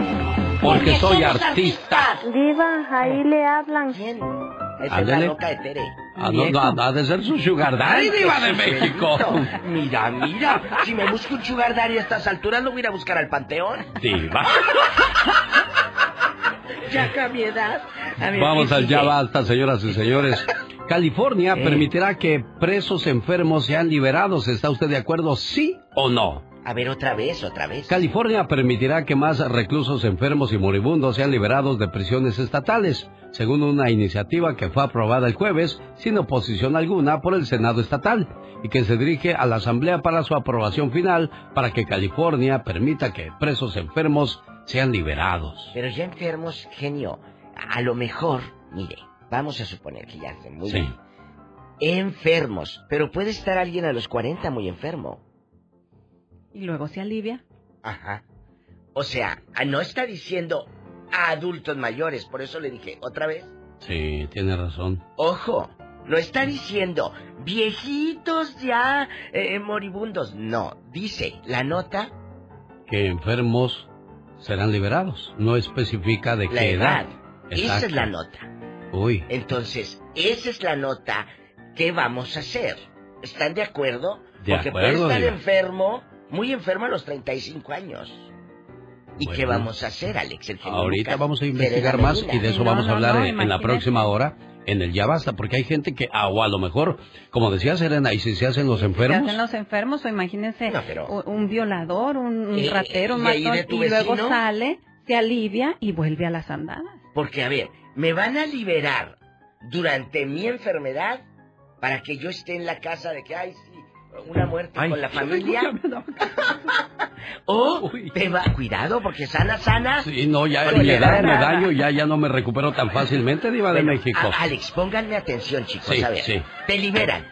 Porque soy artista. Diva, ahí le hablan. Esa es la loca de Tere. Ah, no, no, ha de ser su Sugar Daddy, Diva de México. Mira, mira. Si me busco un Sugar Daddy a estas alturas, lo voy a ir a buscar al panteón. Diva. Ya cambié edad. A ver, Vamos ¿qué al ya basta, señoras y señores. California Eh. permitirá que presos enfermos sean liberados. ¿Está usted de acuerdo, sí o no? A ver, otra vez, otra vez. California permitirá que más reclusos enfermos y moribundos sean liberados de prisiones estatales, según una iniciativa que fue aprobada el jueves sin oposición alguna por el Senado estatal y que se dirige a la Asamblea para su aprobación final para que California permita que presos enfermos sean liberados. Pero ya enfermos, genio, a lo mejor, mire, vamos a suponer que ya estén muy Sí. bien. Enfermos, pero puede estar alguien a los 40 muy enfermo. Y luego se alivia. Ajá. O sea, ah, no está diciendo a adultos mayores, por eso le dije otra vez. Sí, tiene razón. Ojo, no está diciendo viejitos ya eh, moribundos. No, dice la nota Que enfermos serán liberados. No especifica de la qué edad. edad. Esa es la nota. Uy, Entonces, esa es la nota que vamos a hacer. ¿Están de acuerdo? De Porque acuerdo, puede estar enfermo, muy enfermo a los 35 años. ¿Y qué vamos a hacer, Alex? El Ahorita Lucas? vamos a investigar más y de eso No, vamos a hablar no, en, en la próxima hora en el Ya Basta, porque hay gente que, ah, o a lo mejor, como decía Serena, y si se hacen los Se enfermos, hacen los enfermos o imagínense No, pero- u- un violador, un, un Eh, ratero, un ¿y matón, luego sale, se alivia y vuelve a las andadas. Porque, a ver, me van a liberar durante mi enfermedad para que yo esté en la casa de que, ay, sí, una muerte Ay, con la familia. O te va, cuidado, porque sana, sana. sí, no, ya edad me daño, ya, ya no me recupero tan fácilmente, Diva de México. a- Alex, pónganme atención, chicos. Sí, a ver, sí. te liberan.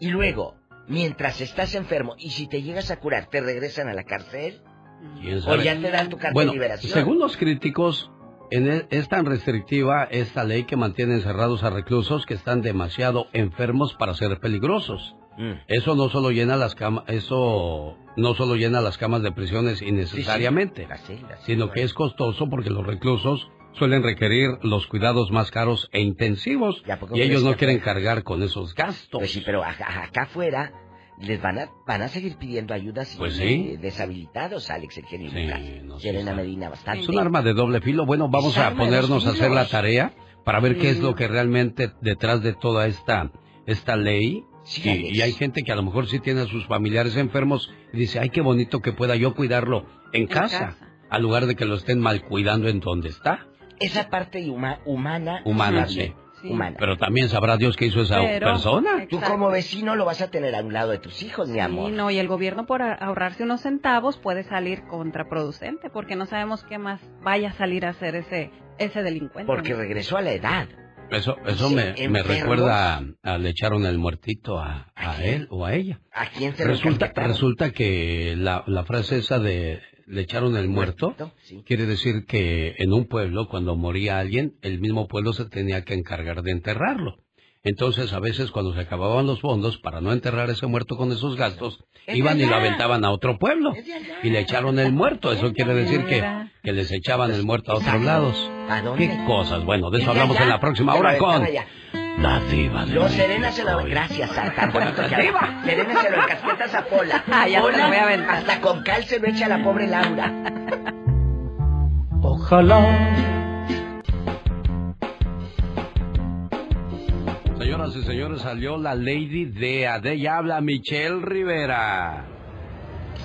Y luego, mientras estás enfermo, y si te llegas a curar, te regresan a la cárcel. ¿Quién O ya te dan tu carta Bueno, de liberación. según los críticos, en el- es tan restrictiva esta ley que mantiene encerrados a reclusos que están demasiado enfermos para ser peligrosos. Mm. Eso no solo llena las camas, eso no solo llena las camas de prisiones innecesariamente, sino bueno. que es costoso porque los reclusos suelen requerir los cuidados más caros e intensivos ¿Y ellos no quieren afuera? cargar con esos gastos. Pues sí, pero acá, acá afuera les van a, van a seguir pidiendo ayudas y Pues sí. eh, deshabilitados, Alex, el genio Sí, Lucas. no sé, Serena sabe. Medina, bastante. Es un arma de doble filo. Bueno, vamos a ponernos a hacer la tarea para ver qué es lo que realmente detrás de toda esta esta ley. Sí, y, hay gente que a lo mejor sí tiene a sus familiares enfermos y dice, ay, qué bonito que pueda yo cuidarlo en, casa, casa. al lugar de que lo estén mal cuidando en donde está. Esa parte huma- humana. Humana, sí. Sí. Humana. Pero también sabrá Dios qué hizo esa Pero- persona. Tú como vecino lo vas a tener a un lado de tus hijos, mi amor. Sí, no, y el gobierno por ahorrarse unos centavos puede salir contraproducente porque no sabemos qué más vaya a salir a hacer ese ese delincuente. Porque regresó a la edad. Eso, eso me, me recuerda a, a le echaron el muertito a, ¿A él o a ella. ¿A quién se Resulta, resulta que la, la frase esa de le echaron el muerto Sí. quiere decir que en un pueblo cuando moría alguien el mismo pueblo se tenía que encargar de enterrarlo. Entonces a veces cuando se acababan los fondos para no enterrar ese muerto con esos gastos Es iban y lo aventaban a otro pueblo y le echaron el muerto. Eso quiere decir que, que les echaban el muerto a otros Exacto. lados. ¿A dónde? ¿Qué cosas? Bueno, de Es eso hablamos allá. en la próxima hora con allá. La diva de México. Serena se lo... Gracias, Santa. bonito que diva. Serena se lo encasquetas a Pola. Ah, ya voy a hasta con cal se lo echa a la pobre Laura. Ojalá. Señoras y señores, salió la Lady Dea. De ella habla Michelle Rivera.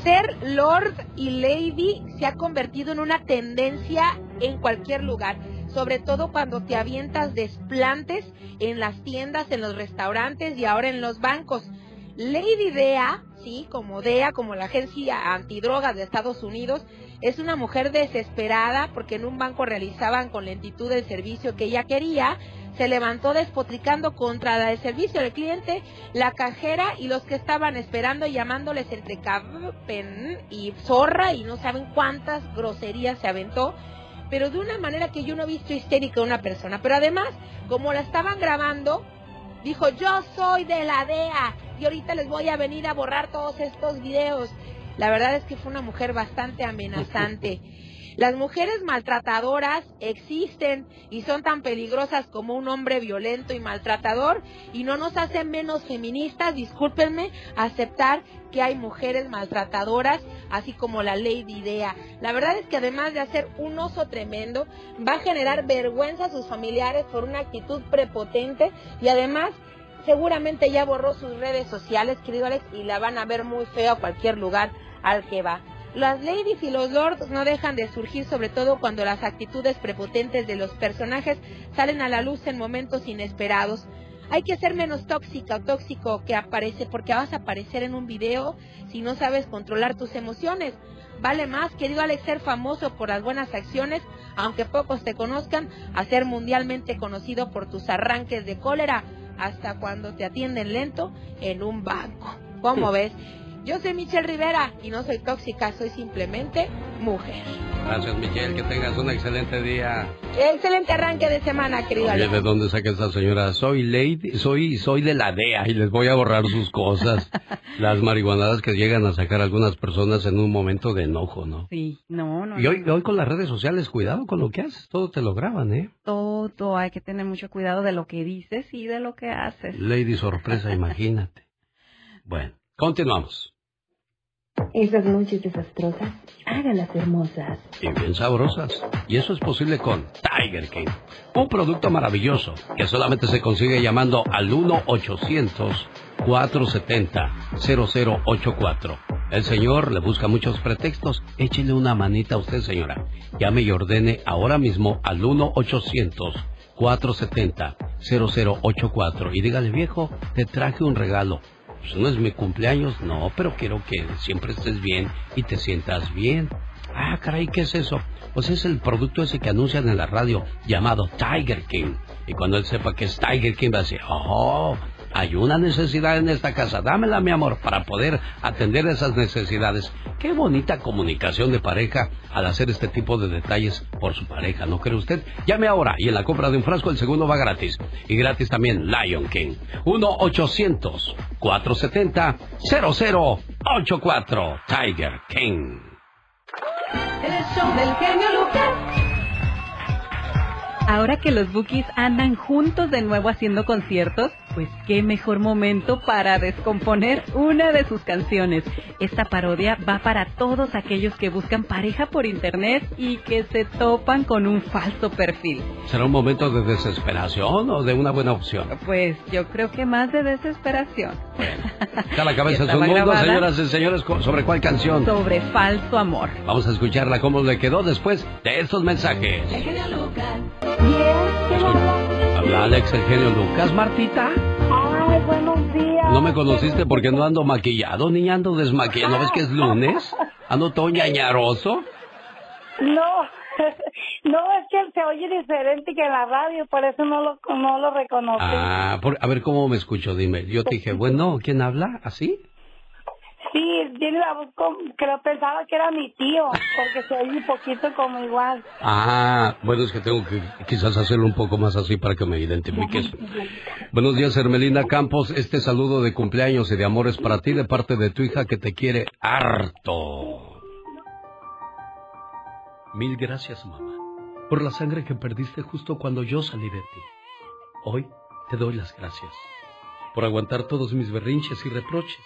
Ser Lord y Lady se ha convertido en una tendencia en cualquier lugar, sobre todo cuando te avientas desplantes en las tiendas, en los restaurantes y ahora en los bancos. Lady Dea, sí, como Dea, como la agencia antidrogas de Estados Unidos, es una mujer desesperada porque en un banco realizaban con lentitud el servicio que ella quería, se levantó despotricando contra del servicio del cliente, la cajera y los que estaban esperando llamándoles entre capen y zorra y no saben cuántas groserías se aventó, pero de una manera que yo no he visto histérica una persona. Pero además, como la estaban grabando, dijo yo soy de la DEA y ahorita les voy a venir a borrar todos estos videos. La verdad es que fue una mujer bastante amenazante. Las mujeres maltratadoras existen y son tan peligrosas como un hombre violento y maltratador y no nos hacen menos feministas, discúlpenme, aceptar que hay mujeres maltratadoras, así como la Lady Idea. La verdad es que además de hacer un oso tremendo, va a generar vergüenza a sus familiares por una actitud prepotente y además seguramente ya borró sus redes sociales, querido Alex, y la van a ver muy feo a cualquier lugar al que va. Las ladies y los lords no dejan de surgir, sobre todo cuando las actitudes prepotentes de los personajes salen a la luz en momentos inesperados. Hay que ser menos tóxica o tóxico que aparece, porque vas a aparecer en un video si no sabes controlar tus emociones. Vale más, querido Alex, ser famoso por las buenas acciones, aunque pocos te conozcan, a ser mundialmente conocido por tus arranques de cólera, hasta cuando te atienden lento en un banco. ¿Cómo ves? Yo soy Michelle Rivera y no soy tóxica, soy simplemente mujer. Gracias, Michelle. Que tengas un excelente día. Excelente arranque de semana, querido Oye. ¿de dónde saca esta señora? Soy lady, soy, soy de la DEA y les voy a borrar sus cosas. Las marihuanadas que llegan a sacar algunas personas en un momento de enojo, ¿no? Sí, no, no. Y hoy, no. hoy con las redes sociales, cuidado con lo que haces, todo te lo graban, ¿eh? Todo, hay que tener mucho cuidado de lo que dices y de lo que haces. Lady sorpresa, imagínate. Bueno, continuamos. Esas noches desastrosas, hágalas hermosas. Y bien sabrosas. Y eso es posible con Tiger King. Un producto maravilloso que solamente se consigue llamando al 1-800-470-0084. El señor le busca muchos pretextos. Échele una manita a usted, señora. Llame y ordene ahora mismo al 1-800-470-0084. Y dígale, viejo, te traje un regalo. Pues no es mi cumpleaños, no, pero quiero que siempre estés bien y te sientas bien. Ah, caray, ¿qué es eso? Pues es el producto ese que anuncian en la radio llamado Tiger King. Y cuando él sepa que es Tiger King va a decir, oh, hay una necesidad en esta casa, dámela mi amor para poder atender esas necesidades. Qué bonita comunicación de pareja al hacer este tipo de detalles por su pareja, ¿no cree usted? Llame ahora y en la compra de un frasco el segundo va gratis. Y gratis también Lion King. 1-800-470-0084 Tiger King. El del genio Lucas. Ahora que los Bookies andan juntos de nuevo haciendo conciertos, pues qué mejor momento para descomponer una de sus canciones. Esta parodia va para todos aquellos que buscan pareja por internet y que se topan con un falso perfil. ¿Será un momento de desesperación o de una buena opción? Pues yo creo que más de desesperación. Está la cabeza un estaba mundo, grabada señoras y señores, ¿sobre cuál canción? Sobre falso amor. Vamos a escucharla cómo le quedó después de estos mensajes. Habla Alex, el genio Lucas, Martita. Ay, buenos días. No me conociste porque no ando maquillado, ni ando desmaquillado. ¿No ves que es lunes? Ando todo ñañaroso. No, no, es que se oye diferente que en la radio, por eso no lo, no lo reconocí. Ah, por- a ver cómo me escucho, dime. Yo te dije, bueno, ¿quién habla? ¿Así? Sí, tiene la voz como, lo pensaba que era mi tío, porque se oye un poquito como igual. Ah, bueno, es que tengo que quizás hacerlo un poco más así para que me identifiques. Buenos días, Hermelina Campos. Este saludo de cumpleaños y de amor es para ti de parte de tu hija que te quiere harto. Mil gracias, mamá, por la sangre que perdiste justo cuando yo salí de ti. Hoy te doy las gracias por aguantar todos mis berrinches y reproches,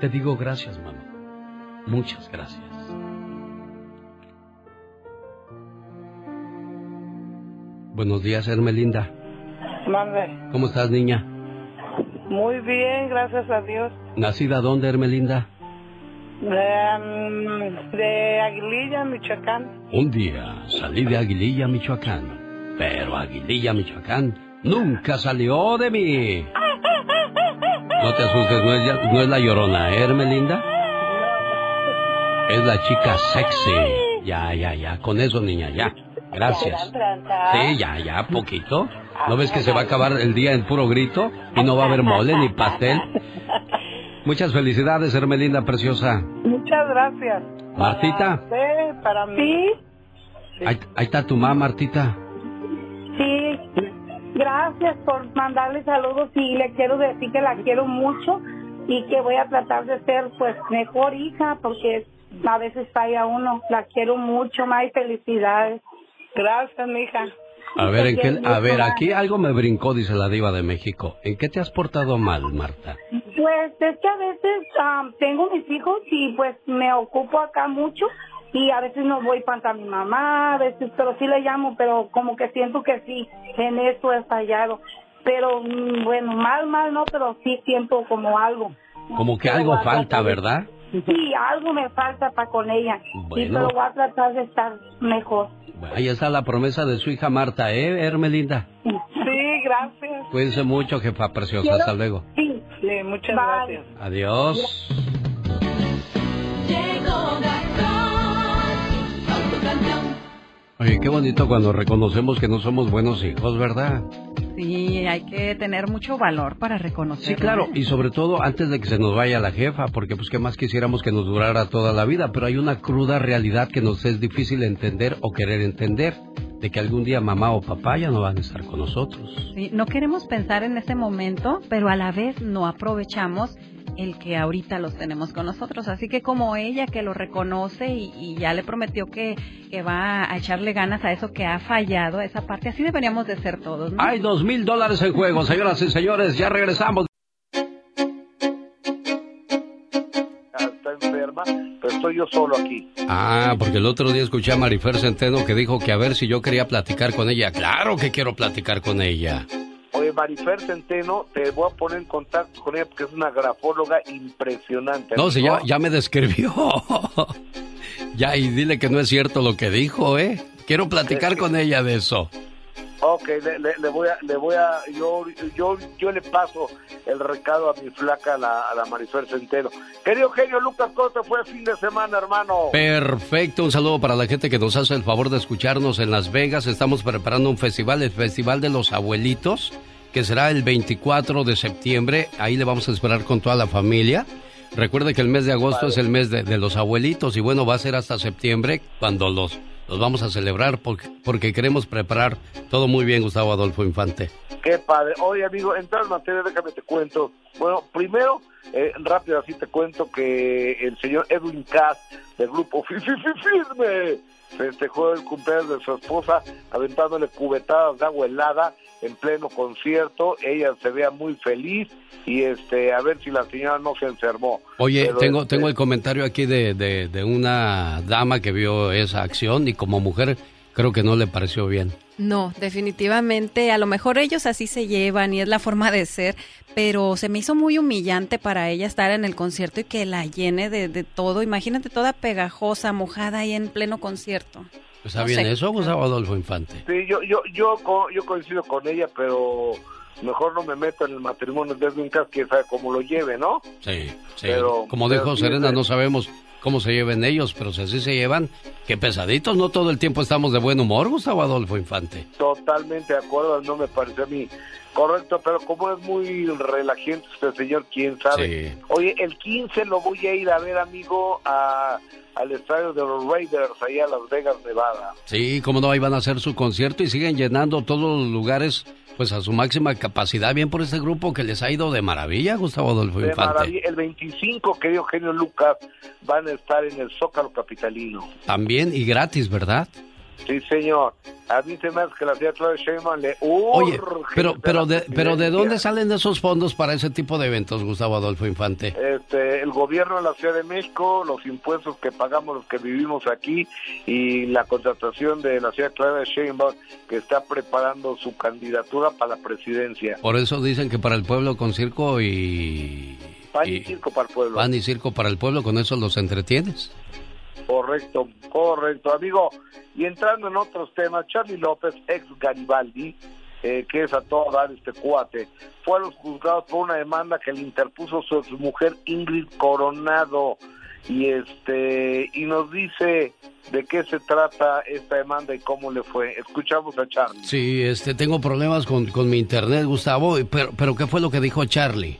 te digo gracias, mamá. Muchas gracias. Buenos días, Hermelinda. Mande. ¿Cómo estás, niña? Muy bien, gracias a Dios. ¿Nacida dónde, Hermelinda? De, de Aguililla, Michoacán. Un día salí de Aguililla, Michoacán. Pero Aguililla, Michoacán nunca salió de mí. No te asustes, no es, ya- no es la llorona, ¿eh, Hermelinda? Es la chica sexy. Ya, ya, ya. Con eso, niña, ya. Gracias. Sí, ya, ya, poquito. ¿No ves que se va a acabar el día en puro grito y no va a haber mole ni pastel? Muchas felicidades, Hermelinda preciosa. Muchas gracias. Martita, Sí, para mí. ahí, ahí está tu mamá, Martita. Sí, gracias por mandarle saludos y le quiero decir que la quiero mucho y que voy a tratar de ser pues mejor hija porque a veces falla uno. La quiero mucho, más felicidades. Gracias, mija. A ver, ¿en qué, a ver, aquí algo me brincó, dice la diva de México. ¿En qué te has portado mal, Marta? Pues es que a veces am, tengo mis hijos y pues me ocupo acá mucho y a veces no voy para mi mamá, a veces, pero sí le llamo, pero como que siento que sí, en eso he fallado. Pero mm, bueno, mal, mal no, pero sí siento como algo. Como que algo falta, ¿verdad? Sí, algo me falta para con ella. Y Bueno. pero voy a tratar de estar mejor. Bueno, ahí está la promesa de su hija Marta, ¿eh, Hermelinda? Sí, gracias. Cuídense mucho, jefa preciosa. Quiero- Hasta luego. Sí. Sí, muchas gracias. Adiós. Llegó Oye, qué bonito cuando reconocemos que no somos buenos hijos, ¿verdad? Sí, hay que tener mucho valor para reconocerlo. Sí, claro, y sobre todo antes de que se nos vaya la jefa, porque pues qué más quisiéramos que nos durara toda la vida, pero hay una cruda realidad que nos es difícil entender o querer entender, de que algún día mamá o papá ya no van a estar con nosotros. Sí, no queremos pensar en ese momento, pero a la vez no aprovechamos el que ahorita los tenemos con nosotros. Así que como ella que lo reconoce y, y ya le prometió que, que va a echarle ganas a eso que ha fallado, a esa parte, así deberíamos de ser todos, ¿no? Hay dos mil dólares en juego, señoras y señores, ya regresamos. Está enferma, pero estoy yo solo aquí. Ah, porque el otro día escuché a Marifer Centeno que dijo que a ver si yo quería platicar con ella. Claro que quiero platicar con ella. Marifer Centeno, te voy a poner en contacto con ella porque es una grafóloga impresionante. No, si ya, ya me describió. ya, y dile que no es cierto lo que dijo, ¿eh? Quiero platicar con ella de eso. Ok, le, le- le voy a, le voy a, yo, yo, yo le paso el recado a mi flaca, a la, a la Marifer Centeno. Querido genio Lucas, ¿cómo te fue el fin de semana, hermano? Perfecto, un saludo para la gente que nos hace el favor de escucharnos en Las Vegas. Estamos preparando un festival, el Festival de los Abuelitos, que será el 24 de septiembre. Ahí le vamos a esperar con toda la familia. Recuerde que el mes de agosto es el mes de, de los abuelitos y bueno, va a ser hasta septiembre cuando los, los vamos a celebrar porque, porque queremos preparar todo muy bien, Gustavo Adolfo Infante. Qué padre. Oye, amigo, en tal materia, déjame te cuento. Bueno, primero, eh, rápido así te cuento que el señor Edwin Cass del grupo Fi- Fi- Fi- Firme festejó el cumpleaños de su esposa aventándole cubetadas de agua helada en pleno concierto. Ella se vea muy feliz y este a ver si la señora no se enfermó. Oye, Pero, tengo, este, tengo el comentario aquí de, de, de una dama que vio esa acción y como mujer creo que no le pareció bien. No, definitivamente, a lo mejor ellos así se llevan y es la forma de ser, pero se me hizo muy humillante para ella estar en el concierto y que la llene de, de todo. Imagínate toda pegajosa, mojada ahí en pleno concierto. ¿Está No bien sé. eso, Gustavo Adolfo Infante? Sí, yo, yo, yo, yo coincido con ella, pero mejor no me meto en el matrimonio de Edwin Cass, que sabe cómo lo lleve, ¿no? Sí, sí. Pero- como pero dijo sí, Serena, sí. no sabemos cómo se lleven ellos, pero si así se llevan, qué pesaditos, no todo el tiempo estamos de buen humor, Gustavo Adolfo Infante. Totalmente de acuerdo, no me pareció a mí Correcto, pero como es muy relajante este señor, quién sabe. Sí. Oye, el 15 lo voy a ir a ver, amigo, a, al estadio de los Raiders, allá a Las Vegas, Nevada. Sí, cómo no, ahí van a hacer su concierto y siguen llenando todos los lugares pues a su máxima capacidad. Bien por este grupo que les ha ido de maravilla, Gustavo Adolfo De Infante. maravilla. El 25, querido genio Lucas, van a estar en el Zócalo Capitalino. También y gratis, ¿verdad? Sí, señor. A mí se me hace que la señora Sheinbaum le Oye, urge pero, ser pero, la de, pero ¿de dónde salen esos fondos para ese tipo de eventos, Gustavo Adolfo Infante? Este, el gobierno de la Ciudad de México, los impuestos que pagamos los que vivimos aquí y la contratación de la señora Claudia Sheinbaum que está preparando su candidatura para la presidencia. Por eso dicen que para el pueblo con circo y... Pan y y- circo para el pueblo. Pan y circo para el pueblo, con eso los entretienes. Correcto, correcto, amigo. Y entrando en otros temas, Charlie López, ex Garibaldi, eh, que es a todo dar este cuate, fue a los juzgados por una demanda que le interpuso su mujer Ingrid Coronado. Y este y nos dice de qué se trata esta demanda y cómo le fue. Escuchamos a Charlie. Sí, este, tengo problemas con, con mi internet, Gustavo, pero, pero ¿qué fue lo que dijo Charlie?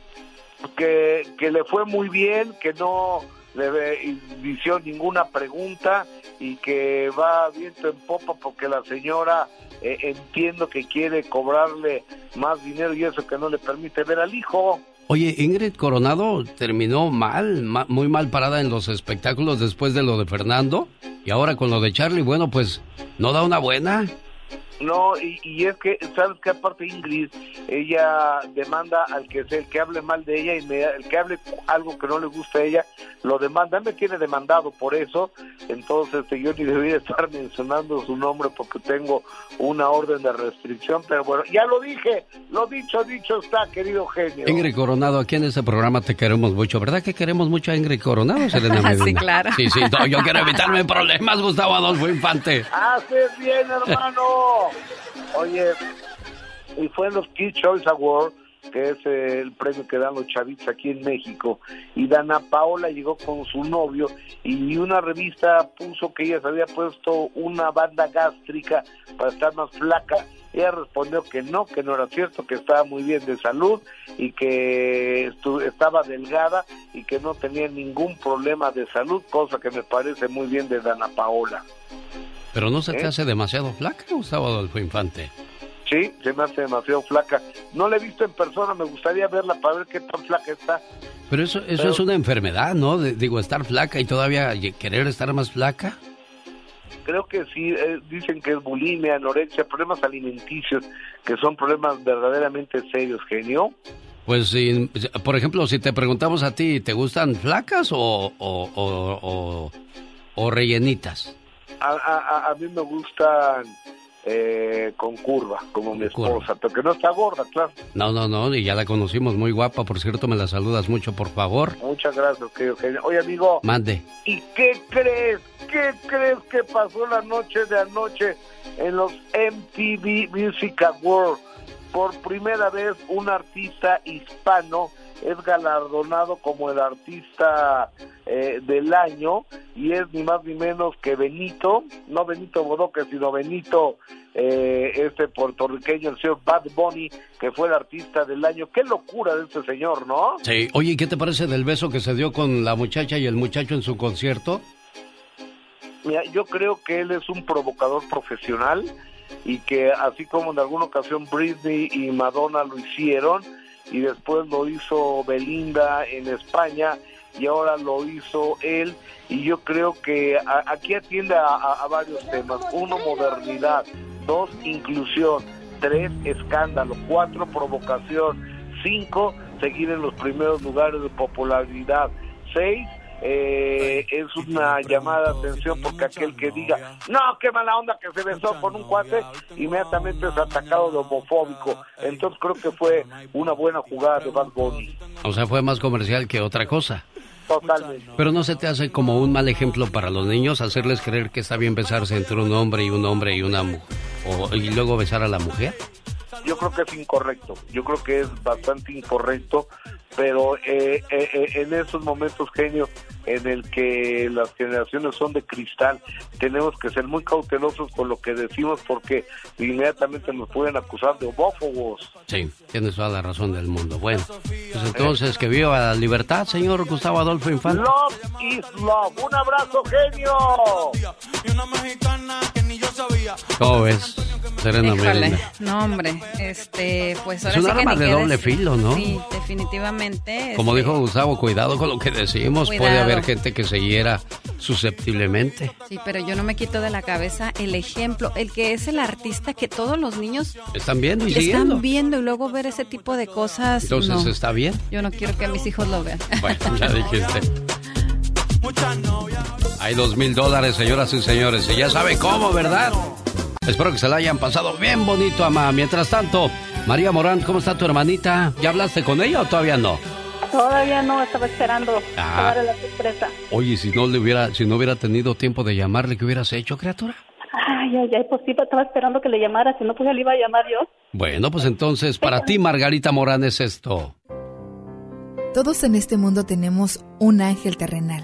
que, que le fue muy bien, que no le hizo ninguna pregunta y que va viento en popa porque la señora eh, entiendo que quiere cobrarle más dinero y eso que no le permite ver al hijo. Oye, Ingrid Coronado terminó mal, ma- muy mal parada en los espectáculos después de lo de Fernando y ahora con lo de Charlie, bueno, pues no da una buena. No, y, y es que, ¿sabes qué? Aparte Ingrid, ella demanda al que sea, el que hable mal de ella, y me- el que hable algo que no le gusta a ella, lo demanda. Me tiene demandado por eso, entonces este, yo ni debería estar mencionando su nombre porque tengo una orden de restricción, pero bueno, ya lo dije, lo dicho, dicho está, querido genio. Ingrid Coronado, aquí en este programa te queremos mucho, ¿verdad que queremos mucho a Ingrid Coronado, Selena Medina? Sí, claro. Sí, sí, no, yo quiero evitarme problemas, Gustavo Adolfo Infante. Haces bien, hermano. Oye, y fue en los Kids Choice Awards, que es eh, el premio que dan los chavitos aquí en México, y Dana Paola llegó con su novio y una revista puso que ella se había puesto una banda gástrica para estar más flaca. Ella respondió que no, que no era cierto, que estaba muy bien de salud y que estaba delgada y que no tenía ningún problema de salud, cosa que me parece muy bien de Dana Paola. Pero no se te ¿Eh? hace demasiado flaca, Gustavo Adolfo Infante. Sí, se me hace demasiado flaca. No la he visto en persona, me gustaría verla para ver qué tan flaca está. Pero eso, eso Pero- es una enfermedad, ¿no? De- digo, estar flaca y todavía querer estar más flaca. Creo que sí, eh, dicen que es bulimia, anorexia, problemas alimenticios, que son problemas verdaderamente serios, genio. Pues, si, por ejemplo, si te preguntamos a ti, ¿te gustan flacas o, o- o rellenitas? A, a, a- a mí me gustan eh, con curva, como mi esposa, pero que no está gorda, claro. No, no, no, y ya la conocimos, muy guapa, por cierto, me la saludas mucho, por favor. Muchas gracias, querido genio. Oye, amigo, Mande. ¿Y qué crees? ¿Qué crees que pasó la noche de anoche en los MTV Music Awards? Por primera vez un artista hispano es galardonado como el artista eh, del año y es ni más ni menos que Benito, no Benito Bodoque, sino Benito, eh, este puertorriqueño, el señor Bad Bunny, que fue el artista del año. Qué locura de este señor, ¿no? Sí, oye, ¿y qué te parece del beso que se dio con la muchacha y el muchacho en su concierto? Mira, yo creo que él es un provocador profesional y que así como en alguna ocasión Britney y Madonna lo hicieron y después lo hizo Belinda en España y ahora lo hizo él y yo creo que aquí atiende a varios temas. Uno, modernidad. Dos, inclusión. Tres, escándalo. Cuatro, provocación. Cinco, seguir en los primeros lugares de popularidad. Seis, eh, es una llamada de atención porque aquel que diga, no, qué mala onda que se besó con un cuate, inmediatamente es atacado de homofóbico. Entonces creo que fue una buena jugada de Bad Bunny. O sea, fue más comercial que otra cosa. Totalmente. Pero no se te hace como un mal ejemplo para los niños hacerles creer que está bien besarse entre un hombre y un hombre y una mujer. y luego besar a la mujer. Yo creo que es incorrecto, yo creo que es bastante incorrecto, pero eh, eh, eh, en esos momentos, genio, en el que las generaciones son de cristal, tenemos que ser muy cautelosos con lo que decimos porque inmediatamente nos pueden acusar de homófobos. Sí, tienes toda la razón del mundo. Bueno, pues entonces que viva la libertad, señor Gustavo Adolfo Infante. Love is love. Un abrazo, genio. ¿Cómo ves, Serena Híjole, no hombre, este, pues ahora Es un sí arma de doble decir. filo, ¿no? Sí, definitivamente. Como este, dijo Gustavo, cuidado con lo que decimos. Puede haber gente que se hiera susceptiblemente. Sí, pero yo no me quito de la cabeza el ejemplo, el que es el artista que todos los niños Están viendo y siguiendo. están viendo y luego ver ese tipo de cosas. Entonces no. está bien. Yo no quiero que mis hijos lo vean. Bueno, ya dijiste. Hay dos mil dólares, señoras y señores. Y ya sabe cómo, ¿verdad? Espero que se la hayan pasado bien bonito, ama. Mientras tanto, María Morán, ¿cómo está tu hermanita? ¿Ya hablaste con ella o todavía no? Todavía no, estaba esperando Ah. la sorpresa. Oye, si no le hubiera, si no hubiera tenido tiempo de llamarle, ¿qué hubieras hecho, criatura? Ay, ay, ay, pues sí, estaba esperando que le llamara, si no, pues ya le iba a llamar yo. Bueno, pues entonces, para ti, Margarita Morán, es esto. Todos en este mundo tenemos un ángel terrenal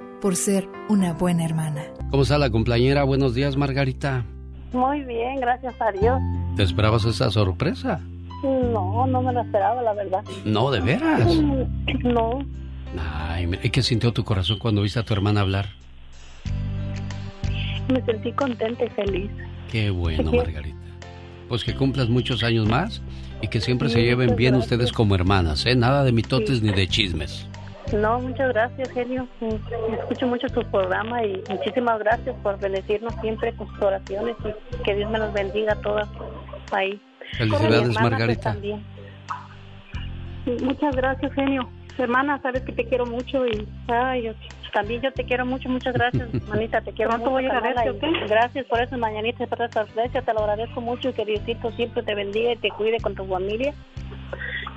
por ser una buena hermana. ¿Cómo está la cumpleañera? Buenos días, Margarita. Muy bien, gracias a Dios. ¿Te esperabas esa sorpresa? No, no me lo esperaba, la verdad. No, de veras. No, Ay, mira, ¿y qué sintió tu corazón cuando viste a tu hermana hablar? me sentí contenta y feliz. Qué bueno. Margarita. Pues que cumplas muchos años más y que siempre se lleven bien gracias. ustedes como hermanas, ¿eh? Nada de mitotes ni de chismes. No, muchas gracias, genio. Escucho mucho tu programa y muchísimas gracias por bendecirnos siempre con sus oraciones y que Dios me los bendiga a todas ahí. Felicidades, hermana, pues, Margarita. también. Muchas gracias, genio. Hermana, sabes que te quiero mucho y ay, yo- también yo te quiero mucho. Muchas gracias, manita. Te quiero mucho. Gracias por esas mañanitas, por esa sorpresa. Te lo agradezco mucho y que Diosito siempre te bendiga y te cuide con tu familia.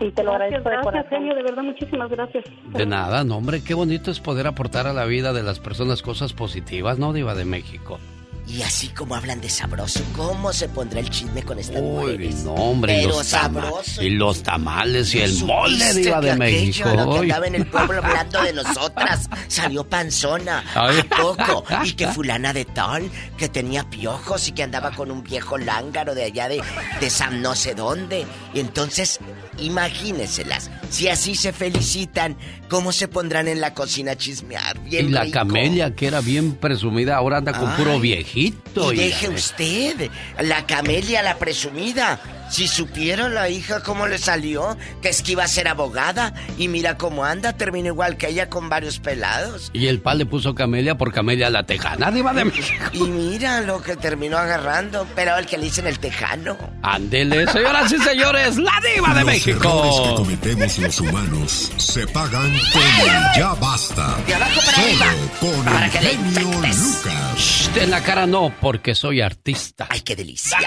Y te lo agradezco de corazón. genio. De verdad, muchísimas gracias. De nada, no, hombre, qué bonito es poder aportar a la vida de las personas cosas positivas, ¿no, Diva de México? Y así como hablan de sabroso, ¿cómo se pondrá el chisme con estas Uy, mujeres? no, hombre, y Pero los, sabroso. y los tamales y el mole, ¿Supiste Diva de aquello, México. lo que Uy. andaba en el pueblo hablando de nosotras salió panzona Ay. a poco y que fulana de tal que tenía piojos y que andaba con un viejo lángaro de allá de, de San no sé dónde y entonces imagínenselas si así se felicitan cómo se pondrán en la cocina a chismear Y la rico. camelia, que era bien presumida, ahora anda con puro viejito. Y deje usted, la camelia, la presumida. Si supiera la hija cómo le salió, que es que iba a ser abogada, y mira cómo anda, terminó igual que ella con varios pelados. Y el pal le puso camelia por camelia la tejana, Diva de México. Y mira lo que terminó agarrando, pero el que le dicen el tejano. Ándele, señoras y señores, la Diva de Los errores que México. cometemos los humanos se pagan con el ya basta. De abajo para Solo arriba. con Para el que le genio infectes. Lucas. Shh, en la cara no, porque soy artista. ¡Ay, qué delicia!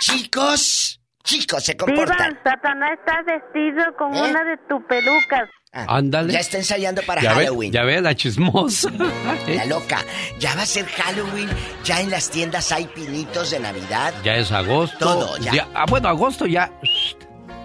Chicos, chicos, se Diva, comportan. Satanás está vestido con ¿Eh? una de tus pelucas. Ándale. Ya está ensayando para ya ve, Halloween. ya ve la chismosa. La loca. Ya va a ser Halloween. Ya en las tiendas hay pinitos de Navidad. Ya es agosto. Todo, ya. ah, bueno, agosto ya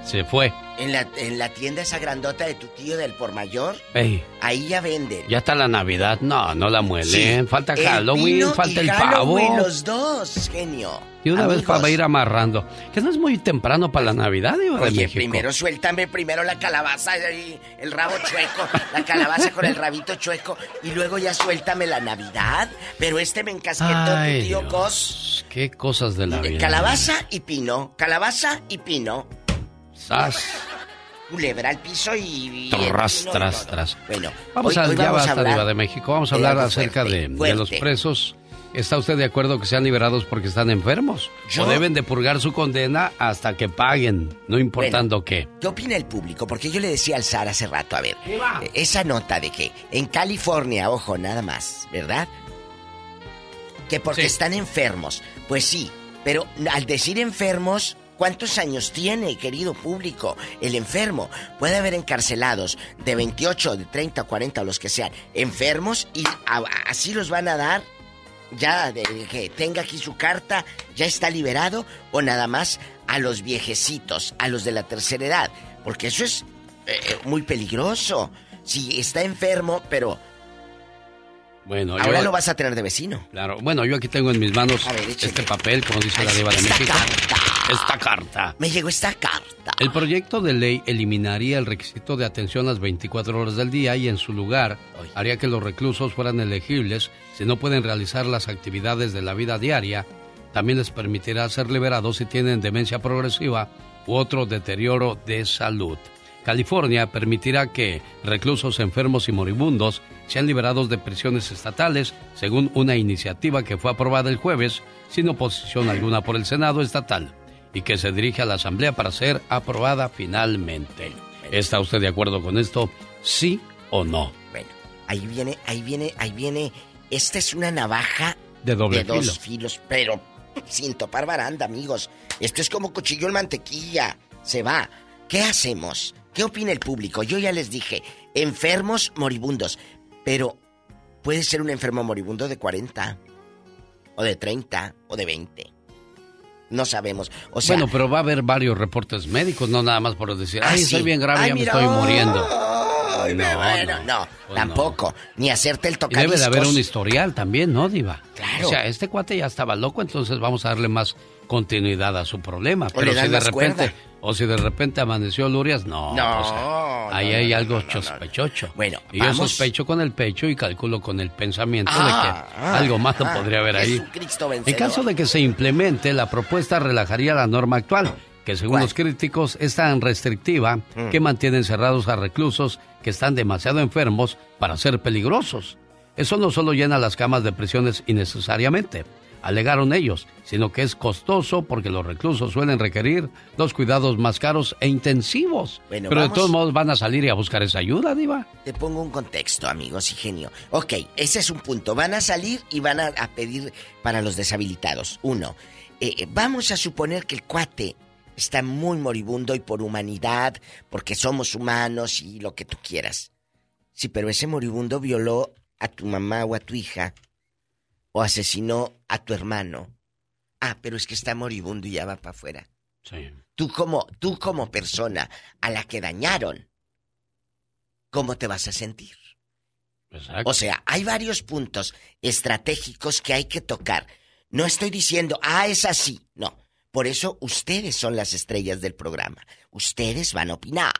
se fue. En la, en la tienda esa grandota de tu tío del por mayor, Ey, ahí ya venden. ya está la Navidad. No, no la muelen. Sí. Falta El Halloween, falta y el Halloween, pavo. los dos, genio. Y una vez Amigos. para ir amarrando. Que no es muy temprano para la Navidad, Diva de México. primero suéltame primero la calabaza y el rabo chueco, la calabaza con el rabito chueco y luego ya suéltame la Navidad. Pero este me encasquetó tu tío Dios, Cos. Qué cosas de la vida. Calabaza y pino, calabaza y pino. Sas. Culebra al piso y... y Tras, pino, tras, no, no. tras. Bueno, Vamos hoy- a, hoy ya vamos a hablar Diva de México. Vamos a hablar acerca fuerte, de, los presos ¿está usted de acuerdo que sean liberados porque están enfermos? Yo- O deben de purgar su condena hasta que paguen, no importando qué. ¿Qué opina el público? Porque yo le decía al Sara hace rato, a ver, eh, esa nota de que en California, ojo, nada más, ¿verdad? Que porque están enfermos. Pues sí, pero al decir enfermos, ¿cuántos años tiene, querido público? El enfermo puede haber encarcelados de 28, de 30, 40, los que sean, enfermos y a- así los van a dar ya de que tenga aquí su carta, ya está liberado o nada más a los viejecitos, a los de la tercera edad, porque eso es eh, muy peligroso. Si está enfermo, pero Bueno, ahora yo- lo vas a tener de vecino. Claro, bueno, yo aquí tengo en mis manos este papel, como dice la diva de México. Esta carta. Me llegó esta carta. El proyecto de ley eliminaría el requisito de atención las 24 horas del día y en su lugar haría que los reclusos fueran elegibles si no pueden realizar las actividades de la vida diaria. También les permitirá ser liberados si tienen demencia progresiva u otro deterioro de salud. California permitirá que reclusos enfermos y moribundos sean liberados de prisiones estatales, según una iniciativa que fue aprobada el jueves sin oposición alguna por el Senado estatal y que se dirige a la Asamblea para ser aprobada finalmente. ¿Está usted de acuerdo con esto? ¿Sí o no? Bueno, ahí viene, ahí viene, ahí viene. Esta es una navaja De doble dos filo. filos, pero sin topar baranda, amigos. Esto es como cuchillo en mantequilla. Se va. ¿Qué hacemos? ¿Qué opina el público? Yo ya les dije, enfermos moribundos. Pero puede ser un enfermo moribundo de 40, o de 30, o de 20. No sabemos. O sea, bueno, pero va a haber varios reportes médicos, no nada más por decir, Ah, ay, sí. estoy bien grave, Ay, ya me estoy muriendo. ay, No, bueno, no, pues tampoco. Ni hacerte el Y tocadiscos. debe de haber un historial también, ¿no, Diva? Claro. O sea, este cuate ya estaba loco, entonces vamos a darle más continuidad a su problema. O Pero si de repente, cuerda. O si de repente amaneció Lurias, no. No, pues, ahí no, hay no, algo no, sospechoso. Bueno, y yo sospecho con el pecho y calculo con el pensamiento Ah, de que ah, algo malo ah, podría haber ahí. En caso de que se implemente, la propuesta relajaría la norma actual, que según ¿Cuál? los críticos es tan restrictiva Mm. que mantiene encerrados a reclusos que están demasiado enfermos para ser peligrosos. Eso no solo llena las camas de prisiones innecesariamente, alegaron ellos, sino que es costoso porque los reclusos suelen requerir los cuidados más caros e intensivos. Bueno, Pero de todos modos van a salir y a buscar esa ayuda, Diva. Te pongo un contexto, amigos y genio. Ok, ese es un punto. Van a salir y van a, a pedir para los deshabilitados. Uno, eh, vamos a suponer que el cuate está muy moribundo y por humanidad, porque somos humanos y lo que tú quieras. Sí, pero ese moribundo violó a tu mamá o a tu hija, o asesinó a tu hermano. Ah, pero es que está moribundo y ya va para afuera. Sí. Tú como, tú como persona a la que dañaron, ¿cómo te vas a sentir? O sea, hay varios puntos estratégicos que hay que tocar. No estoy diciendo, ah, es así. No. Por eso ustedes son las estrellas del programa. Ustedes van a opinar.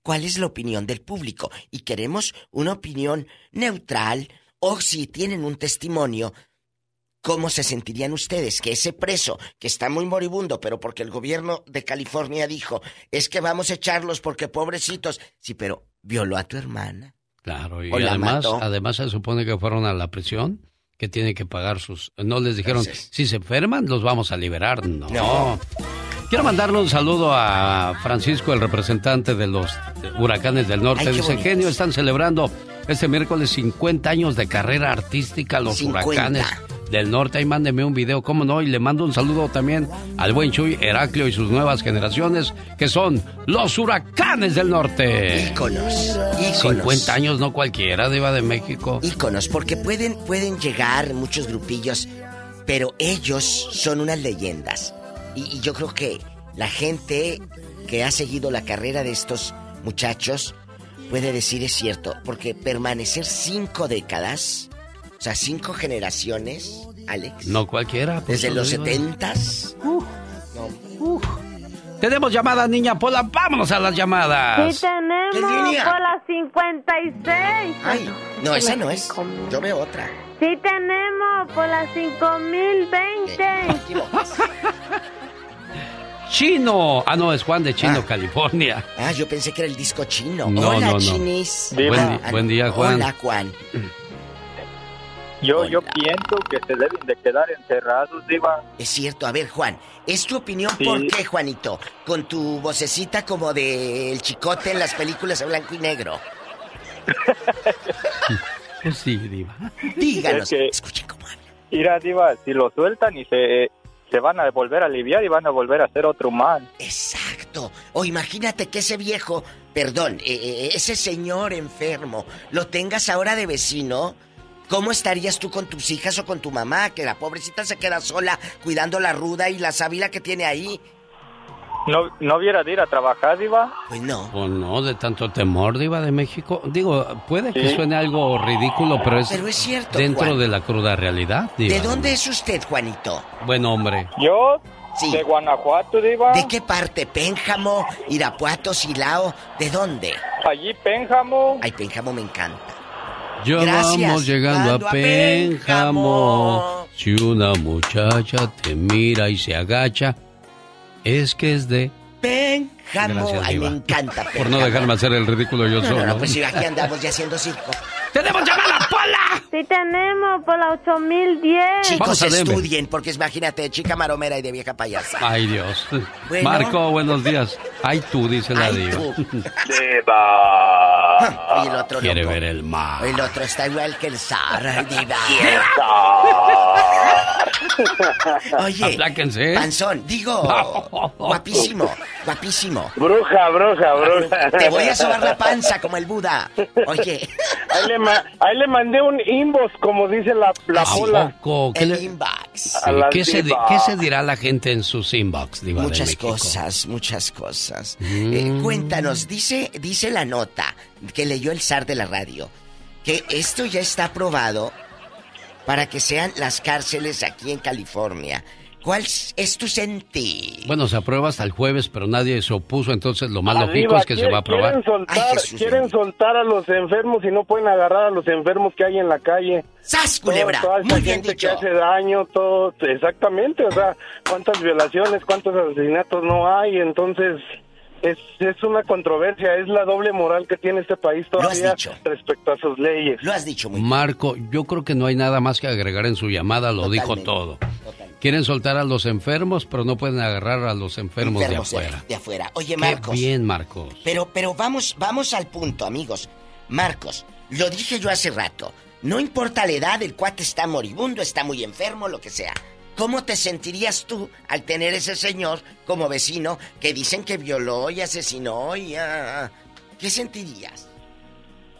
¿Cuál es la opinión del público? Y queremos una opinión neutral o si tienen un testimonio, ¿cómo se sentirían ustedes que ese preso que está muy moribundo, pero porque el gobierno de California dijo, es que vamos a echarlos porque pobrecitos, sí, pero violó a tu hermana? Claro, y O la además, mató. además se supone que fueron a la prisión, que tienen que pagar sus... No les dijeron, si se enferman, los vamos a liberar. No. No. Quiero mandarle un saludo a Francisco, el representante de los huracanes del norte. Ay, Dice, bonitos. genio, están celebrando este miércoles 50 años de carrera artística los 50. huracanes del norte. Ahí mándeme un video, cómo no, y le mando un saludo también al buen Chuy Heraclio y sus nuevas generaciones, que son los huracanes del norte. Íconos, íconos. 50 años, no cualquiera, Diva de México. Íconos, porque pueden, pueden llegar muchos grupillos, pero ellos son unas leyendas. Y, y yo creo que la gente que ha seguido la carrera de estos muchachos puede decir es cierto, porque permanecer cinco décadas, o sea, cinco generaciones, Alex, No cualquiera. por desde los setentas. Tenemos llamada, niña Pola. Vámonos a las llamadas. Sí tenemos ¿Qué línea? por la 56. Ay, no, esa no es. Yo veo otra. Sí tenemos por la 5020. Chino. Ah, no, es Juan de Chino, California. Ah, yo pensé que era el disco chino. No, Hola, no, no. chinis. Buen di- buen día, Juan. Hola, Juan. Yo, yo pienso que se deben de quedar encerrados, Diva. Es cierto, a ver, Juan, ¿es tu opinión Sí. por qué, Juanito? Con tu vocecita como de el chicote en las películas de blanco y negro. Pues sí, Diva. Díganos, Es que- Mira, Diva, si lo sueltan y se, se van a volver a aliviar y van a volver a ser otro humano. Exacto. O imagínate que ese viejo, perdón, eh, eh, ese señor enfermo, lo tengas ahora de vecino. ¿Cómo estarías tú con tus hijas o con tu mamá? Que la pobrecita se queda sola cuidando la ruda y la sábila que tiene ahí. ¿No, no hubiera de ir a trabajar, Diva? Pues no. O no, de tanto temor, Diva de México. Digo, puede que Sí. suene algo ridículo, pero es, Pero es cierto, dentro Juan. de la cruda realidad, Diva. ¿De dónde es usted, Juanito? Buen hombre. Yo, Sí. de Guanajuato, Diva. ¿De qué parte? ¿Pénjamo? ¿Irapuato? ¿Silao? ¿De dónde? Allí, Pénjamo. Ay, Pénjamo me encanta. Ya Gracias. vamos llegando a Pénjamo. Si una muchacha te mira y se agacha, es que es de... Pénjamo. Ay, Diva. me encanta Por no dejarme hacer el ridículo yo No, solo. no, no, pues si aquí andamos ya haciendo circo. ¡Tenemos llamada, Pola! Sí tenemos por la 8010. Chicos, Vamos a Denver. estudien, porque imagínate, chica maromera y de vieja payasa. Ay, Dios. Bueno. Marco, buenos días. Ay, tú, dice la Ay, diva. tú. Diva. Oye, el otro Quiere loco. ver el mar. El otro está igual que el zar, ay, diva. Oye, Apláquense. panzón, digo, guapísimo, guapísimo. Bruja, bruja, bruja. Te voy a sobar la panza como el Buda. Oye, Ahí le, ma- ahí le mandé un inbox, como dice la, la ¿A pola. poco? ¿Qué, el le- inbox. sí, ¿qué se, qué se dirá la gente en sus inbox, Diva Muchas cosas, muchas cosas. Mm. Eh, cuéntanos, dice, dice la nota que leyó el zar de la radio, que esto ya está aprobado para que sean las cárceles aquí en California. ¿Cuál es tu sentir? Bueno, se aprueba hasta el jueves, pero nadie se opuso, entonces lo más Ah, lógico es que se va a aprobar. Quieren soltar, Ay, Jesús quieren soltar a los enfermos y no pueden agarrar a los enfermos que hay en la calle. ¡Sas, culebra! toda esa Muy bien gente dicho. que hace daño, todo, exactamente, o sea, cuántas violaciones, cuántos asesinatos no hay, entonces es, es una controversia, es la doble moral que tiene este país todavía dicho. respecto a sus leyes. Lo has dicho muy Marco, yo creo que no hay nada más que agregar en su llamada, lo dijo todo. totalmente. Quieren soltar a los enfermos, pero no pueden agarrar a los enfermos, Enfermos de afuera. de afuera. Oye, Qué Marcos. bien, Marcos. Pero, pero vamos, vamos al punto, amigos. Marcos, lo dije yo hace rato. No importa la edad, el cuate está moribundo, está muy enfermo, lo que sea. ¿Cómo te sentirías tú al tener ese señor como vecino que dicen que violó y asesinó y... ah, ¿Qué sentirías?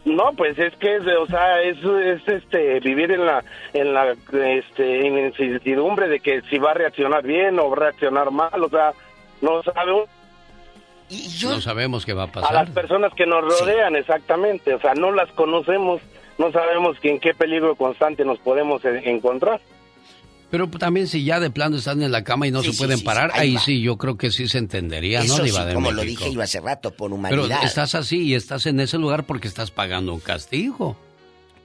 No, pues es que es, o sea, es, es, este vivir en la en la este en incertidumbre de que si va a reaccionar bien o va a reaccionar mal, o sea, no sabe Y yo... No sabemos qué va a a pasar. las personas que nos rodean exactamente, o sea, no las conocemos, no sabemos que en qué peligro constante nos podemos encontrar. Pero también si ya de plano están en la cama y no Sí, se pueden sí, sí, parar, ahí sí yo creo que sí se entendería, Eso ¿no, Diva de como lo dije yo hace rato, por Pero humanidad. estás así y estás en ese lugar porque estás pagando un castigo.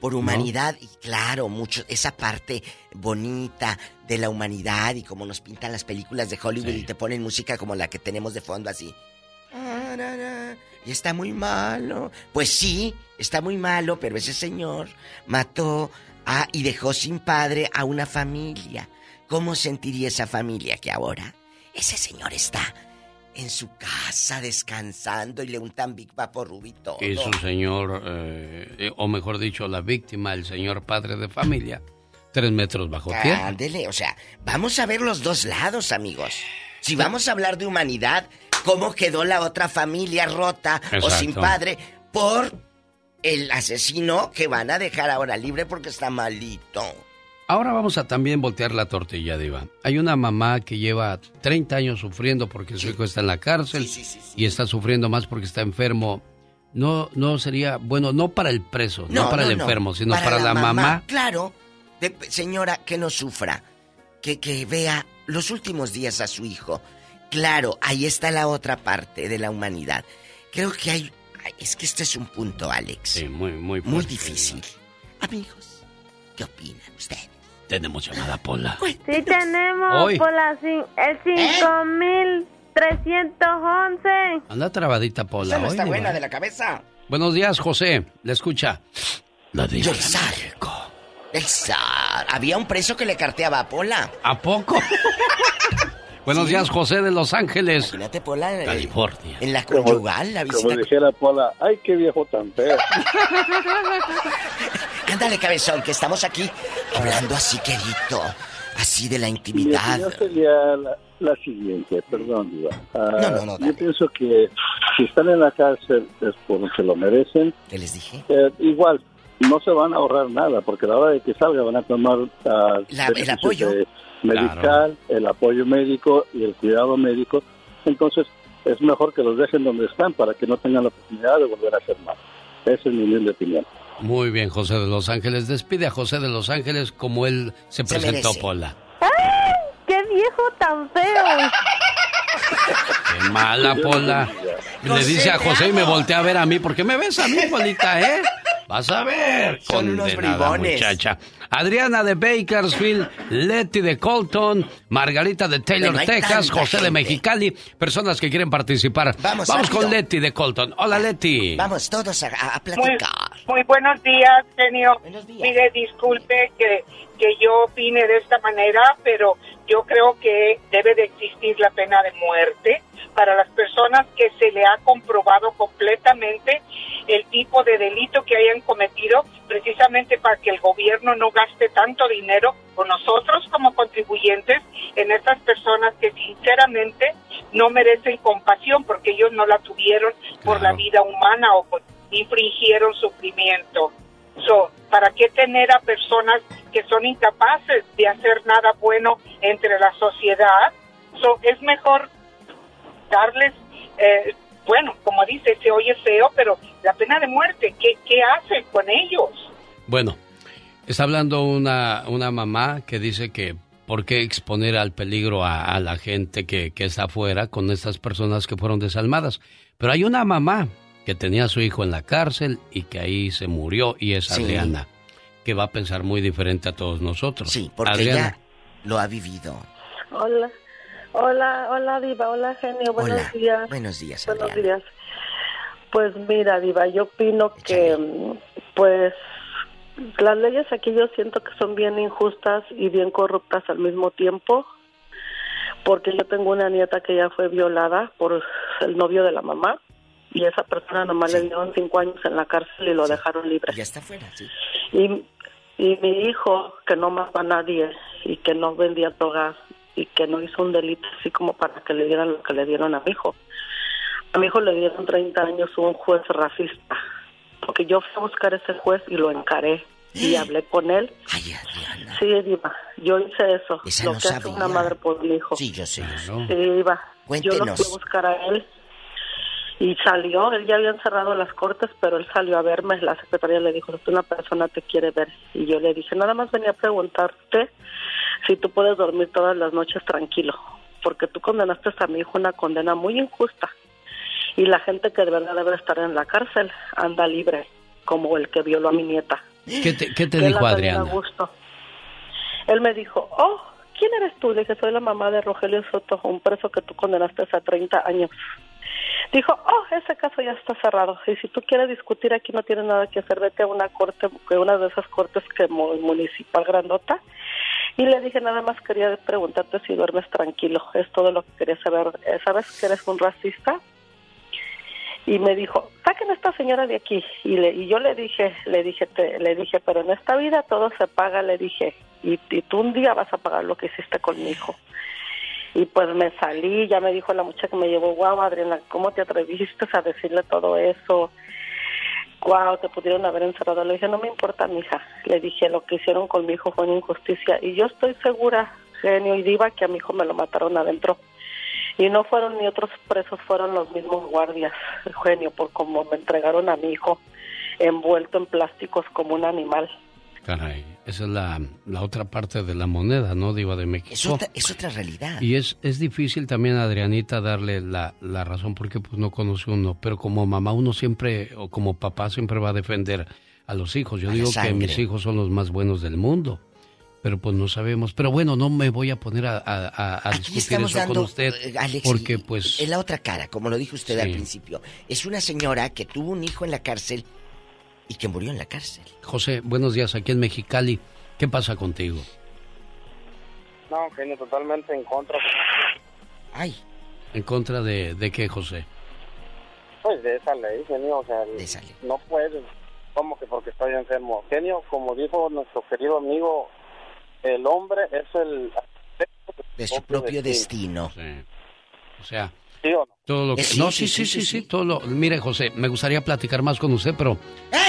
Por humanidad, y claro, mucho, esa parte bonita de la humanidad y como nos pintan las películas de Hollywood y te ponen música como la que tenemos de fondo así. Y está muy malo. Pues sí, está muy malo, pero ese señor mató a y dejó sin padre a una familia. ¿Cómo sentiría esa familia que ahora ese señor está en su casa descansando y le untan Big Vaporub y todo? Y su señor, eh, o mejor dicho, la víctima, el señor padre de familia, tres metros bajo tierra. Ándele, o sea, vamos a ver los dos lados, amigos. Si vamos a hablar de humanidad, ¿cómo quedó la otra familia rota o sin padre por el asesino que van a dejar ahora libre porque está malito? Ahora vamos a también voltear la tortilla, Diva. Hay una mamá que lleva 30 años sufriendo porque su hijo está en la cárcel y está sufriendo más porque está enfermo. No, no sería, bueno, no para el preso, no, para el enfermo, sino para, la, mamá. Claro, de- señora, que no sufra, que, que vea los últimos días a su hijo. Claro, ahí está la otra parte de la humanidad. Creo que hay... Es que este es un punto, Alex. Sí, muy, muy Muy fuerte, difícil. Amigos, ¿qué opinan ustedes? Tenemos llamada Pola. Sí tenemos Hoy. por la cin- el 5311. Anda trabadita Pola Esa no hoy, está buena de la cabeza. Buenos días, José. Le escucha. La de sabe. México. El zar. Había un preso que le carteaba a Pola. ¿A poco? Buenos días, José de Los Ángeles. Imagínate, Pola. en- California. En la conyugal, la Como visita. dijera Pola, ay, qué viejo tan feo. Ándale, cabezón, que estamos aquí hablando así, querido. Así de la Mi intimidad. opinión sería la, la siguiente, perdón, Diva. Ah, No, no, no, Yo pienso que si están en la cárcel es porque lo merecen. ¿Qué les dije? Eh, igual, no se van a ahorrar nada, porque a la hora de que salga van a tomar ah, La- el apoyo. de medical, el apoyo médico y el cuidado médico. Entonces, es mejor que los dejen donde están para que no tengan la oportunidad de volver a hacer mal. Esa es mi humilde opinión. Muy bien, José de Los Ángeles. Despide a José de Los Ángeles como él se Se presentó, merece. Pola. ¡Qué viejo tan feo! Qué mala, Pola. Le dice a José y me voltea a ver a mí. ¿Por qué me ves a mí, Polita, eh? Vas a ver. Son unos condenada bribones. muchacha. Adriana de Bakersfield, Letty de Colton, Margarita de Taylor, Texas, José de. Mexicali. Personas que quieren participar. Vamos, con rápido. Letty de Colton. Hola, Letty. Vamos todos a, a- Muy, platicar. muy buenos días, genio. Mire, disculpe que, que yo opine de esta manera, pero yo creo que debe de existir la pena de muerte para las personas que se le ha comprobado completamente el tipo de delito que hayan cometido, precisamente para que el gobierno no gaste tanto dinero con nosotros como contribuyentes en estas personas que sinceramente no merecen compasión porque ellos no la tuvieron por la vida humana o por- infringieron sufrimiento. So, ¿Para qué tener a personas que son incapaces de hacer nada bueno entre la sociedad? So, es mejor darles, eh, bueno, como dice, se oye feo, pero la pena de muerte, ¿qué, qué hace con ellos? Bueno, está hablando una, una mamá que dice que por qué exponer al peligro a, a la gente que, que está afuera con estas personas que fueron desalmadas. Pero hay una mamá que tenía a su hijo en la cárcel y que ahí se murió y es Sí. Adriana, que va a pensar muy diferente a todos nosotros. Sí, porque Adriana, ella lo ha vivido. Hola, hola, hola Diva, hola genio, buenos Hola, días. buenos días, Buenos Adriana. días. Pues mira Diva, yo opino que pues las leyes aquí yo siento que son bien injustas y bien corruptas al mismo tiempo, porque yo tengo una nieta que ya fue violada por el novio de la mamá y esa persona nomás le dieron cinco años en la cárcel y lo dejaron libre. Ya está fuera, sí. Y, y mi hijo, que no mató a nadie y que no vendía drogas y que no hizo un delito así como para que le dieran lo que le dieron a mi hijo. A mi hijo le dieron 30 años un juez racista, porque yo fui a buscar a ese juez y lo encaré y hablé con él. Sí, Diva, yo hice eso, Esa lo no que hace una madre por un hijo. Sí, yo sé. Sí, Diva, yo lo fui a buscar a él y salió, él ya había cerrado las cortes, pero él salió a verme, la secretaria le dijo, una persona te quiere ver. Y yo le dije, nada más venía a preguntarte si tú puedes dormir todas las noches tranquilo, porque tú condenaste a mi hijo una condena muy injusta. Y la gente que de verdad debe estar en la cárcel anda libre, como el que violó a mi nieta. ¿qué te, qué te dijo anda bien a Adriana? gusto. Él me dijo, oh, ¿quién eres tú? Le dije, soy la mamá de Rogelio Soto, un preso que tú condenaste a 30 años. Dijo, oh, ese caso ya está cerrado. Y si tú quieres discutir aquí no tienes nada que hacer, vete a una corte, una de esas cortes que mu- municipal grandota. Y le dije, nada más quería preguntarte si duermes tranquilo. Es todo lo que quería saber. Eh, ¿Sabes que eres un racista? y me dijo saquen a esta señora de aquí y le y yo le dije le dije te, le dije pero en esta vida todo se paga le dije y, y tú un día vas a pagar lo que hiciste con mi hijo y pues me salí ya me dijo la muchacha que me llevó guau Adriana cómo te atreviste a decirle todo eso guau te pudieron haber encerrado le dije no me importa mija le dije lo que hicieron con mi hijo fue una injusticia y yo estoy segura genio y diva que a mi hijo me lo mataron adentro y no fueron ni otros presos, fueron los mismos guardias, genio, por como me entregaron a mi hijo envuelto en plásticos como un animal. Caray, esa es la, la otra parte de la moneda, ¿no, Diva de México? Es otra, es otra realidad. Y es, es difícil también Adrianita darle la, la razón porque pues no conoce uno, pero como mamá uno siempre, o como papá siempre va a defender a los hijos. Yo A digo que mis hijos son los más buenos del mundo, pero pues no sabemos. Pero bueno, no me voy a poner a, a, discutir eso dando, con usted, eh, Alex, porque pues... en la otra cara, como lo dijo usted al principio. Es una señora que tuvo un hijo en la cárcel y que murió en la cárcel. José, buenos días, aquí en Mexicali. ¿Qué pasa contigo? No, genio, totalmente en contra. Ay. ¿En contra de, de qué, José? Pues de esa ley, genio, o sea, no puedes, como que porque estoy enfermo. Genio, como dijo nuestro querido amigo, el hombre es el... De su propio destino. O sea, ¿Sí o no? todo lo que... Eh, sí, no, sí, sí, sí, sí, sí, sí, sí, todo lo... Mire, José, me gustaría platicar más con usted, pero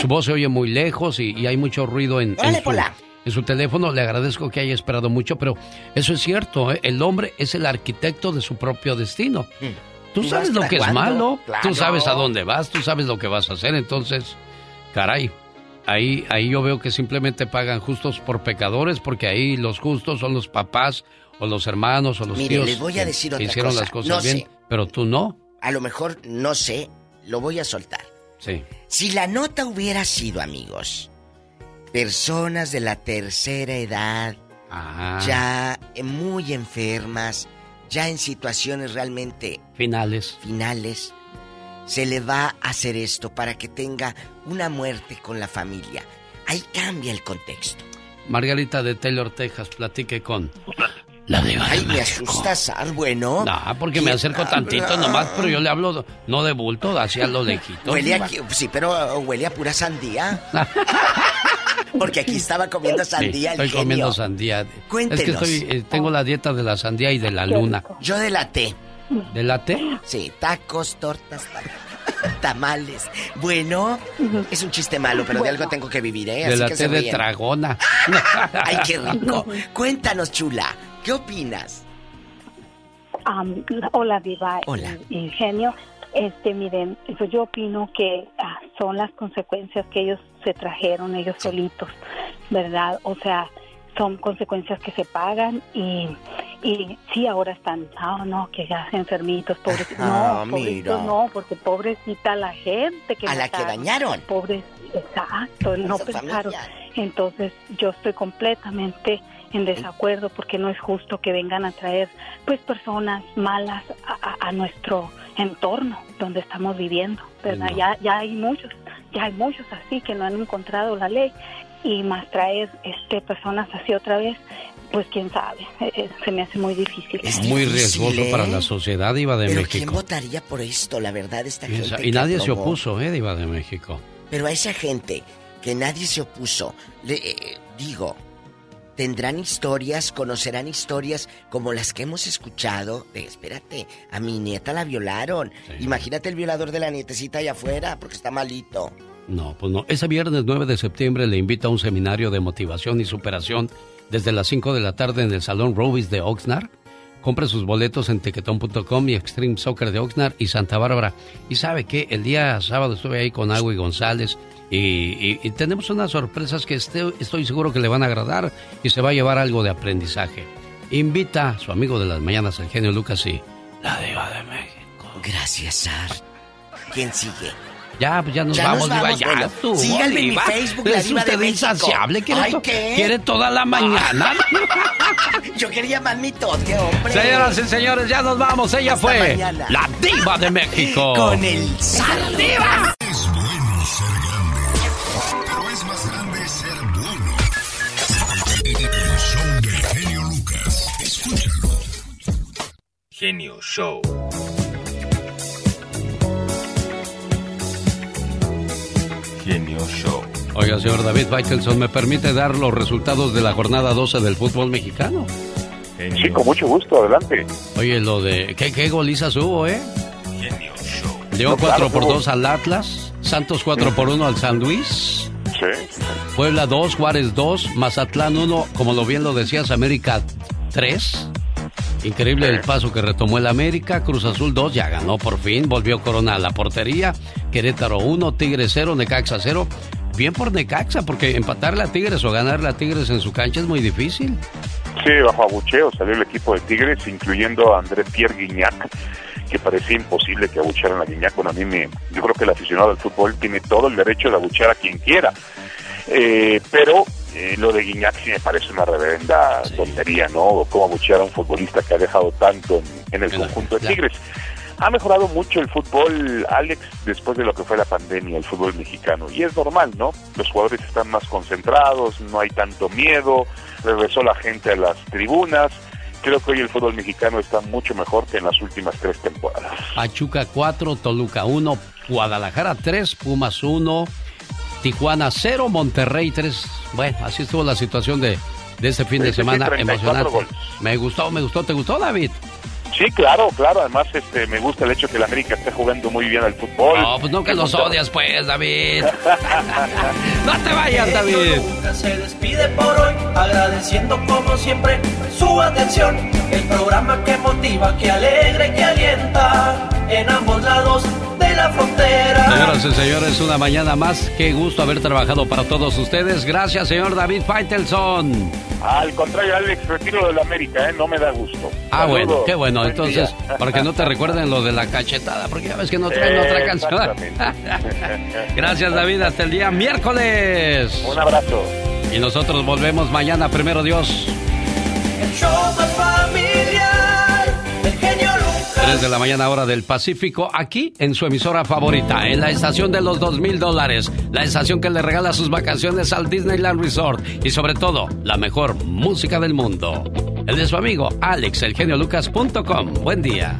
su voz se oye muy lejos y, y hay mucho ruido en, en su, Pola. en su teléfono. Le agradezco que haya esperado mucho, pero eso es cierto, ¿eh? el hombre es el arquitecto de su propio destino. Tú ¿Y sabes lo que es malo, Claro. tú sabes a dónde vas, tú sabes lo que vas a hacer, entonces, caray, ahí, ahí yo veo que simplemente pagan justos por pecadores, porque ahí los justos son los papás o los hermanos o los Mire, tíos les voy a que- decir que otra hicieron cosa. las cosas No bien, sé. Pero tú no. A lo mejor, no sé, lo voy a soltar. Sí. Si la nota hubiera sido, amigos, personas de la tercera edad, ya muy enfermas, ya en situaciones realmente Finales. finales, se le va a hacer esto para que tenga una muerte con la familia. Ahí cambia el contexto. Margarita de Taylor, Texas, platique con la diva de Ay, me México. asusta, Sar, bueno. No, porque me ¿Quién acerco tantito nomás, pero yo le hablo no de bulto, hacia lo lejito. Huele aquí, sí, pero uh, huele a pura sandía. Porque aquí estaba comiendo Sí, sandía el estoy genio. comiendo sandía. Cuéntenos. Es que estoy, eh, tengo la dieta de la sandía y de la luna. Yo de la té. ¿De la té? Sí, tacos, tortas, ta- tamales. Bueno, es un chiste malo, pero de algo tengo que vivir, ¿eh? De Así la que té se de tragona. Ay, qué rico. Cuéntanos, chula, ¿qué opinas? Am, hola, Diva. Hola. Ingenio. Este, miren, pues yo opino que ah, son las consecuencias que ellos se trajeron, ellos solitos, ¿verdad? O sea, son consecuencias que se pagan y, y sí, ahora están, ah, no, que ya enfermitos, pobrecitos. Ah, no, pobrecitos mira. no, porque pobrecita la gente que A la que dañaron. Pobres, exacto, no pensaron. familia. Entonces, yo estoy completamente en desacuerdo porque no es justo que vengan a traer pues personas malas a, a- a nuestro entorno donde estamos viviendo, ¿verdad? No. Ya ya hay muchos, ya hay muchos así que no han encontrado la ley y más traer este personas así otra vez, pues quién sabe, eh, eh, se me hace muy difícil. Muy difícil, riesgoso ¿eh? para la sociedad, Diva de Pero ¿quién México. votaría por esto? La verdad, esta gente Esa- que Y nadie se opuso, ¿eh, Diva de México? Pero a esa gente que nadie se opuso, le eh, digo, tendrán historias, conocerán historias como las que hemos escuchado. de, espérate, a mi nieta la violaron. Imagínate el violador de la nietecita allá afuera porque está malito. No, pues no. Ese viernes 9 de septiembre le invito a un seminario de motivación y superación desde las 5 de la tarde en el Salón Robis de Oxnard. Compre sus boletos en tequetón.com y Extreme Soccer de Oxnard y Santa Bárbara. Y sabe que el día sábado estuve ahí con González y, y- y tenemos unas sorpresas que este- estoy seguro que le van a agradar y se va a llevar algo de aprendizaje. Invita a su amigo de las mañanas, el genio Lucas y la diva de México. Gracias, Sar. ¿Quién sigue? Ya, pues ya nos Ya vamos, nos Diva, vamos, ya bueno. estuvo, Síganme en mi Diva. Facebook, La Es Diva de usted México. insaciable, quiere, Ay, to- ¿qué? quiere toda la mañana. Yo quería más mitote, hombre. Señoras y señores, ya nos vamos. Ella Hasta fue mañana. la diva de México. Con el Sar Diva. Es bueno ser grande, pero es más grande ser bueno. El show del genio Lucas. Escúchalo. Genio Show. Show. Oiga, señor David Faitelson, ¿me permite dar los resultados de la jornada 12 del fútbol mexicano? Sí, con mucho gusto, adelante. Oye, lo de... ¿Qué, qué golizas hubo, eh? Genio Show. León No, claro, 4 por hubo. 2 al Atlas, Santos 4 por 1 al San Luis, Sí. Puebla 2, Juárez 2, Mazatlán 1, como lo bien lo decías, América 3. Increíble el paso que retomó el América, Cruz Azul 2, ya ganó por fin, volvió Corona a la portería, Querétaro 1, Tigres 0, Necaxa 0. Bien por Necaxa, porque empatarle a Tigres o ganarle a Tigres en su cancha es muy difícil. Sí, bajo abucheo salió el equipo de Tigres, incluyendo a André Pierre Guignac, que parecía imposible que abuchearan a Guignac. Bueno, a mí me, yo creo que el aficionado del fútbol tiene todo el derecho de abuchear a quien quiera. Eh, pero eh, lo de Guignac sí me parece una reverenda tontería, ¿no? Cómo abuchear a un futbolista que ha dejado tanto en, en el conjunto de Tigres. Ha mejorado mucho el fútbol, Alex, después de lo que fue la pandemia, el fútbol mexicano. Y es normal, ¿no? Los jugadores están más concentrados, no hay tanto miedo, regresó la gente a las tribunas. Creo que hoy el fútbol mexicano está mucho mejor que en las últimas tres temporadas. Pachuca 4, Toluca 1, Guadalajara 3, Pumas 1, Tijuana 0, Monterrey 3. Bueno, así estuvo la situación de, de este fin de semana 34 emocionante. goles. Me gustó, me gustó, ¿te gustó, David? Sí, claro, claro. Además, este, me gusta el hecho que el América esté jugando muy bien al fútbol. No, pues no que los odias, pues, David. no te vayas, David. Nunca se despide por hoy, agradeciendo como siempre su atención. El programa que motiva, que alegra y que alienta en ambos lados de la frontera. Señoras y señores, una mañana más. Qué gusto haber trabajado para todos ustedes. Gracias, señor David Faitelson. Al contrario, Alex, retiro del América, ¿eh? No me da gusto. Ah, Saludos. bueno, qué bueno. Buen Entonces, día. para que no te recuerden lo de la cachetada, porque ya ves que no traen otra canción. Gracias, David. Hasta el día miércoles. Un abrazo. Y nosotros volvemos mañana, primero Dios. El show más 3 de la mañana, hora del Pacífico, aquí en su emisora favorita, en la estación de los dos mil dólares, la estación que le regala sus vacaciones al Disneyland Resort y sobre todo, la mejor música del mundo. El de su amigo, alexelgeniolucas.com. Buen día.